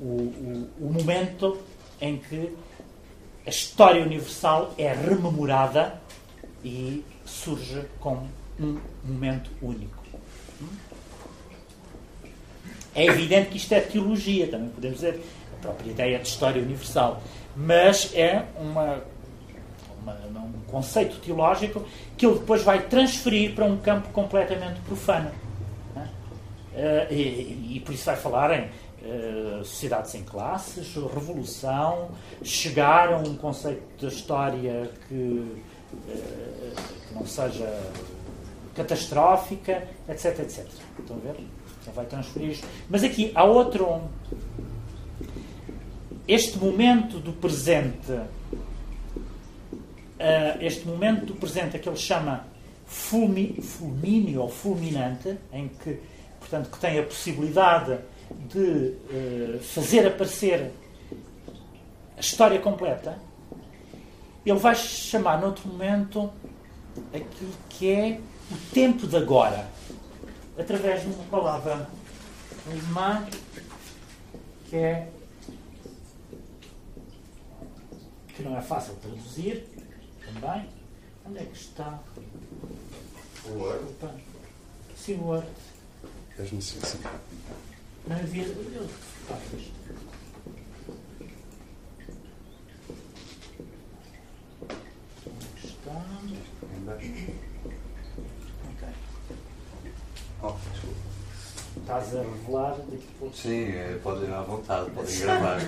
o, o, o momento em que a história universal é rememorada e surge como um momento único. É evidente que isto é teologia, também podemos dizer, a própria ideia de história universal. Mas é uma, uma, um conceito teológico que ele depois vai transferir para um campo completamente profano. Uh, e, e, por isso vai falar em uh, sociedade sem classes, revolução, chegar a um conceito de história que, uh, que não seja catastrófica, etc, etc. Estão a ver? Então vai transferir. Mas aqui há outro. Este momento do presente, uh, este momento do presente, é que ele chama fulmi, fulmínio ou fulminante, em que, portanto, que tem a possibilidade de uh, fazer aparecer a história completa, ele vai chamar, noutro momento, aquilo que é o tempo de agora através de uma palavra alemã que é que não é fácil traduzir também. Onde é que está? O Word. Sim, o Word. Se Não havia. Eu. Onde é que está? Embaixo. Oh, desculpa. Estás a revelar daqui a pouco. Sim, é, podem ir à vontade, podem gravar. (laughs)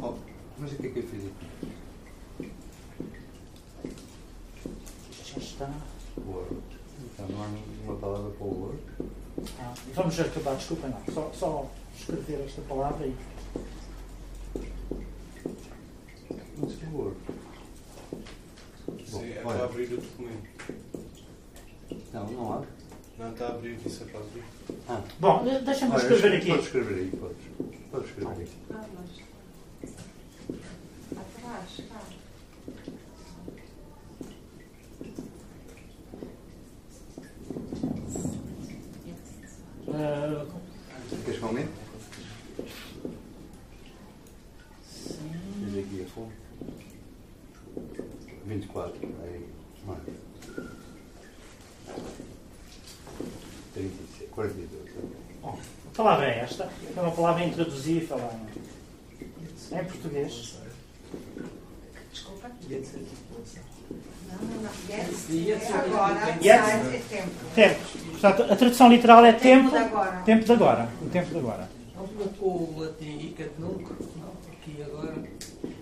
oh, mas o que é que eu fiz aqui? Já está. Word. Então não há uma palavra para o Word? Ah, vamos acabar, desculpem lá. Só, só escrever esta palavra e. Mas que Word? Sim, é para abrir o documento. Não, não abre. Não, está a abrir, isso é para abrir. Ah. Bom, deixa-me escrever aqui. Pode escrever aí, podes. Pode escrever aí. Ah, mas. Atrás, cá. Uh, Queres comer? sim. Diz aqui a fome. 24. Aí. Mais. 37. 42. Bom, a palavra é esta. É uma palavra introduzível em, em português. Desculpa. Jetzt Não, não, não. Yes. É agora. Yes. É tempo. Tempo. Portanto, a tradução literal é tempo. Tempo de agora. Tempo de agora. O tempo de agora. Não colocou o latim icat nunc? Não, aqui agora.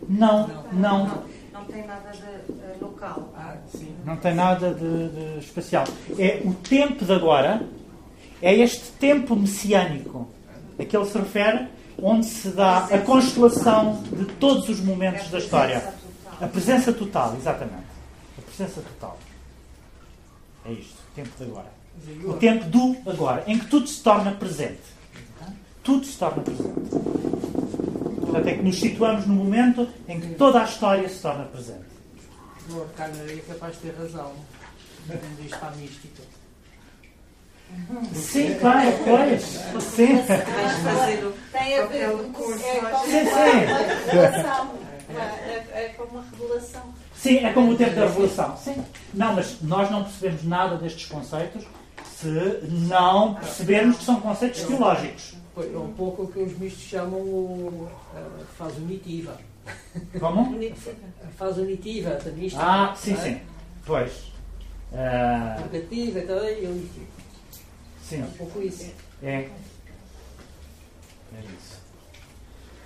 Não, Não. não. Não tem nada de eh, local. Ah, sim. Não tem nada de, de especial. É o tempo de agora, é este tempo messiânico a que ele se refere, onde se dá a constelação de todos os momentos da história. A presença total, exatamente. A presença total. É isto, o tempo de agora. O tempo do agora, em que tudo se torna presente. Tudo se torna presente. Portanto, é que nos situamos no momento em que toda a história se torna presente. O Lord Carnegie é capaz de ter razão. Quando isto para a mística. Sim, claro, pois. Sim. Vais fazer o- Tem a ver com cor, é como Sim, uma sim. revelação. É, é como uma revelação. Sim, é como o tempo da Revolução. Sim. Não, mas nós não percebemos nada destes conceitos se não percebermos que são conceitos teológicos. Foi é um pouco o que os mistos chamam o, a fase unitiva. Como? A fase unitiva da mística. Ah, sim, é? sim. Pois. Ah, Negativa e tal, e unitiva. É sim, um pouco isso. é. É isso.